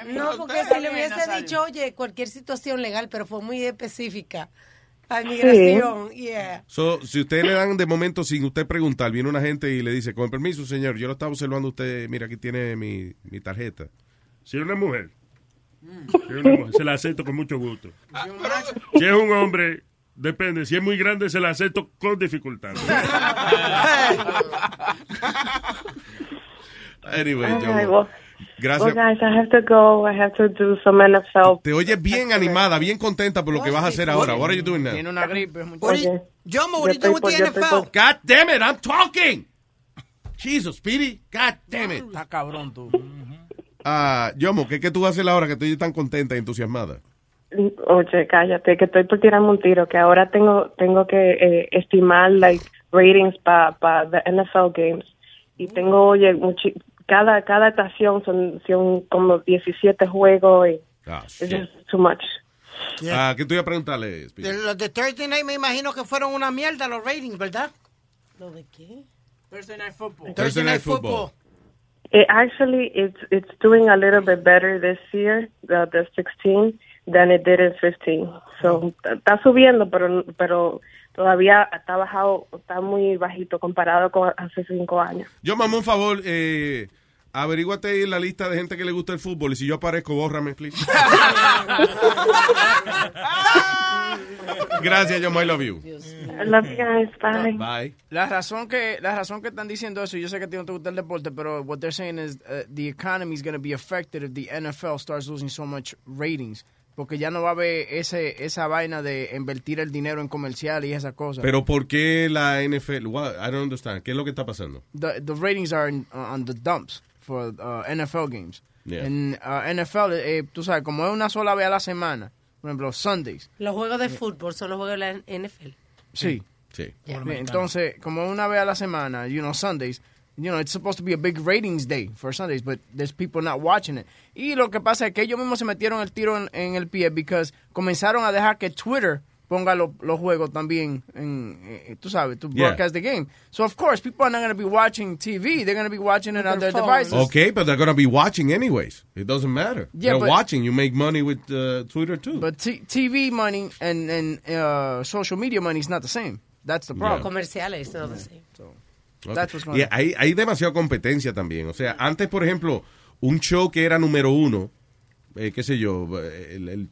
No, porque si le hubiese dicho, oye, cualquier situación legal, pero fue muy específica. A migración, yeah. So, si ustedes le dan de momento sin usted preguntar, viene una gente y le dice, con permiso, señor, yo lo estaba observando a usted, mira, aquí tiene mi, mi tarjeta. Si es una mujer, se la acepto con mucho gusto. Si es un hombre, depende. Si es muy grande, se la acepto con dificultad. [laughs] Anyway, yo- gracias. Well, guys, I have to go. I have to do some NFL. Te oyes bien animada, bien contenta por lo que vas a hacer ahora. What are you doing now? Tiene una gripe. Oye, yo me ahorita estoy por- yo estoy por- God damn it, I'm talking. Jesus, Speedy. God damn it. Está cabrón tú. Ah, Yomo, ¿qué, ¿qué tú vas a hacer ahora que estoy tan contenta y entusiasmada? Oye, cállate, que estoy por tirarme un tiro, que ahora tengo tengo que eh, estimar like ratings para pa the NFL games y tengo, oye, muchi- cada cada estación son, son como 17 juegos y Ah, just too much. Ah, ¿qué te voy a preguntarle? De los de Thursday Night me imagino que fueron una mierda los ratings, ¿verdad? ¿Lo de qué? Thursday Night Football. Thursday Night Football. It actually it's it's doing a little bit better this year, the, the 16 than it did in 15. So está subiendo, pero pero todavía está bajado, está muy bajito comparado con hace cinco años. Yo, mamá, un favor, eh, averíguate ahí la lista de gente que le gusta el fútbol y si yo aparezco, bórrame, please. [laughs] Gracias, yo, I love you. I love you guys. Bye. Bye. La razón que la razón que están diciendo eso, yo sé que a ti no te gusta el deporte, pero what they're saying is uh, the economy is going to be affected if the NFL starts losing so much ratings, porque ya no va a haber ese esa vaina de invertir el dinero en comercial y esas cosas. Pero ¿por qué la NFL? What? I don't understand. ¿Qué es lo que está pasando? the the ratings are in, uh, on the dumps for uh, NFL games. Yeah. En uh, NFL, eh, tú sabes, como es una sola vez a la semana, por ejemplo, Sundays. Los juegos de fútbol son los juegos de la NFL. Sí. Sí. Yeah. Entonces, como una vez a la semana, you know, Sundays, you know, it's supposed to be a big ratings day for Sundays, but there's people not watching it. Y lo que pasa es que ellos mismos se metieron el tiro en, en el pie because comenzaron a dejar que Twitter ponga lo- los juegos también en, eh, tú sabes, to Yeah. broadcast the game. So, of course, people are not going to be watching TV. They're going to be watching it on their their devices. Okay, but they're going to be watching anyways. It doesn't matter. Yeah, they're but- watching. You make money with uh, Twitter too. But t- TV money and, and uh, social media money is not the same. That's the problem. Comerciales, todo así. Okay. That's what's going Y on. hay, hay demasiada competencia también. O sea, antes, por ejemplo, un show que era número uno eh, qué sé yo, el- el-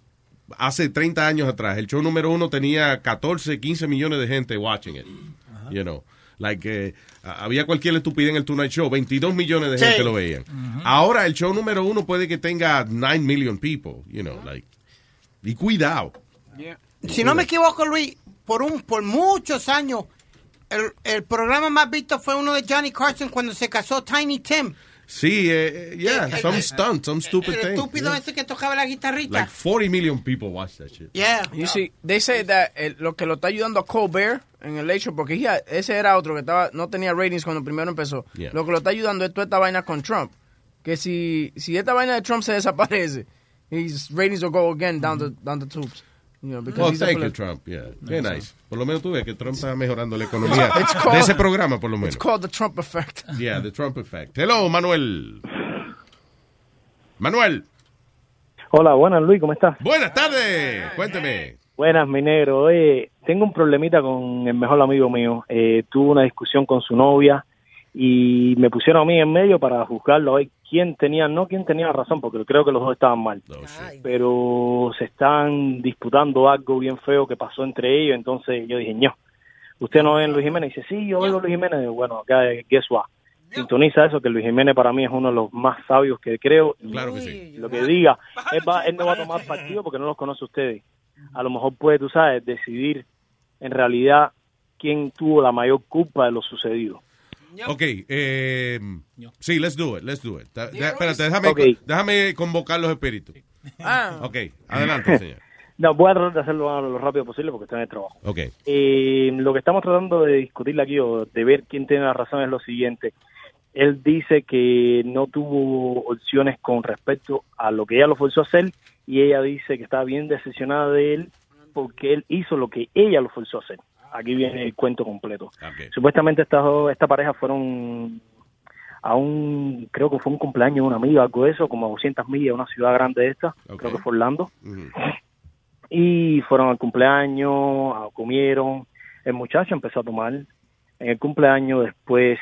hace 30 años atrás, el show número uno tenía 14, 15 millones de gente watching it. You know, like, eh, había cualquier estupidez en el Tonight Show, 22 millones de Sí. gente lo veían. Ahora el show número uno puede que tenga 9 million people, you know, like, y cuidado. Si no me equivoco, Luis, por un por muchos años, el, el programa más visto fue uno de Johnny Carson cuando se casó Tiny Tim. Sí, eh, eh, yeah, El- some el- stunt, some stupid El thing. estúpido yeah. ese que tocaba la guitarrita. Like 40 million people watch that shit. yeah. You see, they say that eh, lo que lo está ayudando a Colbert en el Late Show, porque ya, ese era otro que estaba no tenía ratings cuando primero empezó. Yeah. Lo que lo está ayudando es toda esta vaina con Trump. Que si, si esta vaina de Trump se desaparece, his ratings will go again down the, down the tubes. You know, because Oh, he's a thank you, Trump. Yeah, qué nice. Por lo menos tú ves que Trump está mejorando la economía [laughs] It's de called- ese programa, por lo menos. It's called the Trump effect. [laughs] Yeah, the Trump effect. Hello, Manuel. Manuel. Hola, buenas Luis, ¿cómo estás? Buenas tardes. Cuénteme. Buenas, mi negro. Oye, tengo un problemita con el mejor amigo mío. Eh, tuve una discusión con su novia y me pusieron a mí en medio para juzgarlo a ver quién tenía, no quién tenía razón, porque creo que los dos estaban mal. Pero se están disputando algo bien feo que pasó entre ellos, entonces yo dije, no, usted no ve a Luis Jiménez. dice, sí, yo veo a Luis Jiménez. Digo, bueno, acá, guess what? Sintoniza eso, que Luis Jiménez para mí es uno de los más sabios que creo. Claro que sí. Lo que diga, él, va, él no va a tomar partido porque no los conoce a ustedes. A lo mejor puede, tú sabes, decidir en realidad quién tuvo la mayor culpa de lo sucedido. Ok, eh, sí, let's do it, let's do it. Espérate, déjame, déjame convocar los espíritus. Ah. Ok, adelante, señor. [laughs] No, voy a tratar de hacerlo lo rápido posible porque estoy en el trabajo. Ok. Eh, lo que estamos tratando de discutir aquí o de ver quién tiene la razón es lo siguiente. Él dice que no tuvo opciones con respecto a lo que ella lo forzó a hacer y ella dice que está bien decepcionada de él porque él hizo lo que ella lo forzó a hacer. Aquí viene el cuento completo. Supuestamente estas dos- esta pareja fueron a un, creo que fue un cumpleaños de una amiga, algo de eso, como a 200 millas, una ciudad grande de esta, creo que fue Orlando. Y fueron al cumpleaños, comieron, el muchacho empezó a tomar, en el cumpleaños después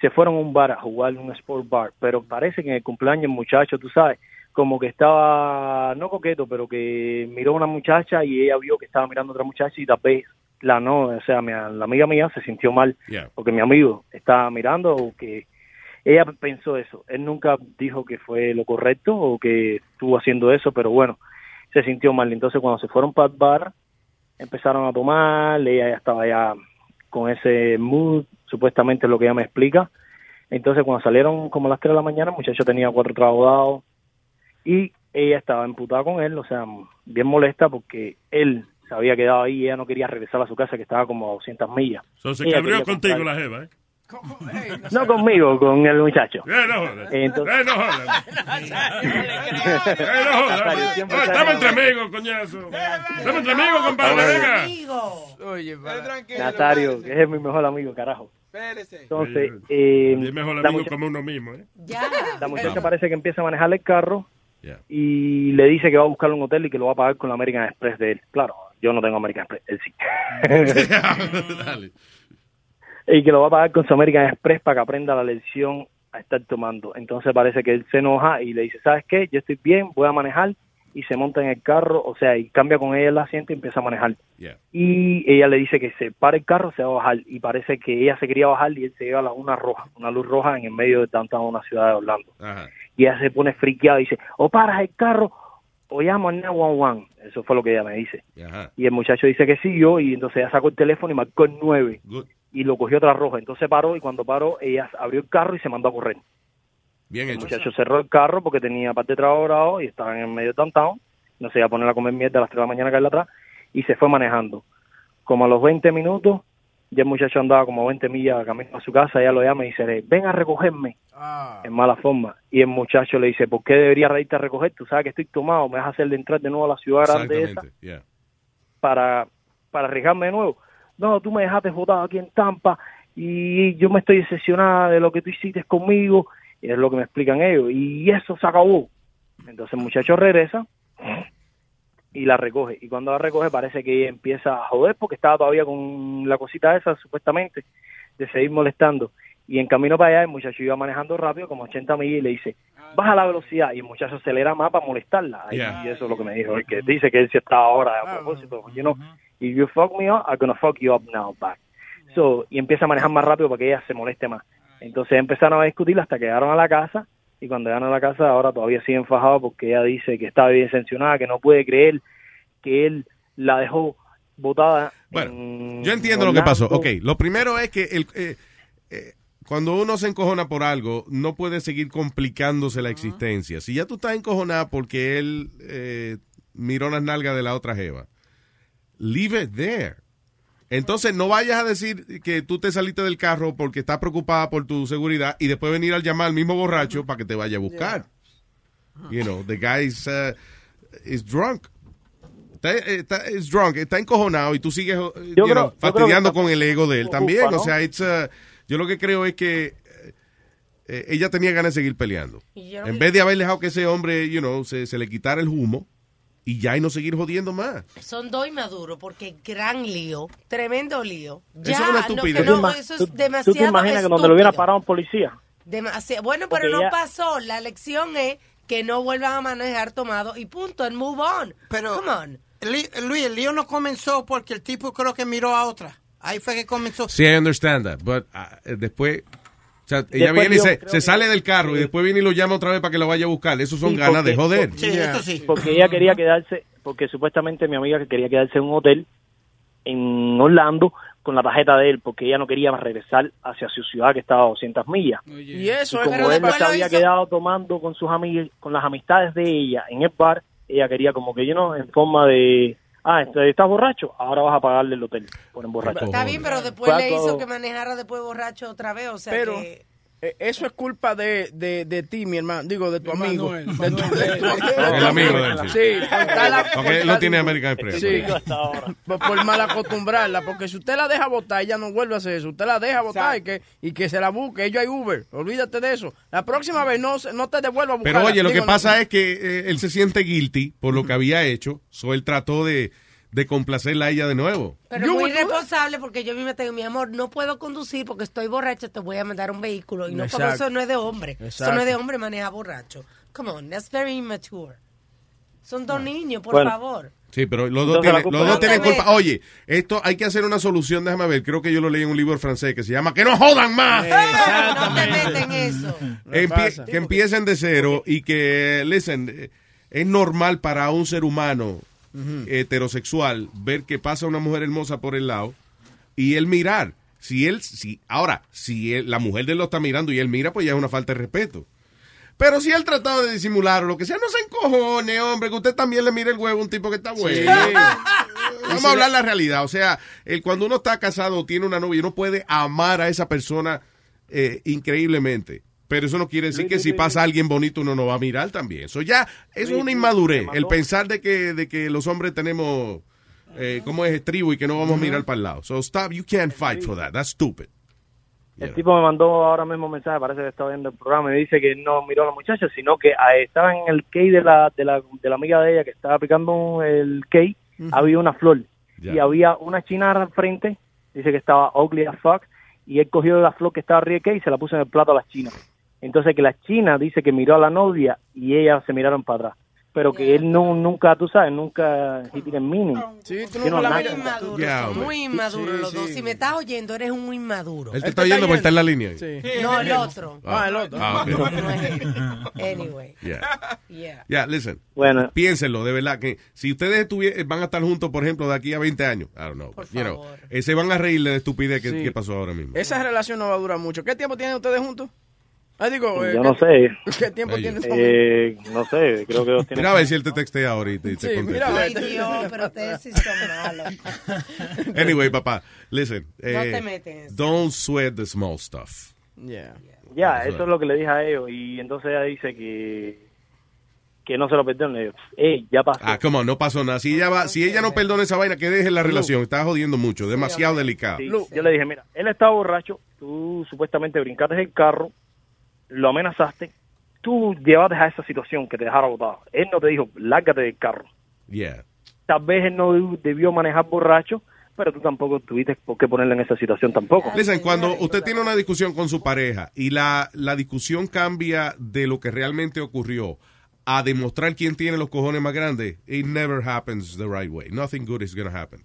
se fueron a un bar a jugar un sport bar, pero parece que en el cumpleaños el muchacho, tú sabes, como que estaba, no coqueto, pero que miró a una muchacha y ella vio que estaba mirando a otra muchacha y tal vez la no, o sea, mi- la amiga mía se sintió mal Yeah. porque mi amigo estaba mirando o que ella pensó eso. Él nunca dijo que fue lo correcto o que estuvo haciendo eso, pero bueno, se sintió mal. Entonces cuando se fueron para el bar, empezaron a tomar, ella ya estaba ya con ese mood, supuestamente es lo que ella me explica. Entonces cuando salieron como a las 3 de la mañana, el muchacho tenía cuatro tragos dados y ella estaba emputada con él, o sea, bien molesta porque él se había quedado ahí y ella no quería regresar a su casa que estaba como a 200 millas. So, se Ella cabrió contigo contar- la jeva, ¿eh? No conmigo, con el muchacho. Eh, no jodas. Entonces- Eh, no jodas. [laughs] Eh, no jodas. siempre está- Estamos entre amigos, coñazo. Estamos entre amigos, compadre. Venga. Oye, Nazario, que es mi mejor amigo, carajo. Entonces, eh, Es mejor amigo como uno mismo, ¿eh? la muchacha parece que empieza a manejar el carro y le dice que va a buscar un hotel y que lo va a pagar con la American Express de él. Claro, yo no tengo American Express, él sí. [laughs] Dale. y que lo va a pagar con su American Express para que aprenda la lección a estar tomando. Entonces parece que él se enoja y le dice, ¿sabes qué? Yo estoy bien, voy a manejar y se monta en el carro, o sea, y cambia con ella el asiento y empieza a manejar. Yeah. Y ella le dice que se para el carro, se va a bajar y parece que ella se quería bajar y él se lleva la una roja, una luz roja en el medio de de una ciudad de Orlando. Y ella se pone friqueada y dice, o paras el carro o llamo al 911. Eso fue lo que ella me dice. Ajá. Y el muchacho dice que sí, yo, y entonces ella sacó el teléfono y marcó el 9 Good. y lo cogió otra roja. Entonces paró y cuando paró, ella abrió el carro y se mandó a correr. Bien El hecho. muchacho cerró el carro porque tenía parte de trabajo grabado y estaba en el medio de downtown. No se iba a poner a comer mierda a las 3 de la mañana hay atrás y se fue manejando. Como a los 20 minutos, ya el muchacho andaba como 20 millas camino a su casa, ella lo llama y dice, ven a recogerme en mala forma. Y el muchacho le dice, ¿por qué debería reírte a recoger? Tú sabes que estoy tomado, me vas a hacer de entrar de nuevo a la ciudad grande esa. Yeah. para, para arriesgarme de nuevo. No, tú me dejaste votado aquí en Tampa y yo me estoy decepcionada de lo que tú hiciste conmigo. Y es lo que me explican ellos. Y eso se acabó. Entonces el muchacho regresa y la recoge. Y cuando la recoge parece que ella empieza a joder porque estaba todavía con la cosita esa, supuestamente, de seguir molestando. Y en camino para allá el muchacho iba manejando rápido, como 80 millas, y le dice, baja la velocidad y el muchacho acelera más para molestarla. Yeah. Y eso es lo que me dijo, el que dice que él sí está ahora a propósito, you know, if you fuck me up, I'm gonna fuck you up now back. So, y empieza a manejar más rápido para que ella se moleste más. Entonces empezaron a discutir hasta que llegaron a la casa y cuando llegaron a la casa ahora todavía sigue enfajado porque ella dice que está bien sancionada, que no puede creer que él la dejó botada. Bueno, Yo entiendo lo que pasó. Ok, lo primero es que el, eh, eh, cuando uno se encojona por algo, no puede seguir complicándose la existencia. Si ya tú estás encojonada porque él eh, miró las nalgas de la otra jeva, leave it there. Entonces no vayas a decir que tú te saliste del carro porque estás preocupada por tu seguridad y después venir al llamar al mismo borracho para que te vaya a buscar. You know, the guy is, uh, is drunk. Está, está- is drunk, está encojonado y tú sigues uh, you creo- know, fastidiando con el ego de él también. ¿no? O sea, it's, uh, yo lo que creo es que eh, ella tenía ganas de seguir peleando. En vez de haber dejado que ese hombre, you know, se, se le quitara el humo y ya y no seguir jodiendo más. Son dos inmaduros porque gran lío, tremendo lío. Eso Ya, es una no, que estupidez. no, ima- eso tú- es demasiado ¿Tú te imaginas que donde lo hubiera parado un policía? Demasi- bueno, pero Porque no ya- pasó. La lección es que no vuelvan a manejar tomado y punto, and move on. Pero, Come on. Luis, el lío no comenzó porque el tipo creo que miró a otra. Ahí fue que comenzó. Sí, I understand that, but uh, después, o sea, ella Después viene y se, creo se que- sale del carro y después viene y lo llama otra vez para que lo vaya a buscar. Eso son Sí, ganas porque- de joder. porque- Porque ella quería quedarse, porque supuestamente mi amiga que quería quedarse en un hotel en Orlando con la tarjeta de él, porque ella no quería regresar hacia su ciudad que estaba a 200 millas. Y eso Y como él después se había hizo- quedado tomando con sus amigos, con las amistades de ella en el bar, ella quería como que yo no, en forma de, ah, este, estás borracho, ahora vas a pagarle el hotel por emborrachar. Está bien, pero después le hizo que manejara después borracho otra vez, o sea Pero que... eh, eso es culpa de, de, de ti, mi hermano. Digo, de tu amigo. Manuel, De tu- de tu- El amigo de él, sí. Porque él no tiene American Express. Sí, por, por mal acostumbrarla. Porque si usted la deja votar, ella no vuelve a hacer eso. Usted la deja votar y que, y que se la busque. Ellos hay Uber. Olvídate de eso. La próxima vez no, se- no te devuelva a buscar. Pero oye, lo que pasa es que eh, él se siente guilty por lo que había hecho, so él trató de, de complacerla a ella de nuevo. Pero muy irresponsable porque yo misma tengo, mi amor, no puedo conducir porque estoy borracha, te voy a mandar un vehículo. Y no, como eso no es de hombre. Eso no es de hombre manejar borracho. Come on, that's very immature. Son dos niños, por Bueno. favor. Sí, pero los dos tienen, culpa los no dos tienen culpa. Oye, esto hay que hacer una solución, déjame ver, creo que yo lo leí en un libro francés que se llama Que no jodan más. No te meten eso. Empie- que empiecen de cero y que, listen, es normal para un ser humano heterosexual ver que pasa una mujer hermosa por el lado y él mirar. Si él, si, ahora, si él- la mujer de él lo está mirando y él mira, pues ya es una falta de respeto. Pero si él tratado de disimular o lo que sea, no se encojone, hombre, que usted también le mire el huevo a un tipo que está bueno. [laughs] Vamos a hablar la realidad. O sea, el, cuando uno está casado o tiene una novia, uno puede amar a esa persona eh, increíblemente. Pero eso no quiere decir que si pasa alguien bonito uno no va a mirar también. Eso ya, eso es una inmadurez. El pensar de que, de que los hombres tenemos, eh, como es estribo y que no vamos a mirar para el lado. So stop, you can't fight for that. That's stupid. El tipo me mandó ahora mismo un mensaje, parece que está viendo el programa y dice que no miró a la muchacha, sino que estaba en el key de la, de la, de la amiga de ella que estaba aplicando el key, había una flor y había una china al frente, dice que estaba ugly as fuck, y él cogió la flor que estaba arriba del key y se la puso en el plato a las chinas. Entonces que la china dice que miró a la novia y ellas se miraron para atrás. Pero que él no, nunca, tú sabes, nunca, he didn't mean. Sí, tú Muy nada. inmaduros, Yeah, muy inmaduros Sí, los dos. sí. Si me estás oyendo, eres un inmaduro. Él te está oyendo porque está en la línea. ahí. No, el otro. Ah, el otro. Ah, ok. No es él. [laughs] Anyway. Yeah. Yeah. Ya, listen. Bueno. Piénsenlo, de verdad, que si ustedes van a estar juntos, por ejemplo, de aquí a 20 años, I don't know, you know, eh, se van a reír de la estupidez que, Sí. que pasó ahora mismo. Esa relación no va a durar mucho. ¿Qué tiempo tienen ustedes juntos? Ah, digo, eh, Yo ¿qué- no sé. [laughs] ¿Qué tiempo Ellos. tienen? Eh, no sé, creo que dos. Mira a ver si él te textea ahorita y te Sí, contesta. mira, Ay, Dios, pero ustedes sí son malos. [laughs] Anyway, papá, listen. No eh, te metes en eso. Don't sweat the small stuff. Yeah. Ya, eso es lo que le dije a ellos. Y entonces ella dice que, que no se lo digo, Ey, ya pasó. Ah, come on, no pasó nada. Si ella, va, si ella no perdona esa vaina, que deje la relación. Está jodiendo mucho, demasiado delicado. Sí, Yo le dije, mira, él estaba borracho, tú supuestamente brincaste el carro, lo amenazaste, tú llevaste a esa situación que te dejara botado. Él no te dijo, lárgate del carro. Yeah. Tal vez él no debió manejar borracho, pero tú tampoco tuviste por qué ponerla en esa situación tampoco. Listen, cuando usted tiene una discusión con su pareja y la, la discusión cambia de lo que realmente ocurrió a demostrar quién tiene los cojones más grandes, it never happens the right way. Nothing good is going to happen.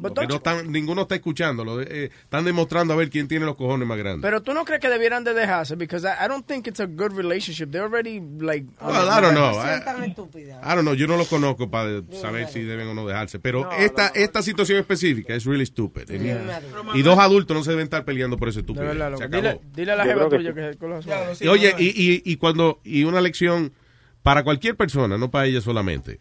But Porque no están, ninguno está escuchando, lo de- eh, están demostrando a ver quién tiene los cojones más grandes. Pero tú no crees que debieran de dejarse because I, I don't think it's a good relationship. They're already like Well, I don't know. I, Tan estúpida. I don't know, yo no lo conozco para saber si deben o no dejarse. Pero esta, esta situación específica es really stupid. Y- Yeah. Y dos adultos no se deben estar peleando por ese De estúpido. verdad, Se loco. acabó. Dile, dile a la jeva que tuya sí. que coja suave. Y Oye, y, y, y cuando, y una lección para cualquier persona, no para ella solamente,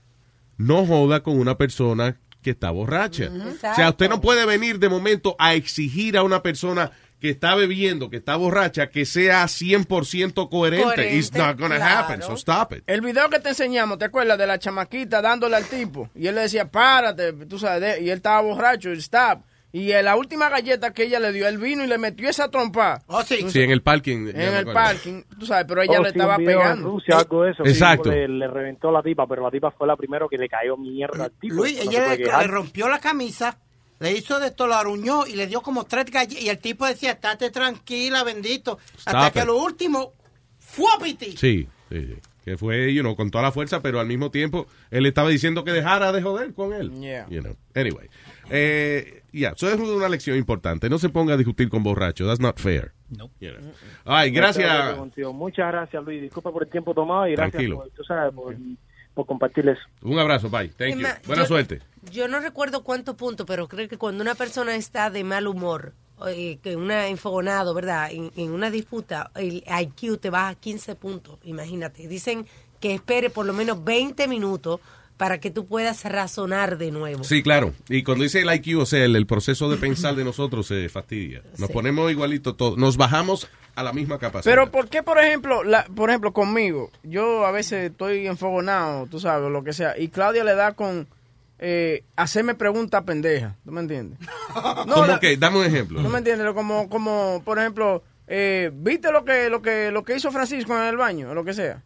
no joda con una persona que está borracha. O sea, usted no puede venir de momento a exigir a una persona que está bebiendo, que está borracha, que sea 100% coherente. Coherente, It's not gonna claro. happen, so stop it. El video que te enseñamos, ¿te acuerdas de la chamaquita dándole al tipo? Y él le decía, párate, tú sabes, de- y él estaba borracho, stop. Y en la última galleta que ella le dio, él vino y le metió esa trompa. Oh, sí. Sí, en el parking. En el parking, tú sabes, pero ella Oh, le sí, estaba pegando. En Rusia, algo de eso. que Exacto. Le, le reventó la tipa, pero la tipa fue la primera que le cayó mierda al tipo. Luis, No ella le, rompió la camisa, le hizo de esto, lo aruñó y le dio como tres galletas. Y el tipo decía, estate tranquila, bendito. Hasta Stop que it. lo último, ¡fuapiti! Sí, sí, sí. Que fue, you know, con toda la fuerza, pero al mismo tiempo él estaba diciendo que dejara de joder con él. Yeah. You know. Anyway. Eh, yeah, eso es una lección importante. No se ponga a discutir con borrachos. That's not fair. No. You know. Gracias. Muchas gracias, Luis. Disculpa por el tiempo tomado y gracias Tranquilo. por, tú sabes, por, por compartir eso. Un abrazo, bye. Thank you. Buena yo- suerte. Yo no recuerdo cuántos puntos, pero creo que cuando una persona está de mal humor, eh, que una enfogonado, ¿verdad? En, en una disputa, el IQ te baja 15 puntos, imagínate. Dicen que espere por lo menos 20 minutos para que tú puedas razonar de nuevo. Sí, claro. Y cuando dice el IQ, o sea, el, el proceso de pensar de nosotros se fastidia. Nos Sí. ponemos igualito todos. Nos bajamos a la misma capacidad. Pero ¿por qué, por ejemplo, la, por ejemplo, conmigo, yo a veces estoy enfogonado, tú sabes, lo que sea, y Claudia le da con eh, hacerme preguntas pendejas, ¿tú me entiendes? [laughs] ¿Cómo la- que? Dame un ejemplo. ¿No me entiendes? Como, como por ejemplo, eh, ¿viste lo que, lo, que, lo que hizo Francisco en el baño? O lo que sea.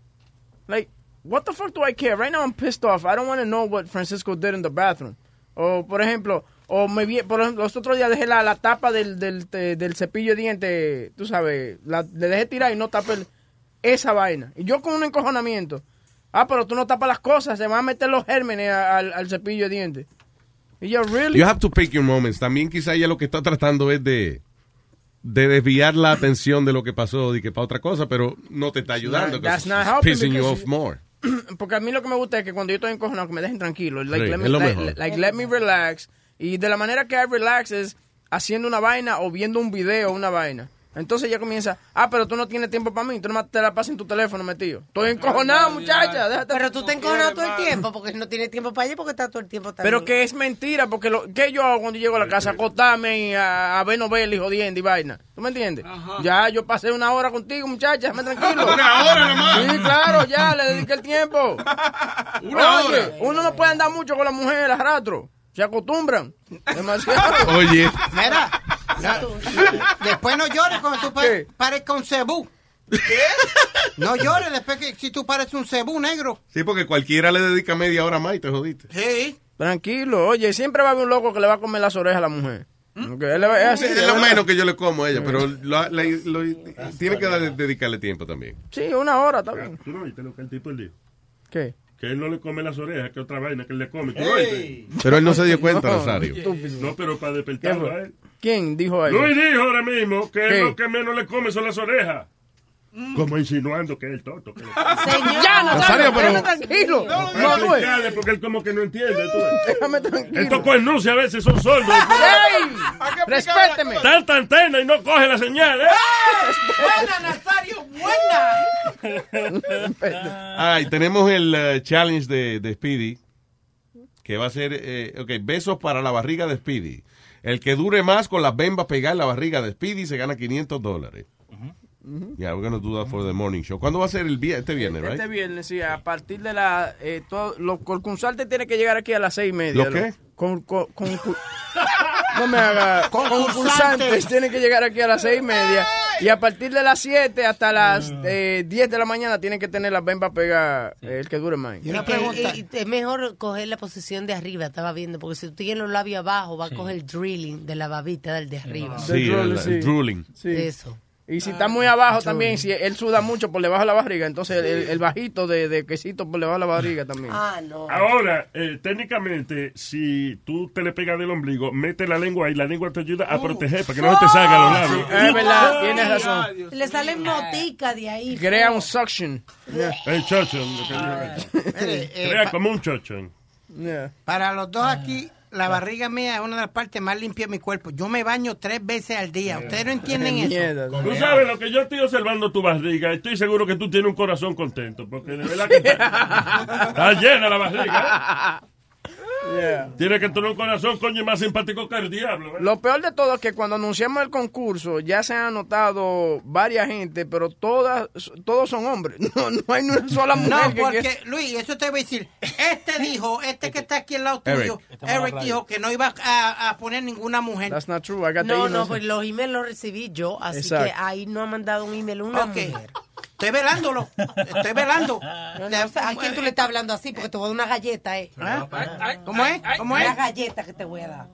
Like, what the fuck do I care? Right now I'm pissed off. I don't want to know what Francisco did in the bathroom. O, por ejemplo, o me vi, por ejemplo, los otros días dejé la, la tapa del, del, de- del cepillo de dientes, tú sabes, la, le dejé tirar y no tapé el- esa vaina. Y yo con un encojonamiento. Ah, pero tú no tapas las cosas, se van a meter los gérmenes al, al cepillo de dientes. Y yo, really? You have to pick your moments. También quizá ella lo que está tratando es de, de desviar la atención de lo que pasó y que para otra cosa, pero no te está ayudando. That's not it's helping pissing you off more. [clears throat] Porque a mí lo que me gusta es que cuando yo estoy encojonado, que me dejen tranquilo. Like, Sí, let me, es lo like- mejor. like, let me relax. Y de la manera que I relax es haciendo una vaina o viendo un video o una vaina. Entonces ella comienza, ah, pero tú no tienes tiempo para mí, tú nomás te la pasas en tu teléfono metido. Estoy encojonado, muchacha. déjate- Pero tú te encojonas todo el tiempo porque no tienes tiempo para ella porque está todo el tiempo también. Pero que es mentira, porque lo que yo hago cuando llego a la casa, acostarme y a, a ver novelas y jodiendo y vaina. ¿Tú me entiendes? Ya yo pasé una hora contigo, muchacha, déjame tranquilo. Una hora nomás. Sí, claro, ya le dediqué el tiempo. [laughs] Una Oye, hora. Uno no puede andar mucho con las mujeres a rato. Se acostumbran. Demasiado. Oye. Mira, después no llores cuando tú pare- pares con cebú. No llores después que si tú pares un cebú negro. Sí, porque cualquiera le dedica media hora más y te jodiste. Sí. Tranquilo, oye, siempre va a haber un loco que le va a comer las orejas a la mujer. Él va- es así, Es es lo menos que yo le como a ella, pero lo- la- lo- tiene que darle- dedicarle tiempo también. Sí, una hora, está bien. ¿Tú no oíste lo que el tipo dijo? ¿Qué? Que él no le come las orejas, que otra vaina que él le come. Pero él no se dio cuenta, No, Rosario. No, pero para ¿Qué despertarlo a él. ¿Quién dijo eso? Luis dijo ahora mismo que ¿Qué? lo que menos le come son las orejas. Como insinuando que es el toto. Que come. Ya, no, Rosario, pero- déjame tranquilo. No, tú ves. explicarle, porque él como que no entiende. tú. Déjame tranquilo. Estos a veces son sordos. ¡Ey! Respéteme. Tanta antena y no coge la señal, ¿eh? Buena, Nazario, buena. [laughs] Ay, tenemos el eh, challenge de, de Speedy, que va a ser, eh, ok, besos para la barriga de Speedy. El que dure más con las bembas pegar en la barriga de Speedy se gana 500 dólares. Yeah, we're gonna do that for the morning show. ¿Cuándo va a ser el viernes? Este viernes, right? Este viernes, sí, a partir de la... Eh, todo, los concursantes tienen que llegar aquí a las seis y media. ¿Lo qué? Con, con, con- [laughs] no me haga Concursantes. Tienen que llegar aquí a las seis y media. Y a partir de las 7 hasta las eh, 10 de la mañana tienen que tener las bembas pegadas, eh, el que dure más. Y una Es que, pregunta. eh, es mejor coger la posición de arriba, estaba viendo, porque si tú tienes los labios abajo, va a coger el drilling de la babita del de arriba. Sí, el, el drooling. Sí. Eso. Y si está muy abajo también, si él suda mucho por debajo de la barriga, entonces el, el bajito de, de quesito por debajo de la barriga también. Ah, no. Ahora, eh, técnicamente, si tú te le pegas del ombligo, mete la lengua y la lengua te ayuda a proteger para que no se te salga los labios. Es verdad, tienes razón. Le salen moticas de ahí. Crea un suction. El eh, Crea como un chochón. Para los dos aquí, la barriga mía es una de las partes más limpias de mi cuerpo. Yo me baño tres veces al día. ¿Ustedes no entienden [laughs] eso? Tú sabes lo que yo estoy observando tu barriga. Estoy seguro que tú tienes un corazón contento. Porque de verdad que está, está llena la barriga. [laughs] Tiene que tener un corazón, coño, más simpático que el diablo. ¿eh? Lo peor de todo es que cuando anunciamos el concurso ya se han anotado varias gente, pero todas todos son hombres. [laughs] No, no hay ni una sola mujer No, que porque, Luis, eso te voy a decir. Este dijo, este que está aquí al lado Eric. tuyo, Estamos en la Eric dijo que no iba a, a poner ninguna mujer. That's not true. I got the No, emails. no, pues los emails los recibí yo, así Exacto. que ahí no ha mandado un email una Ok. mujer. Estoy velándolo. Estoy velando. No, no, ¿A quién tú le estás hablando así? Porque te voy a dar una galleta, ¿eh? ¿Cómo es? ¿Cómo es? Una galleta que te voy a dar.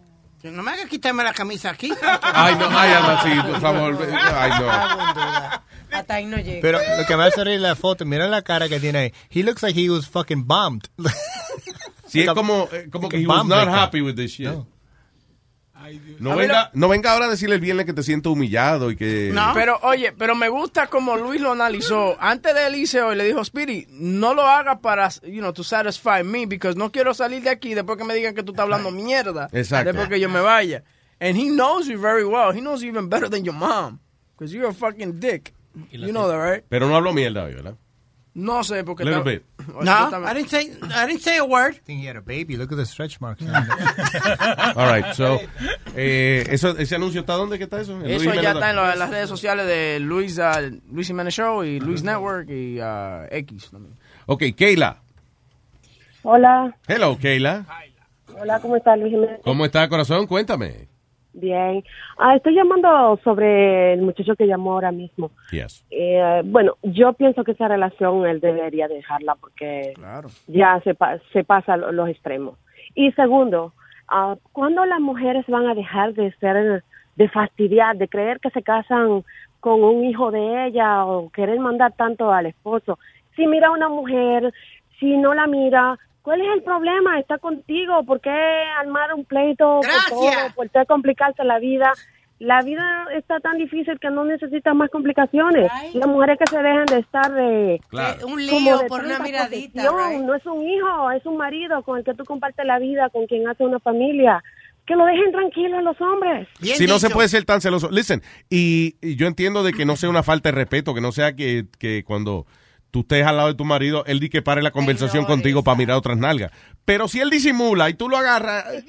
No me hagas quitarme la camisa aquí. Ay, no, ay, Alma, sí, por favor. Ay, no. Hasta ahí no llega. Pero lo que me hace reír la foto, mira la cara que tiene ahí. He looks like he was fucking bombed. Sí, es como, eh, como que he was not happy with this shit. No. No venga, no venga ahora a decirle el viernes que te siento humillado y que... Pero oye, pero me gusta como Luis lo analizó. Antes de él irse hoy le dijo, Speedy, no lo haga para, you know, to satisfy me, because no quiero salir de aquí después que me digan que tú estás hablando mierda. Exacto. Después que yo me vaya. And he knows you very well. He knows you even better than your mom. Because you're a fucking dick. You know that, right? Pero no hablo mierda hoy, ¿verdad? No sé, porque... Little está- bit. No, I didn't say, I didn't say a word. I think he had a baby. Look at the stretch marks. [laughs] All right, so, eh, eso, ¿ese anuncio está dónde que está eso? En Eso Luis ya está en lo- en las redes sociales de Luis, ah, Luis Jiménez Show y Luis Network y ah, X también. Ok, Keila. Hola, Hello, Keila. hola, ¿cómo estás, Luis Jiménez? ¿Cómo está, corazón? Cuéntame. Bien. Ah, estoy llamando sobre el muchacho que llamó ahora mismo. Yes. Eh, bueno, yo pienso que esa relación él debería dejarla porque ya se, pa- se pasa lo- los extremos. Y segundo, ah, ¿cuándo las mujeres van a dejar de ser, de fastidiar, de creer que se casan con un hijo de ella o querer mandar tanto al esposo? Si mira a una mujer, si no la mira, ¿cuál es el problema? Está contigo, ¿por qué armar un pleito? Gracias. Por, todo? ¿Por qué complicarse la vida? La vida está tan difícil que no necesita más complicaciones. Las mujeres que se dejan de estar de... Claro. Un lío de por una miradita, right? No es un hijo, es un marido con el que tú compartes la vida, con quien hace una familia. Que lo dejen tranquilo a los hombres. si no se puede ser tan celoso. Listen, y, y yo entiendo de que no sea una falta de respeto, que no sea que, que cuando tú estés al lado de tu marido, él di que pare la conversación contigo para mirar otras nalgas. Pero si él disimula y tú lo agarras, eh,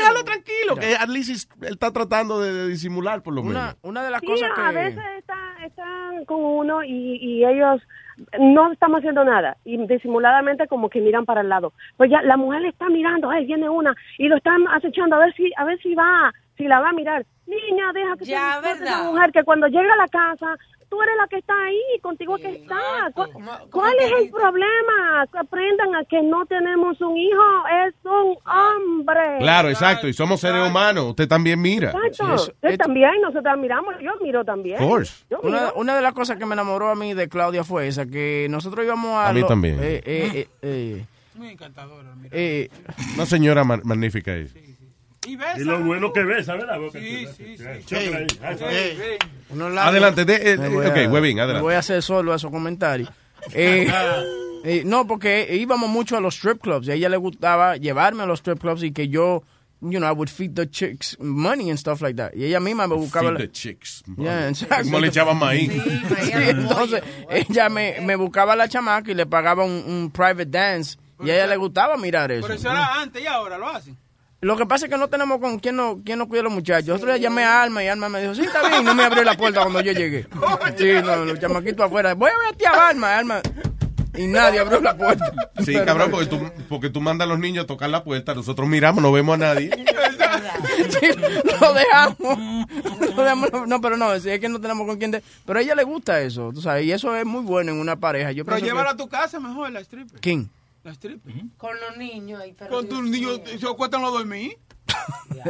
déjalo tranquilo, que at least él está tratando de, de disimular por lo menos. Una, de las Sí, cosas a que... veces está- están con uno y, y ellos no estamos haciendo nada y disimuladamente como que miran para el lado. Pues ya la mujer le está mirando, ay, viene una y lo están acechando a ver si a ver si va, si la va a mirar. Niña, deja que Ya, se ¿verdad? esa mujer que cuando llega a la casa tú eres la que está ahí, contigo que está. ¿Cuál, cuál es el problema? Que aprendan a que no tenemos un hijo, es un hombre. Claro, exacto, y somos seres humanos, usted también mira. Exacto. Usted también, nosotros miramos, yo miro también. Of course. Yo miro. Una, una de las cosas que me enamoró a mí de Claudia fue esa, que nosotros íbamos a... A mí lo- también. eh, eh, eh, eh, Muy encantadora. mira. eh, Una señora ma- magnífica ahí. Y besa. Y lo bueno que ves, ¿sabes la boca? Sí, sí, sí. Adelante, de- eh, ok, a- Webin, adelante. voy a hacer solo esos comentarios. [laughs] Eh, eh, no, porque íbamos mucho a los strip clubs y a ella le gustaba llevarme a los strip clubs y que yo, you know, I would feed the chicks money and stuff like that. Y ella misma me buscaba... Feed la- the chicks. Yeah, exacto. Como le echaban maíz. Sí, [laughs] entonces ella me, me buscaba a la chamaca y le pagaba un, un private dance y a ella le gustaba mirar eso. Pero eso era antes y ahora lo hacen. Lo que pasa es que no tenemos con quién no, quién no cuida a los muchachos. Otro día llamé a Alma y Alma me dijo, sí, está bien, y no me abrió la puerta cuando yo llegué. [laughs] Sí, no, los chamaquitos afuera. Voy a ver a tía Alma, Alma. y nadie abrió la puerta. Sí, cabrón, porque tú, porque tú mandas a los niños a tocar la puerta, nosotros miramos, no vemos a nadie. [laughs] Sí, lo dejamos. Lo dejamos, no, no, pero no, es que no tenemos con quién. de- pero a ella le gusta eso, tú sabes, y eso es muy bueno en una pareja. Yo Pero llévala a tu casa mejor, la stripper. ¿Quién? La stripper. Con los niños ahí, pero Con tus niños, se acuestan los dormir.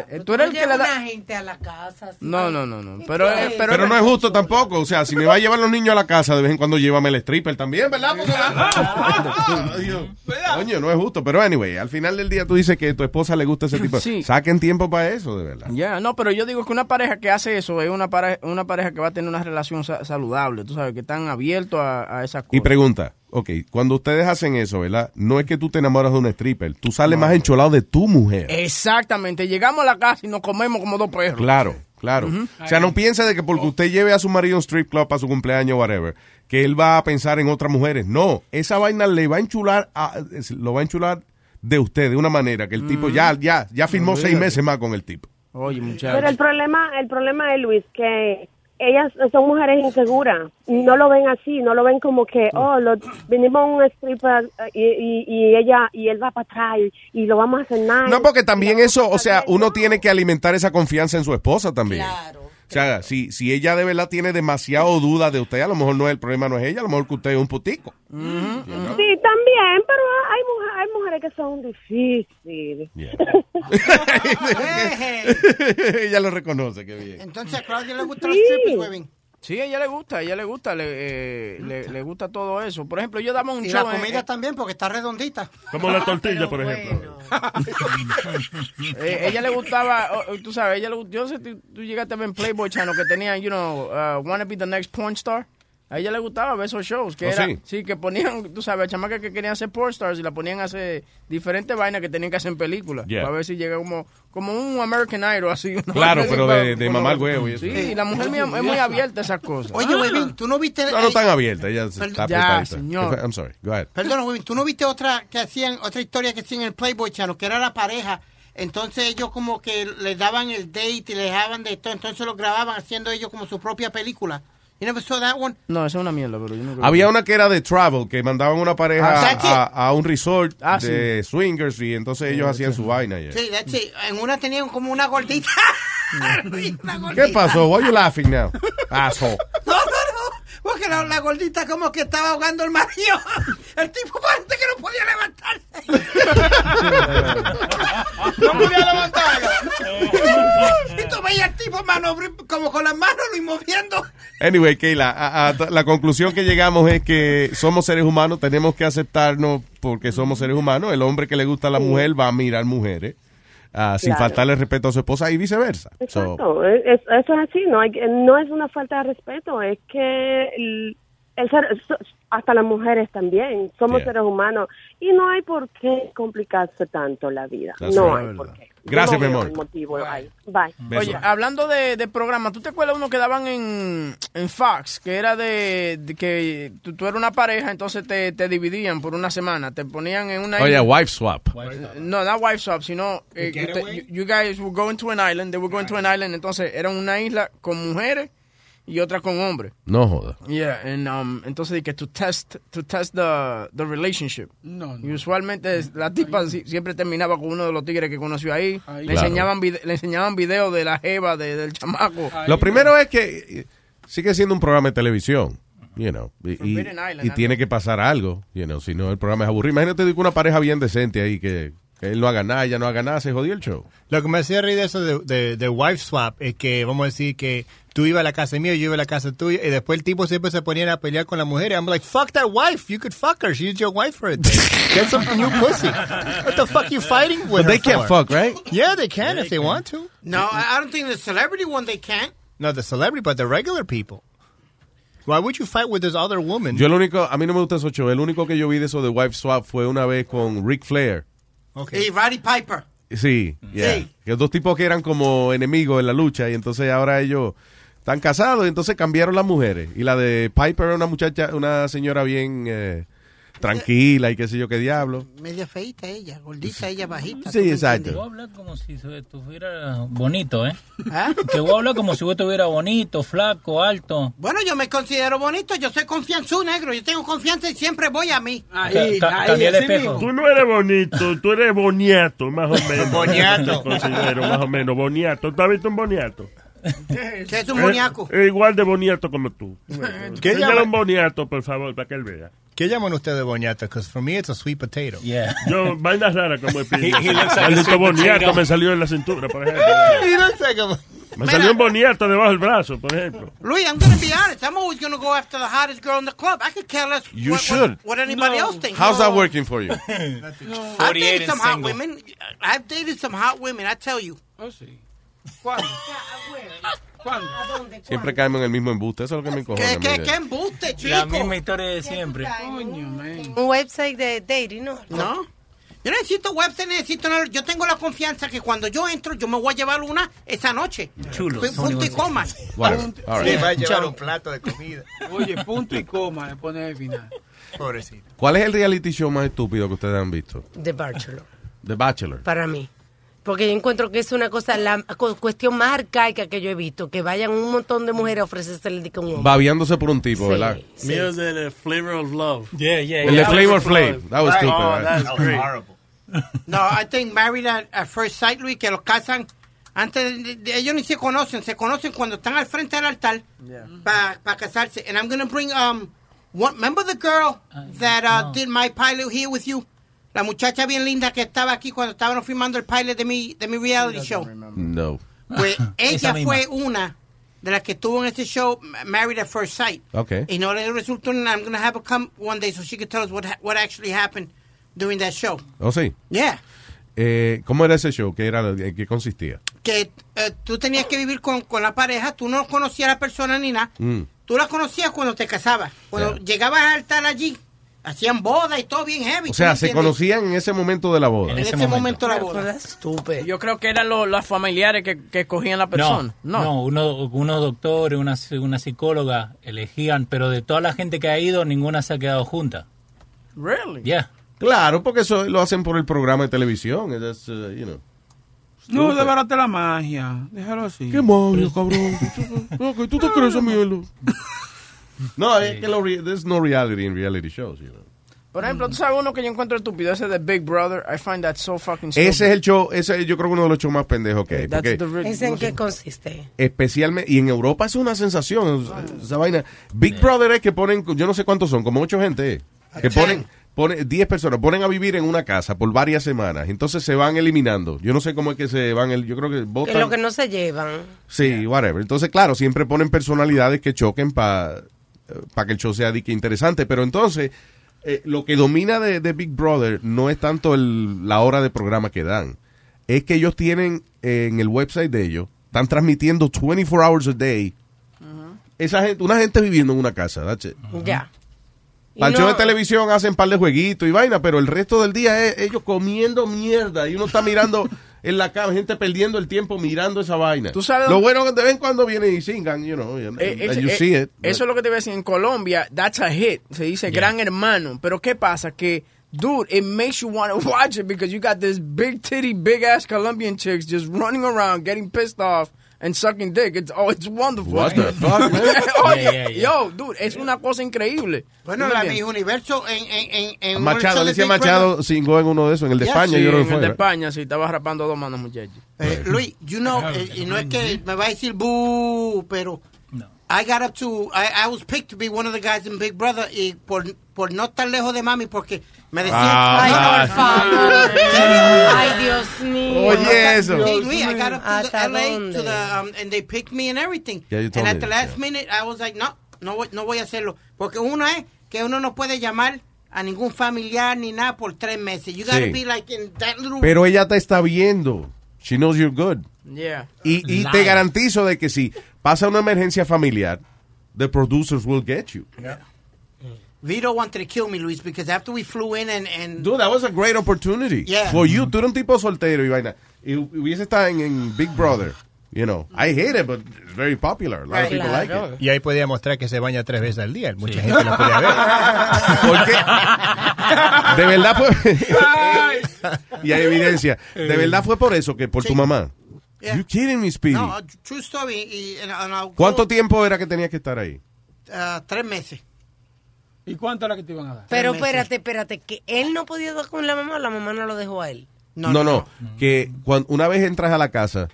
Eh, Tú eres el que lleva le da... una gente a la casa. No, no, no, no. Pero, eh, pero, Pero no es justo tampoco. O sea, si me va a llevar los niños a la casa, de vez en cuando llévame el stripper también, ¿verdad? Porque-. [laughs] Coño, no es justo. Pero anyway, al final del día tú dices que a tu esposa le gusta ese tipo. Sí. Saquen tiempo para eso, de verdad. Ya, no, pero yo digo que una pareja que hace eso es una pareja, una pareja que va a tener una relación sa- saludable, tú sabes, que están abiertos a, a esas Y cosas. pregunta, ok, cuando ustedes hacen eso, ¿verdad? No es que tú te enamoras de un stripper, tú sales más encholado de tu mujer. Exactamente, llegamos a la casa y nos comemos como dos perros. Claro, claro. O sea, no piense de que porque usted lleve a su marido a un strip club para su cumpleaños, whatever, que él va a pensar en otras mujeres. No, esa vaina le va a enchular, a- lo va a enchular de usted de una manera que el tipo ya, ya, ya firmó seis meses más con el tipo. Oye, Pero el muchachos. problema, el problema es, Luis, que ellas son mujeres inseguras. No lo ven así, no lo ven como que, oh, lo, vinimos a un stripper eh, y, y, y ella y él va para atrás y, y lo vamos a hacer nada. No, porque también eso, o sea, uno tiene que alimentar esa confianza en su esposa también. O sea, si, si ella de verdad tiene demasiado duda de usted, a lo mejor no es el problema, no es ella, a lo mejor que usted es un putico. Sí, también, pero hay, mujer- hay mujeres que son difíciles. [laughs] [laughs] ella lo reconoce, qué bien. Entonces a Claudia le gustan los strippers, huevín. Sí, a ella le gusta, a ella le gusta, le, eh, le, le gusta todo eso. Por ejemplo, yo daba un Y show la en- comida también, porque está redondita. Como la tortilla, por ejemplo. [laughs] Eh, ella le gustaba, oh, oh, tú sabes, ella le yo no sé, tú, tú llegaste a ver en Playboy Channel que tenían, you know, uh, wanna be the next porn star. A ella le gustaba ver esos shows, que ¿Oh, era, sí? sí? que ponían, tú sabes, chamacas que querían ser porn stars y la ponían a hacer diferentes vainas que tenían que hacer en películas. Yeah. Para ver si llega como, como un American Idol así. una Claro, pero de- de mamar huevo y eso. Sí, la mujer mía es muy abierta a esas cosas. Oye, huevín, ¿tú no viste... No, no tan abierta, ella está Perdón. Ya, señor. [laughs] I'm sorry, go ahead. Perdona, Webin, ¿tú no viste otra que hacían, otra historia que hacían en el Playboy Channel, que era la pareja? Entonces ellos como que les daban el date y les dejaban de todo, entonces lo grababan haciendo ellos como su propia película. You never saw that one? No, eso es una mierda, pero yo no creo Había que- una que era de travel, que mandaban una pareja Ah, a, a un resort Ah, de swingers y entonces ellos hacían su vaina. yeah. Sí, that's it. En una tenían como una gordita. [laughs] [laughs] Una gordita. ¿Qué pasó? Why you laughing now? Asshole. Porque la, la gordita como que estaba ahogando el marido. [laughs] El tipo parece que no podía levantarse. no podía levantarlo. [laughs] y tú veías al tipo mano, como con las manos y moviendo. Anyway, Keila, a- a- la conclusión que llegamos es que somos seres humanos, tenemos que aceptarnos porque somos seres humanos. El hombre que le gusta a la mujer va a mirar mujeres ah, sin Claro. faltarle respeto a su esposa y viceversa. Exacto, es- es- eso es así, no, hay, no es una falta de respeto, es que el, ser, so- hasta las mujeres también, somos Yeah. seres humanos y no hay por qué complicarse tanto la vida, That's no right. hay por qué. Gracias, no mi amor. motivo. Bye. Oye, hablando de, de programas, ¿tú te acuerdas uno que daban en, en Fox? Que era de, de que tú, tú eras una pareja, entonces te, te dividían por una semana. Te ponían en una Oye, isla. wife swap. No, not wife swap, sino eh, you, you guys were going to an island, they were going to an island, entonces era una isla con mujeres y otra con hombres. No joda. Yeah, and, um, entonces que to test, to test the, the relationship. No, Y usualmente la tipa si- siempre terminaba con uno de los tigres que conoció ahí. Ahí. Le, Claro. enseñaban vide- le enseñaban videos de la jeva, de- del chamaco. Lo primero es que eh, sigue siendo un programa de televisión. You know, y, y- Forbidden Island, y algo. tiene que pasar algo, you know, si no el programa es aburrido. Imagínate que una pareja bien decente ahí que, que él no haga nada, ella no haga nada, se jodió el show. Lo que me hacía reír de eso de, de, de wife swap es que, vamos a decir que tú ibas a la casa mía, yo iba a la casa tuya, y después el tipo siempre se ponía a pelear con la mujer. Y I'm like, fuck that wife. You could fuck her. She's your wife for a day. Get some new pussy. What the fuck you fighting with But her they can't for? fuck, right? Yeah, they can if they want to. No, I don't think the celebrity one they can't. No, the celebrity, but the regular people. Why would you fight with this other woman? Yo lo único, a mí no me gusta eso show. El único que yo vi de eso de wife swap fue una vez con Ric Flair. Y Roddy Piper. Sí, yeah. Sí. Que dos tipos que eran como enemigos en la lucha y entonces ahora ellos están casados y entonces cambiaron las mujeres. Y la de Piper era una muchacha, una señora bien, eh, tranquila y qué sé yo qué diablo. Media feita ella, gordita ella, bajita. Sí, ¿tú me exacto. Voy a hablar como si estuviera bonito, ¿eh? ¿Ah? Que voy a hablar como si estuviera bonito, flaco, alto. Bueno, yo me considero bonito, yo soy confianzú, negro. Yo tengo confianza y siempre voy a mí. Ca- ca- cambié de espejo. Tú no eres bonito, tú eres boniato, más o [laughs] menos. Boniato. Te considero, más o menos, boniato. ¿Tú has visto un boniato? ¿Qué es un boniaco? Es, es igual de boniato como tú. ¿Qué Enséñale llama- un boniato, por favor, para que él vea. ¿Qué llaman ustedes boniato? Because for me it's a sweet potato. Yeah. Yo, vainas raras como [laughs] el a Maldito boniato me salió en la cintura, por ejemplo. [laughs] He looks like a- Me salió un boniato debajo del brazo, por ejemplo. Luis, I'm gonna be honest. I'm always gonna go after the hottest girl in the club. I could care less You what, should. What, what anybody else thinks. How's that working for you? [laughs] I've 48 dated some hot single. women. I've dated some hot women. I tell you. Oh, sí. ¿Cuándo? ¿Cuándo? Siempre caemos en el mismo embuste. Eso es lo que me encojona. ¿Qué, qué, qué embuste, chico? La misma historia de siempre. Un website de dating, ¿no? No. Yo no necesito website, necesito nada. Yo tengo la confianza que cuando yo entro, yo me voy a llevar una esa noche. Chulo. P- Punto y coma. Right. Sí, va a llevar un plato de comida. Oye, punto y coma le al final. Pobrecito. ¿Cuál es el reality show más estúpido que ustedes han visto? The Bachelor, The Bachelor. para mí. Porque yo encuentro que es una cosa, la cu- cuestión más arcaica que yo he visto, que vayan un montón de mujeres a ofrecerse el a un hombre. Babiándose por un tipo, ¿verdad? Sí. Mío es de Flavor of Love. Yeah, yeah, El yeah. Flavor Flav. That was stupid, Oh, right? that's great. [laughs] No, I think married at, at first sight, Luis, que los casan antes de, de- ellos ni se conocen, se conocen cuando están al frente del altar para casarse. And I'm gonna bring um one, remember the girl that uh, did my pilot here with you? La muchacha bien linda que estaba aquí cuando estábamos filmando el pilot de mi de mi reality show. No. Pues [laughs] ella fue una de las que estuvo en ese show Married at First Sight. Okay. Y no le resultó nada. I'm gonna have her come one day so she can tell us what ha- what actually happened during that show. ¿Oh, sí? Yeah. Eh, ¿Cómo era ese show? ¿Qué era, ¿En qué consistía? que eh, tú tenías que vivir con, con la pareja, tú no conocías a la persona ni nada, Mm. tú la conocías cuando te casabas. Cuando Yeah. llegabas al altar allí, hacían boda y todo bien heavy. O ¿tú sea, se entiendes? conocían en ese momento de la boda. en ese, momento. la boda. Estúpido. Yo creo que eran los, los familiares que, que escogían la No, persona. no, uno- unos doctores, una, una psicóloga elegían, pero de toda la gente que ha ido, ninguna se ha quedado junta. Really? Yeah. Claro, porque eso lo hacen por el programa de televisión. That's, uh, you know. No, Stupid. desbarate la magia. Déjalo así. ¿Qué magia, cabrón? [laughs] Ok, ¿Tú te crees esa [laughs] No, es que lo re- there's no reality in reality shows, you know. Por ejemplo, tú sabes uno que yo encuentro estúpido, ese de Big Brother. I find that so fucking stupid. Ese es el show, ese yo creo que uno de los shows más pendejos que hay. That's Porque the real- ¿Es en qué consiste? especialmente, y en Europa es una sensación, esa vaina. Big Brother es que ponen, yo no sé cuántos son, como ocho gente, eh, que ponen, ponen 10 personas, ponen a vivir en una casa por varias semanas, entonces se van eliminando. Yo no sé cómo es que se van, el, yo creo que Que votan. lo que no se llevan. Sí, whatever. Entonces, claro, siempre ponen personalidades que choquen para que el show sea de que interesante, pero entonces eh, lo que domina de, de Big Brother no es tanto el- la hora de programa que dan, es que ellos tienen eh, en el website de ellos, están transmitiendo 24 hours a day. Esa gente, una gente viviendo en una casa, it. Ya. Para el show no- de televisión hacen un par de jueguitos y vaina, pero el resto del día es ellos comiendo mierda y uno está mirando [laughs] en la cama, gente perdiendo el tiempo mirando esa vaina. ¿Tú sabes Lo bueno que de vez en cuando vienen y singan, you know, and, Eh, and you eh, see it. Eso es lo que te voy a decir. En Colombia, that's a hit. Se dice gran hermano. Pero ¿qué pasa? Que, dude, it makes you want to [laughs] watch it because you got this big titty, big ass Colombian chicks just running around, getting pissed off and sucking dick. It's, oh, it's wonderful. What the [laughs] fuck, man? Oye, [laughs] Yeah, yeah, yeah. Yo, dude, es una cosa increíble. Bueno, ¿Tú me la mi universo en, en, en, Machado, Alicia Machado cingó en uno de esos, en el de España, sí, yo creo en que el fue. de España, sí, estaba rapando dos manos, muchachos. Eh, Luis, you know, eh, y no es que me va a decir boo, pero I got up to, I, I was picked to be one of the guys in Big Brother y por, por no estar lejos de mami porque me decían, Ah, Ay, por favor. Ay, Dios mío. Oye, eso. Sí, Luis, I got up to the ¿Hasta LA to the, um, and they picked me and everything. Yeah, you and at me the last minute, I was like, no, no voy, no voy a hacerlo. Porque uno es que uno no puede llamar a ningún familiar ni nada por tres meses. You gotta Sí. be like in that little... Pero ella te está viendo. She knows you're good. Yeah. Y, y te garantizo de que si pasa una emergencia familiar, the producers will get you. Vito wanted to kill me, Luis, because after we flew in and... and Dude, that was a great opportunity Yeah. for you. Tú eres un tipo soltero y vaina. Y hubiese estado en, en Big Brother. You know, I hate it, but it's very popular. A lot of people like it. Y ahí podía mostrar que se baña tres veces al día. Mucha gente lo podía ver. [laughs] ¿Por qué? De verdad fue. [laughs] y hay evidencia. De verdad fue por eso que por tu mamá. Yeah. You kidding me, Speedy? No, true story. Y, and, and ¿Cuánto tiempo era que tenías que estar ahí? uh, tres meses. ¿Y cuánto era que te iban a dar? Pero espérate, espérate, que él no podía dar con la mamá o la mamá no lo dejó a él. No, no. Que cuando, una vez entras a la casa,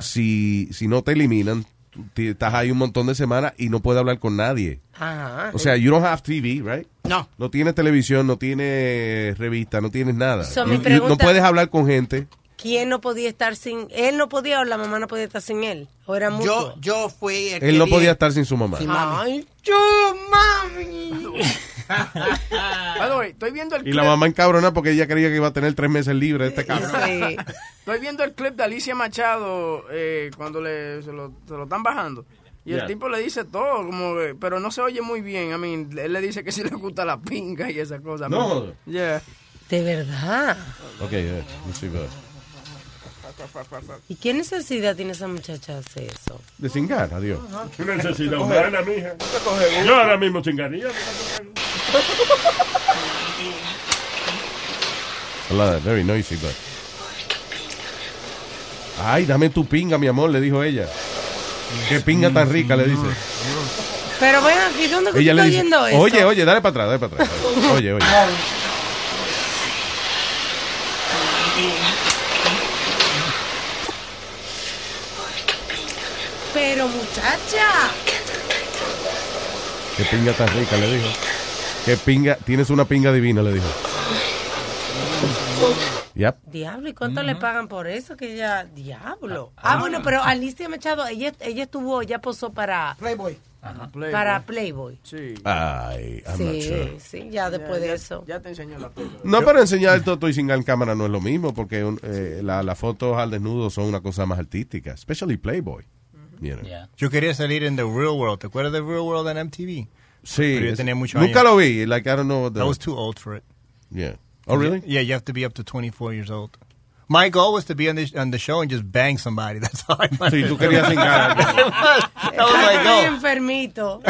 si, si no te eliminan, tú te- estás ahí un montón de semanas y no puedes hablar con nadie. Ajá. O sea, you don't have TV, right? No. No tienes televisión, no tienes revista, no tienes nada. So, pregunta- no puedes hablar con gente. ¿Quién no podía estar sin él? No podía o la mamá no podía estar sin él. ¿O era mutuo? Yo, yo fui el Él que no podía estar sin su mamá. Sí, mami. Ay, yo, mami. By the way, estoy viendo el Y clip. la mamá encabrona porque ella creía que iba a tener tres meses libre de este cabrón. Estoy viendo el clip de Alicia Machado eh, cuando le, se, lo, se lo están bajando. Y Yeah. el tipo le dice todo, como que- pero no se oye muy bien. I mean, él le dice que sí le gusta la pinga y esa cosa. No. Yeah. De verdad. Ok, yeah, let's see, ¿Y qué necesidad tiene esa muchacha de hacer eso? De cingar, adiós. ¿Qué necesidad humana, mija? Yo ahora mismo chingaría. Hola, very noisy, but... Ay, dame tu pinga, mi amor, le dijo ella. Qué pinga tan rica, le dice. Pero ven aquí, ¿dónde que Ella dice, oyendo eso? oye, oye, dale para atrás, dale para atrás. Oye, oye. Pero muchacha. Qué pinga tan rica, le dijo. Qué pinga, tienes una pinga divina, le dijo. Yep. Diablo, ¿y cuánto le pagan por eso? Que ella, diablo. Ah, bueno, pero Alicia Machado, ella, ella estuvo, ella posó para Playboy. para Playboy. Sí. Ay, I'm not Sí, sure. sí, ya después de eso. Ya te enseñó la película. No, pero enseñar el toto y sin en cámara no es lo mismo, porque un- eh, la- las fotos al desnudo son una cosa más artística, especially Playboy. You know. Yo quería salir en The Real World. ¿Te acuerdas de The Real World en MTV? Sí, Pero yo tenía muchos nunca años. lo vi, like I don't know. what the- I was too old for it. Yeah. Oh, really? Yeah, you have to be up to 24 years old. My goal was to be on the, on the show and just bang somebody. [laughs] That's all I wanted. Sí, tú querías cingar. [laughs] That was my goal. enfermito.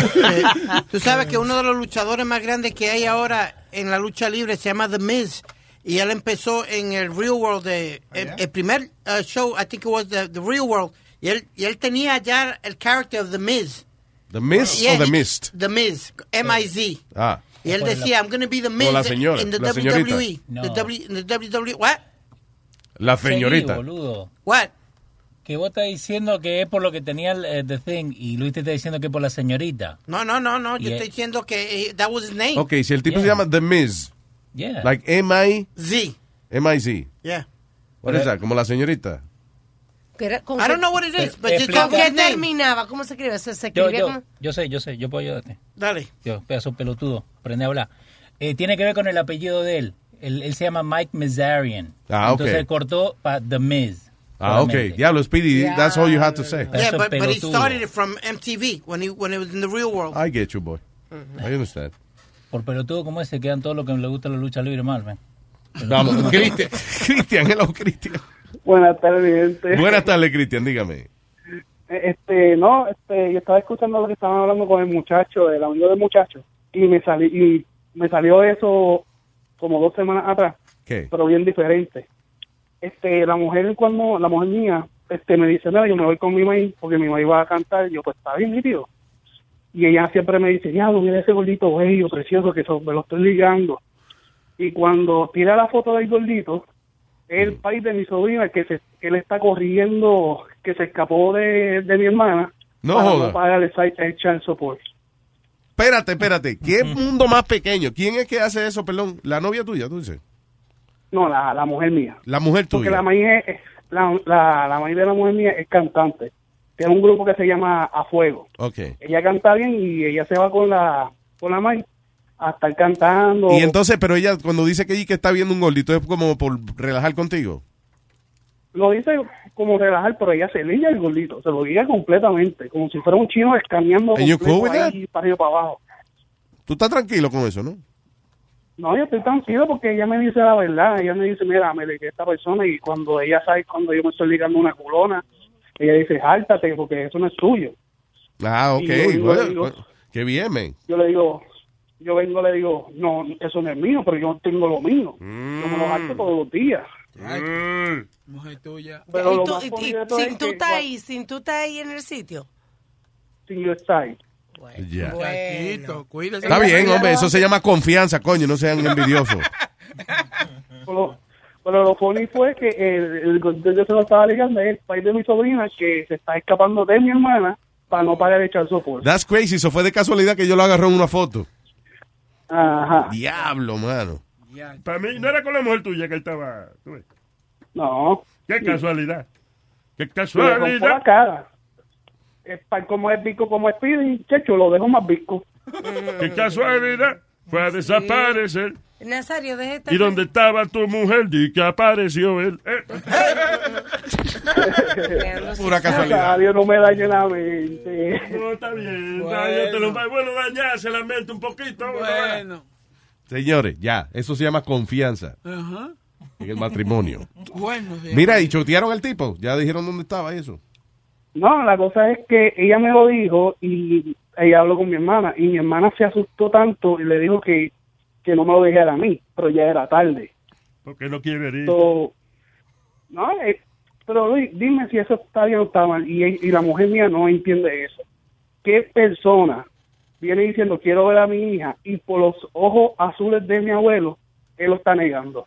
Tú sabes que uno de los luchadores más grandes que hay ahora en la lucha libre se llama The Miz. Y él empezó en el Real World, de, el, el primer uh, show, I think it was the, the Real World. Y él, y él tenía ya el character of The Miz. ¿The Mist Yeah, o The he- Mist? The Miz, M-I-Z. Ah. Y él decía, I'm going to be the Miz la señora, in the la. WWE. No. The, w, in the WWE. What? La Sí, señorita. boludo. What? Que vos estás diciendo que es por lo que tenía el eh, The Thing y Luis te está diciendo que es por la señorita. No, no, no, no. Yo Yeah. estoy diciendo que eh, that was his name. Ok, si el tipo se llama The Miz, Yeah. like M-I... Z. M-I-Z. Yeah. What is that? Como la señorita. Que era- ¿con I qué- don't know what it is, but just ¿Con qué terminaba? ¿Cómo se escribe? ¿Se, se Yo, escribía yo, como? yo sé, yo sé, yo puedo ayudarte. Dale. Yo, pedazo pelotudo, aprende a hablar. Eh, tiene que ver con el apellido de él. Él, él se llama Mike Mizarian. Ah, ok. Entonces cortó para The Miz. Ah, ok. solamente. Diablo, Speedy, that's all you had to say. Yeah, but, but he started it from MTV when he when it was in the real world. I get you, boy. I understand. Por pelotudo como ese quedan todo lo que le gusta la lucha libre mal, man. Vamos, Cristian. [laughs] Cristian, hello, Cristian. Buenas tardes, gente. Buenas tardes, Cristian, dígame. Este, no, este, yo estaba escuchando lo que estaban hablando con el muchacho, el amigo del muchacho, y me salí, y me salió eso como dos semanas atrás, ¿Qué? pero bien diferente. Este, la mujer cuando, la mujer mía, este, me dice, mira, yo me voy con mi maíz, porque mi maíz va a cantar, y yo, pues está bien, nítido. Y ella siempre me dice, ya, mira ese gordito bello, precioso, que so- me lo estoy ligando. Y cuando tira la foto del gordito, es el país de mi sobrina que se que él está corriendo, que se escapó de, de mi hermana. No para joda. No pagar el, site- el child support. Espérate, espérate. ¿Qué mundo más pequeño? ¿Quién es que hace eso, perdón? La novia tuya, tú dices. No, la, la mujer mía. La mujer Porque tuya. la maíz es, la, la, la maíz de la mujer mía es cantante. Tiene un grupo que se llama A Fuego. Ok. Ella canta bien y ella se va con la con la maíz a estar cantando. Y entonces, pero ella cuando dice que, que está viendo un gordito es como por relajar contigo. Lo dice como relajar, pero ella se liga el gordito. Se lo liga completamente. Como si fuera un chino escaneando cool ahí para arriba para abajo. Tú estás tranquilo con eso, ¿no? No, yo estoy tranquilo porque ella me dice la verdad. Ella me dice, mira, me ligué a esta persona y cuando ella sabe cuando yo me estoy ligando una culona, Ella dice, hártate porque eso no es tuyo. Ah, ok. Yo Bueno, bueno, qué bien, man. Yo le digo, yo vengo, le digo, no, eso no es mío, pero yo tengo lo mío. Yo me lo harto todos los días. Mujer tuya. Pero ¿Y lo tú, más y- y- sin tú estás ahí, sin tú estás ahí en el sitio? sin yo estar ahí. Ya. Muchachito, cuídese. Está bien, hombre, eso se llama confianza, coño, no sean envidiosos. [laughs] Pero, pero lo funny fue que el, el, yo se lo estaba ligando el país de mi sobrina que se está escapando de mi hermana para no pagar echar soporte. That's crazy, eso fue de casualidad que yo lo agarré en una foto. Ajá. Diablo, mano. Para mí, no era con la mujer tuya que él estaba. tú ves. No. Qué casualidad. Qué rompió la casualidad. cara. Es pa- como es bico, como es Speedy, checho, lo dejo más bico. Qué casualidad. Fue a desaparecer. Nazario, deje esta... Y donde estaba tu mujer, di que apareció él. Eh. [laughs] Pura casualidad. Dios no me dañe la mente. No, está bien. Bueno. Dañátelo. Bueno, dañarse la mente un poquito. Bueno. Señores, ya, eso se llama confianza Ajá. en el matrimonio. [laughs] Bueno, sí. Mira, y chotearon al tipo, ya dijeron dónde estaba eso. No, la cosa es que ella me lo dijo y ella habló con mi hermana y mi hermana se asustó tanto y le dijo que, que no me lo dijera a mí, pero ya era tarde. Porque no quiere ir. So, no, eh, pero Luis, dime si eso está bien o está mal y, y la mujer mía no entiende eso. ¿Qué persona viene diciendo quiero ver a mi hija y por los ojos azules de mi abuelo, él lo está negando?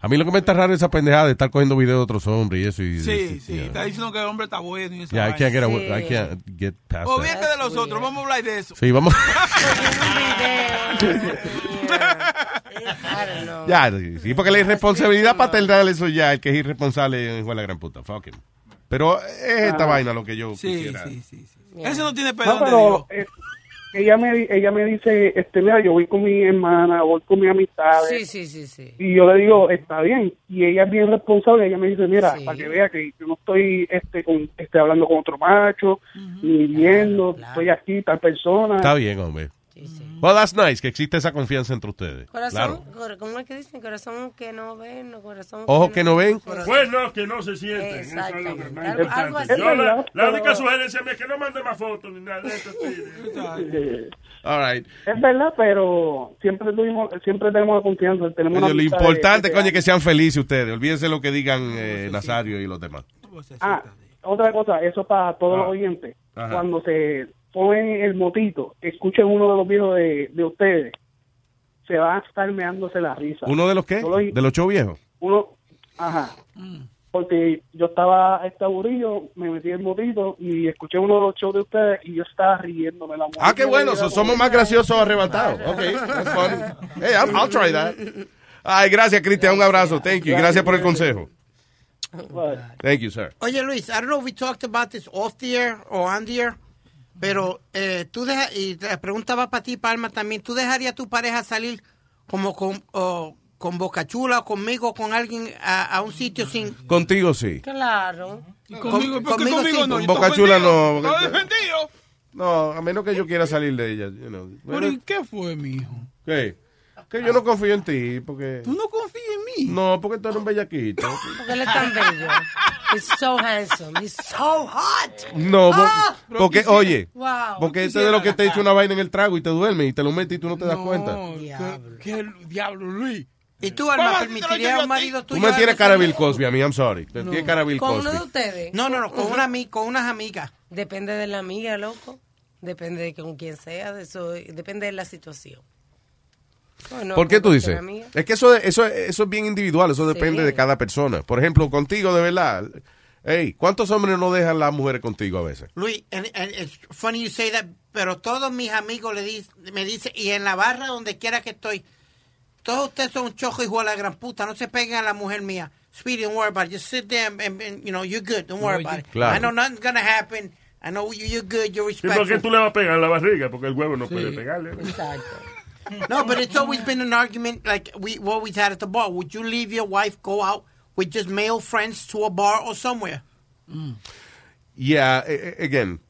A mí lo que me está raro es esa pendejada de estar cogiendo videos de otros hombres y eso. Y, Sí, sí. yeah. Está diciendo que el hombre está bueno y esa Yeah, I can't get, away- I can't get past that. Olvídate de los otros, vamos a hablar de eso. Sí, vamos. [laughs] Ya, sí, porque la irresponsabilidad paternal, eso ya, el que es irresponsable es la gran puta. Fuck him. Pero es esta Ah. vaina lo que yo Sí, quisiera. sí, sí, sí. Ese no tiene No, perdón de pero Dios. eh, ella me ella me dice, este, mira, yo voy con mi hermana, voy con mi amistad. Sí, sí, sí, sí. Y yo le digo, está bien. Y ella es bien responsable. Ella me dice, mira, para que vea que yo no estoy este, con, este, hablando con otro macho, ni viendo, estoy aquí, tal persona. Está bien, hombre. Well, that's nice, que existe esa confianza entre ustedes. Corazón, Claro. cor- ¿cómo es que dicen? Corazón que no ven, no, corazón Ojos que no ven. Bueno, que no se sienten. Eso es lo que Algo- algo así. Yo la, la única sugerencia es que no mande más fotos ni nada de sí. Eh, [laughs] All right. Es verdad, pero siempre tuvimos, siempre tenemos confianza. Tenemos una Coño, lo importante, de- coño, es que sean felices ustedes. Olvídense lo que digan eh, Nazario y los demás. Ah, otra cosa, eso para todos Ah. los oyentes. Ajá. Cuando se ponen el motito, escuchen uno de los videos de, de ustedes, se va a estar meándose la risa. ¿Uno de los qué? Yo lo- ¿De los shows viejos? Uno, ajá. Porque yo estaba este aburrido, me metí en el motito y escuché uno de los shows de ustedes y yo estaba riéndome la mujer Ah, qué bueno, so- somos más graciosos arrebatados. Ok, that's funny. Hey, I'll, I'll try that. Ay, gracias, Cristian, un abrazo. Thank you. Gracias por el consejo. Thank you, sir. Oye, Luis, I don't know if we talked about this off the air or on the air, pero eh, tú deja, y te preguntaba para ti, Palma, también, ¿tú dejarías a tu pareja salir como con, o con Boca Chula o conmigo, con alguien a, a un sitio sin... Contigo sí. Claro. Conmigo, ¿por qué conmigo no? Yo Boca estoy Chula ofendido. no. Estoy defendido. No, a menos que yo quiera salir de ella. you know. ¿Pero y qué fue, mijo? ¿Qué? Que yo no confío en ti, porque... ¿Tú no confías en mí? No, porque tú eres un bellaquito. Porque él es tan bello. He's so handsome. He's so hot. No, Ah, porque, oye, Wow. porque este es de lo que te echa una vaina en el trago y te duerme y te lo metes y tú no te das cuenta. ¿Qué, qué diablo, Luis? ¿Y tú, Alma, permitirías a un marido Tú tuyo? me tienes cara? Bill Cosby, a mí, I'm sorry. Te tienes cara Bill ¿Con uno de Cosby. ustedes? No, no, no, con, una, con unas amigas. Depende de la amiga, loco. Depende de con quién sea. De eso, depende de la situación. Bueno, ¿Por qué tú dices? Es que eso, eso, eso es bien individual, eso Sí. depende de cada persona. Por ejemplo, contigo, de verdad. Hey, ¿cuántos hombres no dejan las mujeres contigo a veces? Luis, and, and it's funny you say that, pero todos mis amigos le dis- me dicen, y en la barra, donde quiera que estoy, todos ustedes son chojos hijo de la gran puta, no se peguen a la mujer mía. Speedy, don't worry about it. Just sit there and, and- and, you know, you're good. Don't worry No, about you- it. Claro. I know nothing's gonna happen. I know you, you're good, you're Sí, porque respectful. tú le vas a pegar en la barriga, porque el huevo no puede pegarle. No, but it's always been an argument like we we always had at the bar. Would you leave your wife, go out with just male friends to a bar or somewhere? Yeah, a- a- again,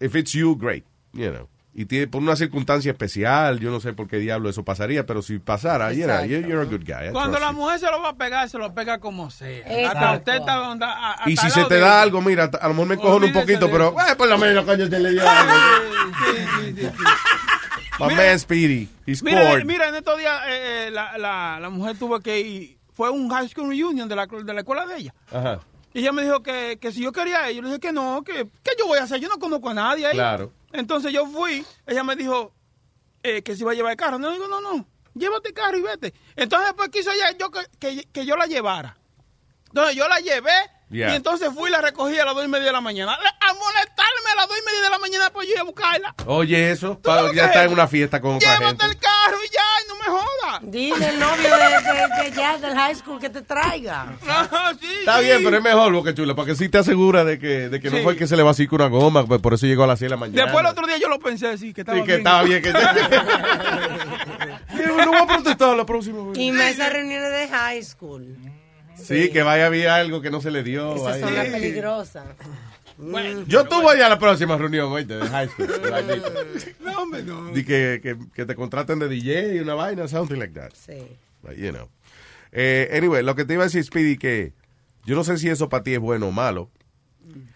if it's you, great, you know. y tiene, por una circunstancia especial, yo no sé por qué diablo eso pasaría, pero si pasara, yeah, you're, you're a good guy. I Cuando la you. mujer se lo va a pegar, se lo pega como sea. Hasta usted está onda- a- hasta Y si se te de da algo, mira, a lo mejor me cojo un poquito, de pero eh, por lo menos, coño, te le dio algo. My Mira- man Speedy, he Mira, en estos días eh, eh, la, la, la mujer tuvo que ir, fue un high school reunion de la, de la escuela de ella. Ajá, Y ella me dijo que, que si yo quería ir, yo le dije que no, que, que yo voy a hacer, yo no conozco a nadie ahí. claro. Entonces yo fui, ella me dijo eh, que se iba a llevar el carro. No, le digo, no, no, llévate el carro y vete. Entonces después quiso ella yo que, que, que yo la llevara. Entonces yo la llevé Yeah. y entonces fui y la recogí a las dos y media de la mañana. A molestarme a las dos y media de la mañana pues yo iba a buscarla. Oye, eso, pa- ya está en una fiesta con otra gente. Llévate el carro y ya, y no me jodas. Dile al novio de, de, de ya del high school que te traiga. [laughs] Está bien, pero es mejor, Boca Chula, porque sí te asegura de que, de que no Sí. fue el que se le vació con una goma, pues por eso llegó a las 6 de la mañana. Después el otro día yo lo pensé, sí, que estaba Sí, que bien. estaba bien. Que... [laughs] no voy a protestar la próxima vez. Y más esas reuniones de high school. Sí, que vaya a haber algo que no se le dio. Esas ahí. son las peligrosas. Mm. Yo tú voy a la próxima reunión, oíste, de high school. [laughs] No, hombre, no. Que, que, que te contraten de DJ y una vaina, something like that. Sí. But, you know. Eh, anyway, lo que te iba a decir, Speedy, que yo no sé si eso para ti es bueno o malo.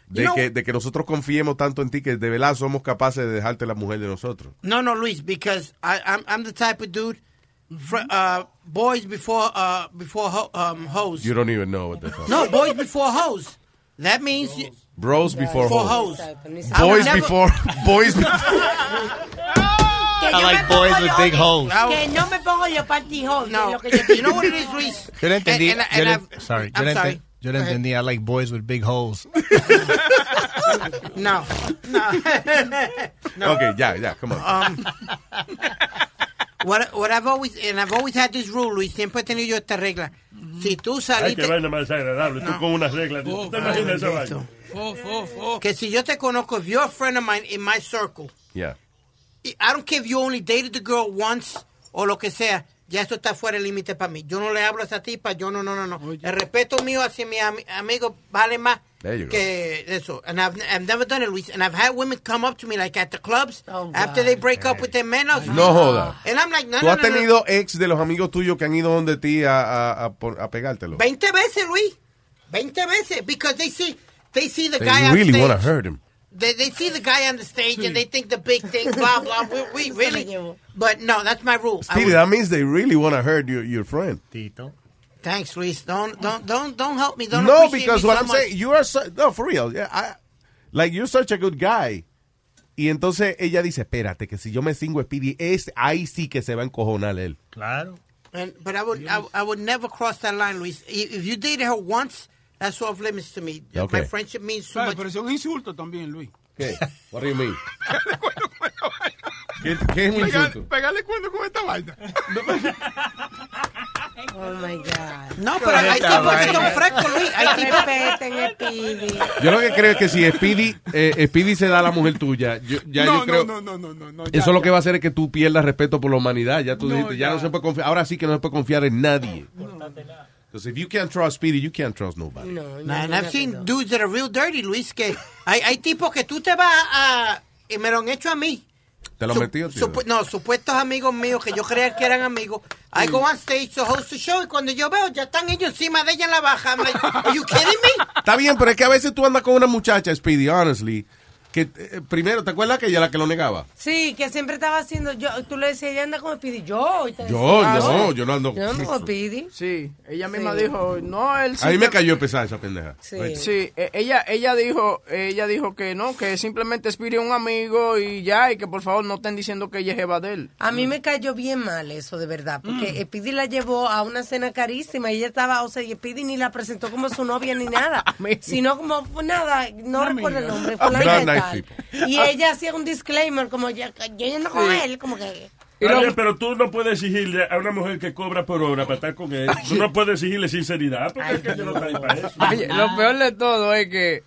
De, You know- que, de que nosotros confiemos tanto en ti que de verdad somos capaces de dejarte la mujer de nosotros. No, no, Luis, because I, I'm I'm the type of dude, fr- uh, boys before uh before ho- um hoes. You don't even know what the fuck. No, boys before hoes. That means you, Bros before Before hoes. hoes. I Boys never- before [laughs] boys before Que I yo like me boys with yo- big holes. Que no me pongo yo pantyhose. No. lo que yo You know what it is, [laughs] Luis? Yo le entendí. And- and- yo and le- I've- sorry, yo I'm le, ente- sorry. yo le Go ahead. entendí. I like boys with big holes. [laughs] No, no, no. Okay, ya, ya, come on. What, what I've always, and I've always had this rule, Luis, siempre he tenido yo esta regla. Si tú Ay, saliste... qué vaina más agradable. Tú No. con unas reglas. ¿Tú te imaginas esa vaina? Fo, fo, fo. Que si yo te conozco, if you're a friend of mine in my circle, Yeah. I don't care if you only dated the girl once o lo que sea, ya eso está fuera del límite para mí. Yo no le hablo a esa tipa, yo no, no, no, no. El respeto mío hacia mi ami- amigo vale más There you go. que eso. And I've, I've never done it, Luis. And I've had women come up to me like at the clubs after they break up with their men. No joda. And I'm like, no, ¿Tú no, has no, no. tenido ex de los amigos tuyos que han ido donde ti a, a, a, por- a pegártelo? 20 veces, Luis. 20 veces. Because they see, they see the They guy on really stage. want to hurt him. They, they see the guy on the stage and they think the big thing, blah, blah. [laughs] We, we really. But no, that's my rule. Would- that means they really want to hurt your, your friend. Tito. Thanks, Luis. Don't don't don't don't help me. Don't no, because me what so I'm much. saying, you are so, no for real. Yeah, I, like you're such a good guy. Y entonces ella dice, espérate, que si yo me cingo Speedy, es ahí sí que se va a encojonar él. Claro. And, but I would I, I would never cross that line, Luis. If if you dated her once, that's off limits to me. Okay. My friendship means so Claro, much. pero es un insulto también, Luis. ¿Qué? What do you mean? [laughs] ¿Qué, qué es un insulto? Pegarle cuerno con esta vaina. Oh my God. No, pero hay tipos que son frescos, Luis. Hay tipos. Respeten, Speedy. Yo lo que creo es que si Speedy, eh, Speedy se da a la mujer tuya, yo, ya no, yo creo... no, no, no, no, no, ya, Eso lo ya. que va a hacer es que tú pierdas respeto por la humanidad. Ya tú No, dijiste, ya, ya. no se puede confiar. Ahora sí que no se puede confiar en nadie. Because if you can't trust Speedy, you can't trust nobody. Nah, and I've seen dudes that are real dirty, Luis. Que hay, hay tipos que tú te vas a. Y me lo han hecho a mí. Te lo metió, tío. supu- no, supuestos amigos míos que yo creía que eran amigos. I go on stage to host a show y cuando yo veo ya están ellos encima de ella en la baja. Like, are you kidding me? Está bien, pero es que a veces tú andas con una muchacha, Speedy, honestly, que eh, primero, ¿te acuerdas que ella era la que lo negaba? Sí, que siempre estaba haciendo. Yo, tú le decías, ella anda con Speedy. Yo. y te Yo, decía, no, yo no ando Yo ando con Speedy. Sí, ella misma Sí. dijo, no, él A mí me cayó pesada esa pendeja. Sí. Sí, eh, ella, ella dijo, ella dijo que no, que simplemente Speedy es un amigo y ya, y que por favor no estén diciendo que ella es Eva de él. A mí me cayó bien mal eso, de verdad, porque Speedy la llevó a una cena carísima y ella estaba, o sea, y Speedy ni la presentó como su novia ni nada, [laughs] sino como, pues, nada, no recuerdo el nombre, fue la Y. Y ella hacía un disclaimer, como, ya, yo ando con él, como que... Pero tú no puedes exigirle a una mujer que cobra por hora para estar con él. Tú no puedes exigirle sinceridad, porque es que yo no estoy para eso. Oye, lo peor de todo es que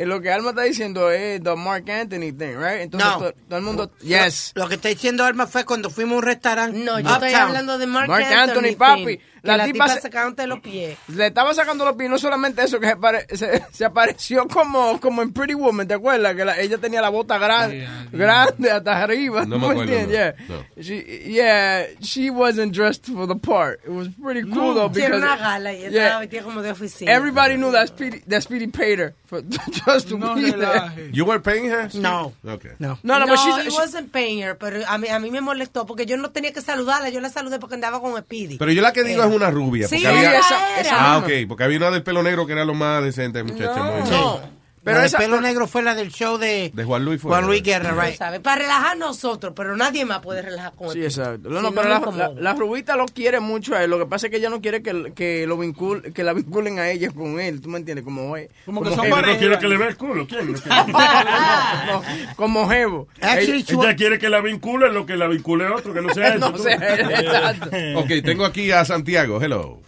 eh, lo que Alma está diciendo es the Mark Anthony thing, right? Entonces No. todo el mundo, Lo- yes. Lo, que está diciendo Alma fue cuando fuimos a un restaurante. No, yo estoy hablando de Mark, Mark Anthony, papi. Que la, tipa, se- sacándote los pies. le estaba sacando los pies, no solamente eso, que se, pare- se- se apareció como, como en Pretty Woman, ¿te acuerdas? Que la- ella tenía la bota grande, grande hasta arriba. No me ¿tú acuerdo, entiendes? no, Yeah. She, yeah, she wasn't dressed for the part. It was pretty cool though because una gala y ella yeah, estaba vestida como de oficina. everybody knew that Speedy, that Speedy paid her for [laughs] just to No be there. relaje. You were paying her? No. Okay. No, No, no, no, but she's- he wasn't paying her, pero a mí, a mí me molestó porque yo no tenía que saludarla, yo la saludé porque andaba con Speedy. Pero yo la que digo es una rubia. Sí, porque había, esa era. Ah, ok, porque había una del pelo negro que era lo más decente, muchacho. bien. Pero el esa- pelo negro fue la del show de, De Juan Luis fue. Juan Luis Guerra, right? sabes, Para relajar nosotros, pero nadie más puede relajar con Sí, Speedy. exacto. No, Si no, pero la, la, la rubita lo quiere mucho a él. Lo que pasa es que ella no quiere que, que, lo vincul, que la vinculen a ella con él. ¿Tú me entiendes? Como, Como que son pareja. no quiere que le vea el culo. ¿Quién? [laughs] como, como jevo. Actually, Ella, ella quiere que la vincule lo que la vincule otro, que no sea. [laughs] No sé, exacto. Ok, tengo aquí a Santiago. Hello.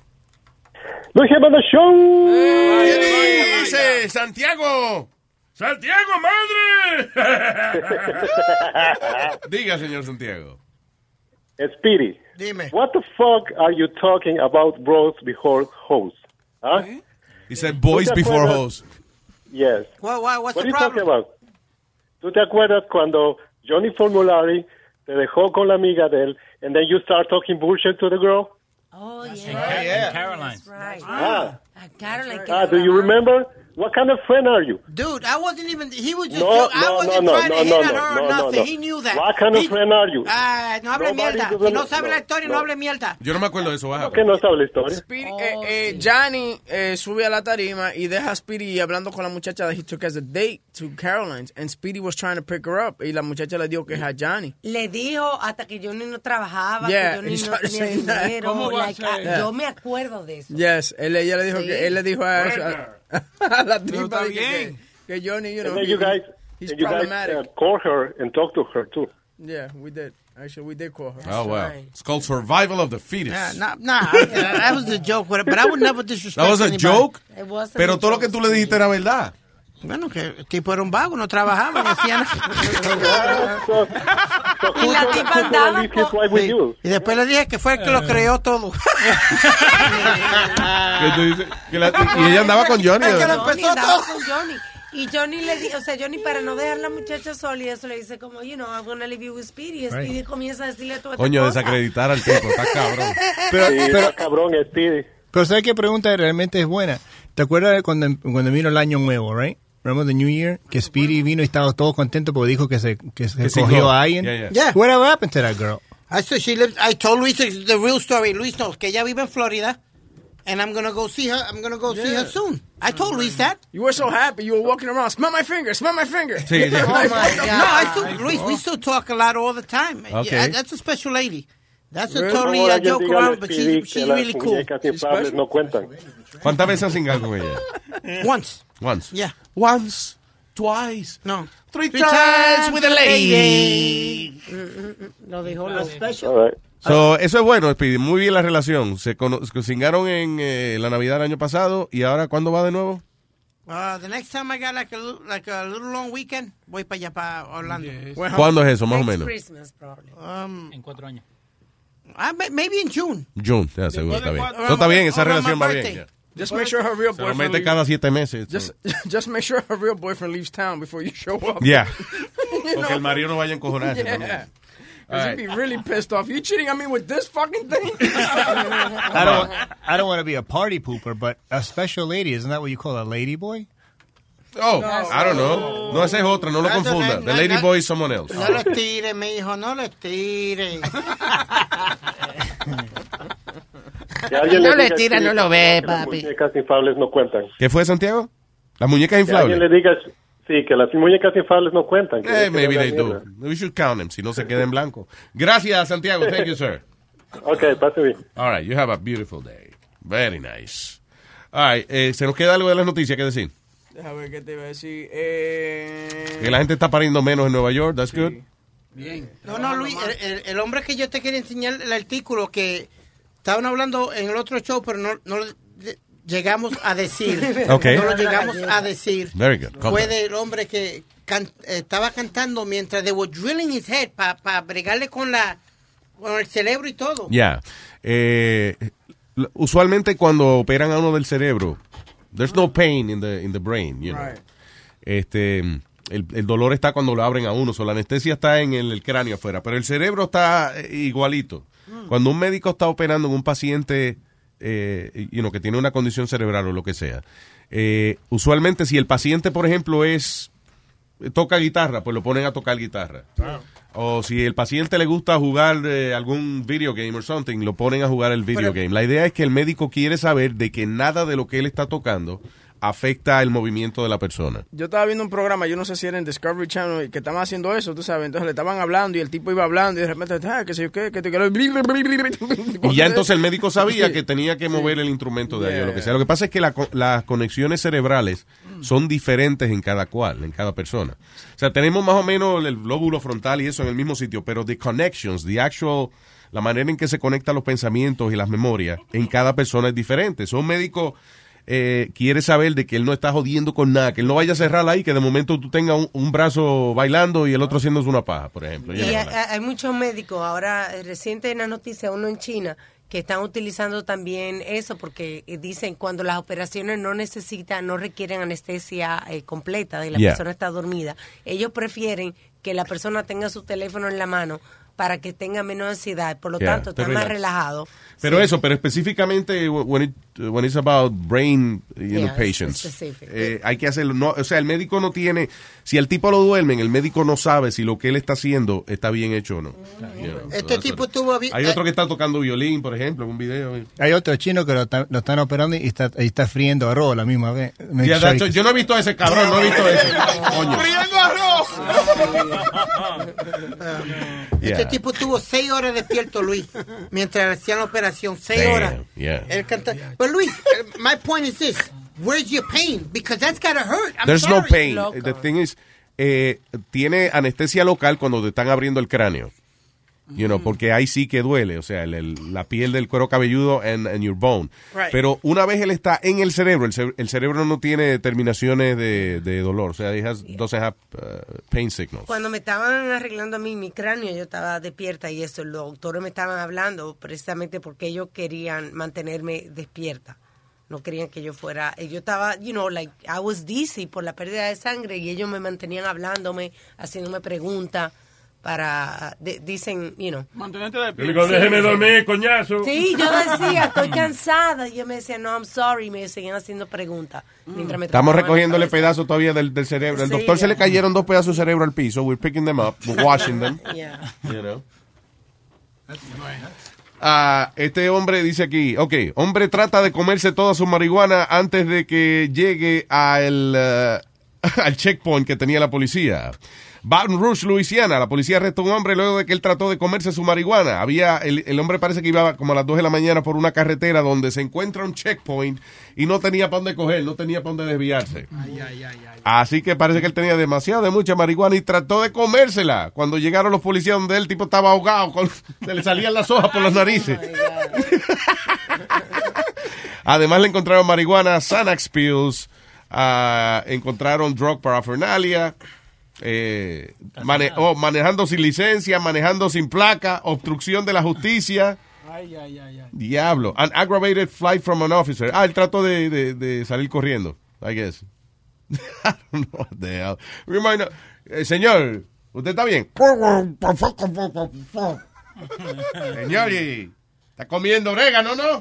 Luis Jiménez Show. ¿Qué dice Santiago? ¡Santiago, madre! [laughs] [laughs] Diga, señor Santiago. Speedy. Dime. What the fuck are you talking about bros before hoes? Huh? He said boys ¿Tú te before hoes. Yes. What, what, what's What are the you talking problem? about? ¿Tú te acuerdas cuando Johnny Formulari te dejó con la amiga de él and then you start talking bullshit to the girl? Oh, And yeah. Ca- Caroline. That's right. Ah. A Caroline. Ah, do you remember? What kind of friend are you? Dude, I wasn't even. He was just. No, joking. I no, wasn't no, no, trying to no, hit no, on her no, or no, nothing. no. He knew that. What kind of He- friend are you? Ah, no hable Nobody mierda. Si no sabe no, la historia, no, no. hable mierda. Yo no me acuerdo de eso. baja. ¿Qué no sabe la historia? Speedy, Oh, eh, eh, Johnny eh, sube a la tarima y deja a Speedy hablando con la muchacha that he took as a date to Caroline's. And Speedy was trying to pick her up. Y la muchacha le dijo que es a Johnny. Le dijo hasta que Johnny no trabajaba, Yeah, que Johnny no tenía dinero. ¿Cómo va a like, ah, Yeah. Yo me acuerdo de eso. Yes, él, ella le dijo Sí. que él le dijo a, a, a [laughs] la tripa está que, bien. que, que Johnny, you know, And he- you guys, he's and you guys uh, call her and talk to her too. Yeah, we did. Actually, we did call her. Oh, wow. right. It's called survival of the fetus. Nah, nah, nah, [laughs] that was a joke, but but I would never disrespect That was a anybody. joke. It wasn't Pero a todo lo que tú le dijiste era verdad. Bueno, que el tipo era un vago, no trabajaba, ni hacía nada. Y la tipa andaba? Y después le dije que fue el que lo creó todo. Que tú dices que la- y ella andaba con Johnny. Johnny empezó andaba todo. con Johnny. Y Johnny le dijo, o sea, Johnny para no dejar a la muchacha sola y eso le dice como, you know, I'm gonna leave you with Speedy. Y Speedy comienza a decirle esta Coño, cosa. desacreditar al tipo, está cabrón. [laughs] Pero, Sí, pero, está cabrón, Speedy. pero ¿sabes qué pregunta realmente es buena? ¿Te acuerdas de cuando, cuando vino el año nuevo, right? Remember the New Year? Que Speedy vino y estaba todo contento porque dijo que se, que se Que cogió go. a alguien. Yeah, yeah. Yeah. Whatever happened to that girl? I said she lived, I told Luis the real story. Luis knows que ella vive en Florida, and I'm gonna go see her. I'm gonna go see her soon. I told Luis that. You were so happy. You were walking around. Smell my finger. Smell my finger. Sí, [laughs] sí. Oh my [laughs] God. No, I still, Luis, we still talk a lot all the time. Okay. Yeah, that's a special lady. That's a totally alguien joke a around, but she's, she's really cool. inflables no cuentan. ¿Cuántas veces has cingado con ella? [laughs] Once. Once. Yeah. Once. Twice. No. Three, Three times times with a lady. Lo dijo lo special. All right. So, eso es bueno, Speedy. Muy bien la relación. Se, cingaron en eh, la Navidad del año pasado. ¿Y ahora cuándo va de nuevo? Uh, the next time I got like a, like a little long weekend, voy para allá, para Orlando. ¿Cuándo es eso, más o Next menos? Christmas, probably. Um, En cuatro años. I, may- maybe in June. June, ya seguro, está bien. cuatro- No, está bien, esa around relación my va bien. birthday. ya. Just make sure her real Se lo boyfriend. mete leaves- cada siete meses. Just, [laughs] just make sure her real boyfriend leaves town before you show up. Yeah. [laughs] You Porque know? el marido no vaya a encojonarse. Yeah. también. Because he'd be really pissed off. You cheating on me with this fucking thing? [laughs] I don't, I don't want to be a party pooper, but a special lady, isn't that what you call a lady boy? Oh, I don't know. No, esa es otra, no lo confunda. no, The lady boy is someone else. No le tire, mi hijo, no le tire. Que No le diga a tira, no lo ve, que las papi. muñecas inflables no cuentan. ¿Qué fue, Santiago? Las muñecas Que alguien inflables. le diga, sí, que las muñecas inflables no cuentan. que Eh, que maybe they do. We should count them, si no se queda en blanco. Gracias, Santiago. Thank you, sir. Ok, pase bien. All right, you have a beautiful day. Very nice. All right, eh, ¿se nos queda algo de las noticias que decir? Déjame ver qué te iba a decir. Eh... Que la gente está pariendo menos en Nueva York, that's good. Bien. No, no, Luis, el, hombre que yo te quería enseñar el artículo que estaban hablando en el otro show, pero no, no llegamos a decir. [laughs] [laughs] No lo llegamos a decir. Very good. Come Fue del hombre que can- eh, estaba cantando mientras they were drilling his head para bregarle con la con el cerebro y todo. Ya. Eh, l- usualmente cuando operan a uno del cerebro, there's no pain in the, in the brain, you know. Right. Este, el, el dolor está cuando lo abren a uno, so, la anestesia está en el, el cráneo afuera, pero el cerebro está eh, igualito. Cuando un médico está operando en un paciente eh, you know, que tiene una condición cerebral o lo que sea, eh, usualmente si el paciente, por ejemplo, es toca guitarra, pues lo ponen a tocar guitarra. O si el paciente le gusta jugar eh, algún video game o something, lo ponen a jugar el video game. La idea es que el médico quiere saber de que nada de lo que él está tocando afecta el movimiento de la persona. Yo estaba viendo un programa, yo no sé si era en Discovery Channel, que estaban haciendo eso, tú sabes. Entonces le estaban hablando y el tipo iba hablando y de repente, ah, que sé yo qué, que te quiero. Y ya [laughs] entonces el médico sabía que tenía que mover el instrumento de ahí o lo que sea. Lo que pasa es que la las conexiones cerebrales son diferentes en cada cual, en cada persona. O sea, tenemos más o menos el lóbulo frontal y eso en el mismo sitio, pero the connections, the actual, la manera en que se conectan los pensamientos y las memorias en cada persona es diferente. So, un médico eh, quiere saber de que él no está jodiendo con nada, que él no vaya a cerrar ahí, que de momento tú tengas un, un brazo bailando y el otro haciéndose una paja, por ejemplo. Y hay, hay muchos médicos, ahora eh, reciente una noticia, uno en China, que están utilizando también eso porque eh, dicen cuando las operaciones no necesitan, no requieren anestesia eh, completa y la Yeah. persona está dormida, ellos prefieren que la persona tenga su teléfono en la mano para que tenga menos ansiedad, por lo Yeah, tanto está más relajado. Pero eso, pero específicamente when, it, when it's about brain you know, patients, eh, hay que hacerlo. No, o sea, el médico no tiene, si el tipo lo duermen, el médico no sabe si lo que él está haciendo está bien hecho o no. You know, so Este tipo what- tuvo... Hay eh, otro que está tocando violín, por ejemplo, en un video. Hay otro chino que lo, están operando y está, y está friendo arroz a la misma vez. Yeah, sure yo no he visto a ese cabrón, no he visto a ese. [laughs] Coño. [laughs] Este tipo tuvo seis horas despierto, Luis, mientras hacían la operación. Seis Damn, horas. yeah. Él canta. Pero Luis, my point is this. Where's your pain? Because that's gotta hurt. I'm There's no pain. The thing is, eh, tiene anestesia local cuando te están abriendo el cráneo. You know, porque ahí sí que duele, o sea, el- el- la piel del cuero cabelludo and, and your bone. Right. Pero una vez él está en el cerebro, el, ce- el cerebro no tiene terminaciones de, de dolor, o sea, doesn't have uh, pain signals. Cuando me estaban arreglando a mí mi cráneo, yo estaba despierta y eso, los doctores me estaban hablando precisamente porque ellos querían mantenerme despierta. No querían que yo fuera, yo estaba, you know, like, I was dizzy por la pérdida de sangre y ellos me mantenían hablándome, haciéndome preguntas para, de- dicen, you know. Mantenerte Yo de le digo, déjeme dormir, coñazo. Sí, yo decía, estoy cansada. Y yo me decía, no, I'm sorry. Y me seguían haciendo preguntas. Mientras me Estamos recogiéndole pedazos todavía del, del cerebro. El Sí, doctor se ya. le cayeron dos pedazos de cerebro al piso. We're picking them up, we're washing them. [laughs] Yeah. You know. Ah, este hombre dice aquí, ok, hombre trata de comerse toda su marihuana antes de que llegue al, eh, [laughs] al checkpoint que tenía la policía. Baton Rouge, Luisiana, la policía arrestó a un hombre luego de que él trató de comerse su marihuana. Había, el, el hombre parece que iba como a las 2 de la mañana por una carretera donde se encuentra un checkpoint y no tenía para dónde coger, no tenía para dónde desviarse. Así que parece que él tenía demasiado de mucha marihuana y trató de comérsela. Cuando llegaron los policías donde él, el tipo estaba ahogado, con- [laughs] se le salían las hojas por las narices. [laughs] Además le encontraron marihuana, Xanax pills, ah, encontraron drug paraphernalia, eh, mane- oh, manejando sin licencia, manejando sin placa, obstrucción de la justicia. Ay, ay, ay, ay. Diablo. An aggravated flight from an officer. Ah, él trató de, de- de salir corriendo, I guess. [laughs] I don't know what the hell. Remind- eh, señor, ¿usted está bien? señor, y- ¿está comiendo orégano, no?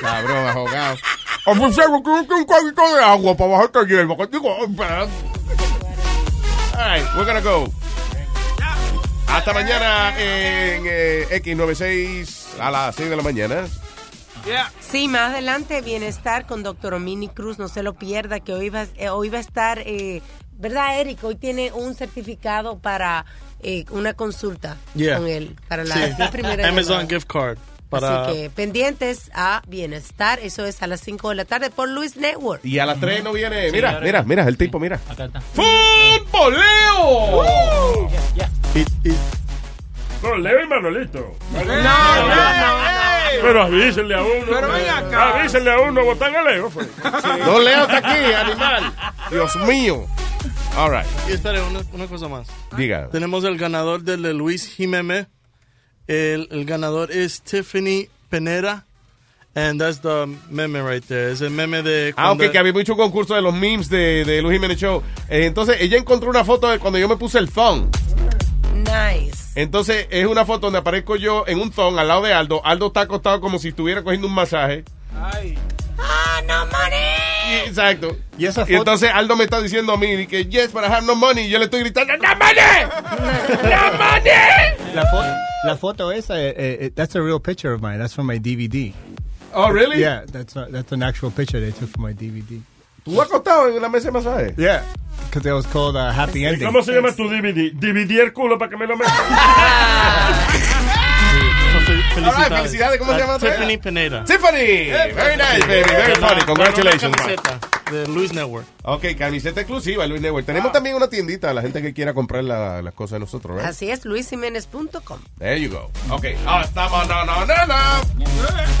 Cabrón, ahogado. Oficial, creo que un código de agua para bajar esta hierba. que digo, espera. All right, we're gonna go. Hasta mañana en eh, X96 a las 6 de la mañana. Sí, más adelante Bienestar con Dr. Omini Cruz, no se lo pierda, que hoy va, eh, hoy va a estar, eh, ¿verdad, Eric? Hoy tiene un certificado para eh, una consulta Yeah. con él, para la Sí. [laughs] 10 primeras Amazon gift card. Para, Así que pendientes a Bienestar, eso es a las 5 de la tarde por Luis Network. Y a las 3 no viene. Sí, Mira, mira, mira, el tipo, mira. Acá está. ¡Futboleo! No, Leo y Manolito. no, no, Pero avísenle a uno. Pero ven acá. Avísenle a uno, botan a Leo. Fue. No, Leo está aquí, [laughs] animal. Dios mío. All right. Y espere, una, una cosa más. Diga. Tenemos el ganador del de Luis Jiménez. El, el ganador es Tiffany Penera. And that's the meme right there. Es el meme de... Ah, ok, cuando- que había hecho un concurso de los memes de, de Luis Jiménez Show. Eh, entonces, ella encontró una foto de cuando yo me puse el thong. Nice. Entonces, es una foto donde aparezco yo en un thong al lado de Aldo. Aldo está acostado como si estuviera cogiendo un masaje. Ah, no money. Exacto. Y esa Y entonces Aldo me está diciendo a mí que yes, but I have no money. Y yo le estoy gritando, ¡No money! ¡No money! La, fo- la foto esa, eh, eh, that's a real picture of mine. That's from my DVD. Oh, really? Yeah, that's a, that's an actual picture they took from my DVD. ¿Tú acostado en la mesa de masaje? Yeah, because it was called uh, Happy ¿Y Ending. ¿Cómo se llama tu DVD? DVD el culo para que me lo metas. [laughs] Felicidades. Right, felicidades. ¿Cómo se A llama? Tiffany Penera. Tiffany! Very nice, baby. Very funny. Congratulations. Camiseta de Luis Network. Ok, camiseta exclusiva, Luis Network. Tenemos también una tiendita a la gente que quiera comprar la- las cosas de nosotros, ¿verdad? Así es, luisjiménez.com. There you go. Ok, ahora estamos, no, no, no, no.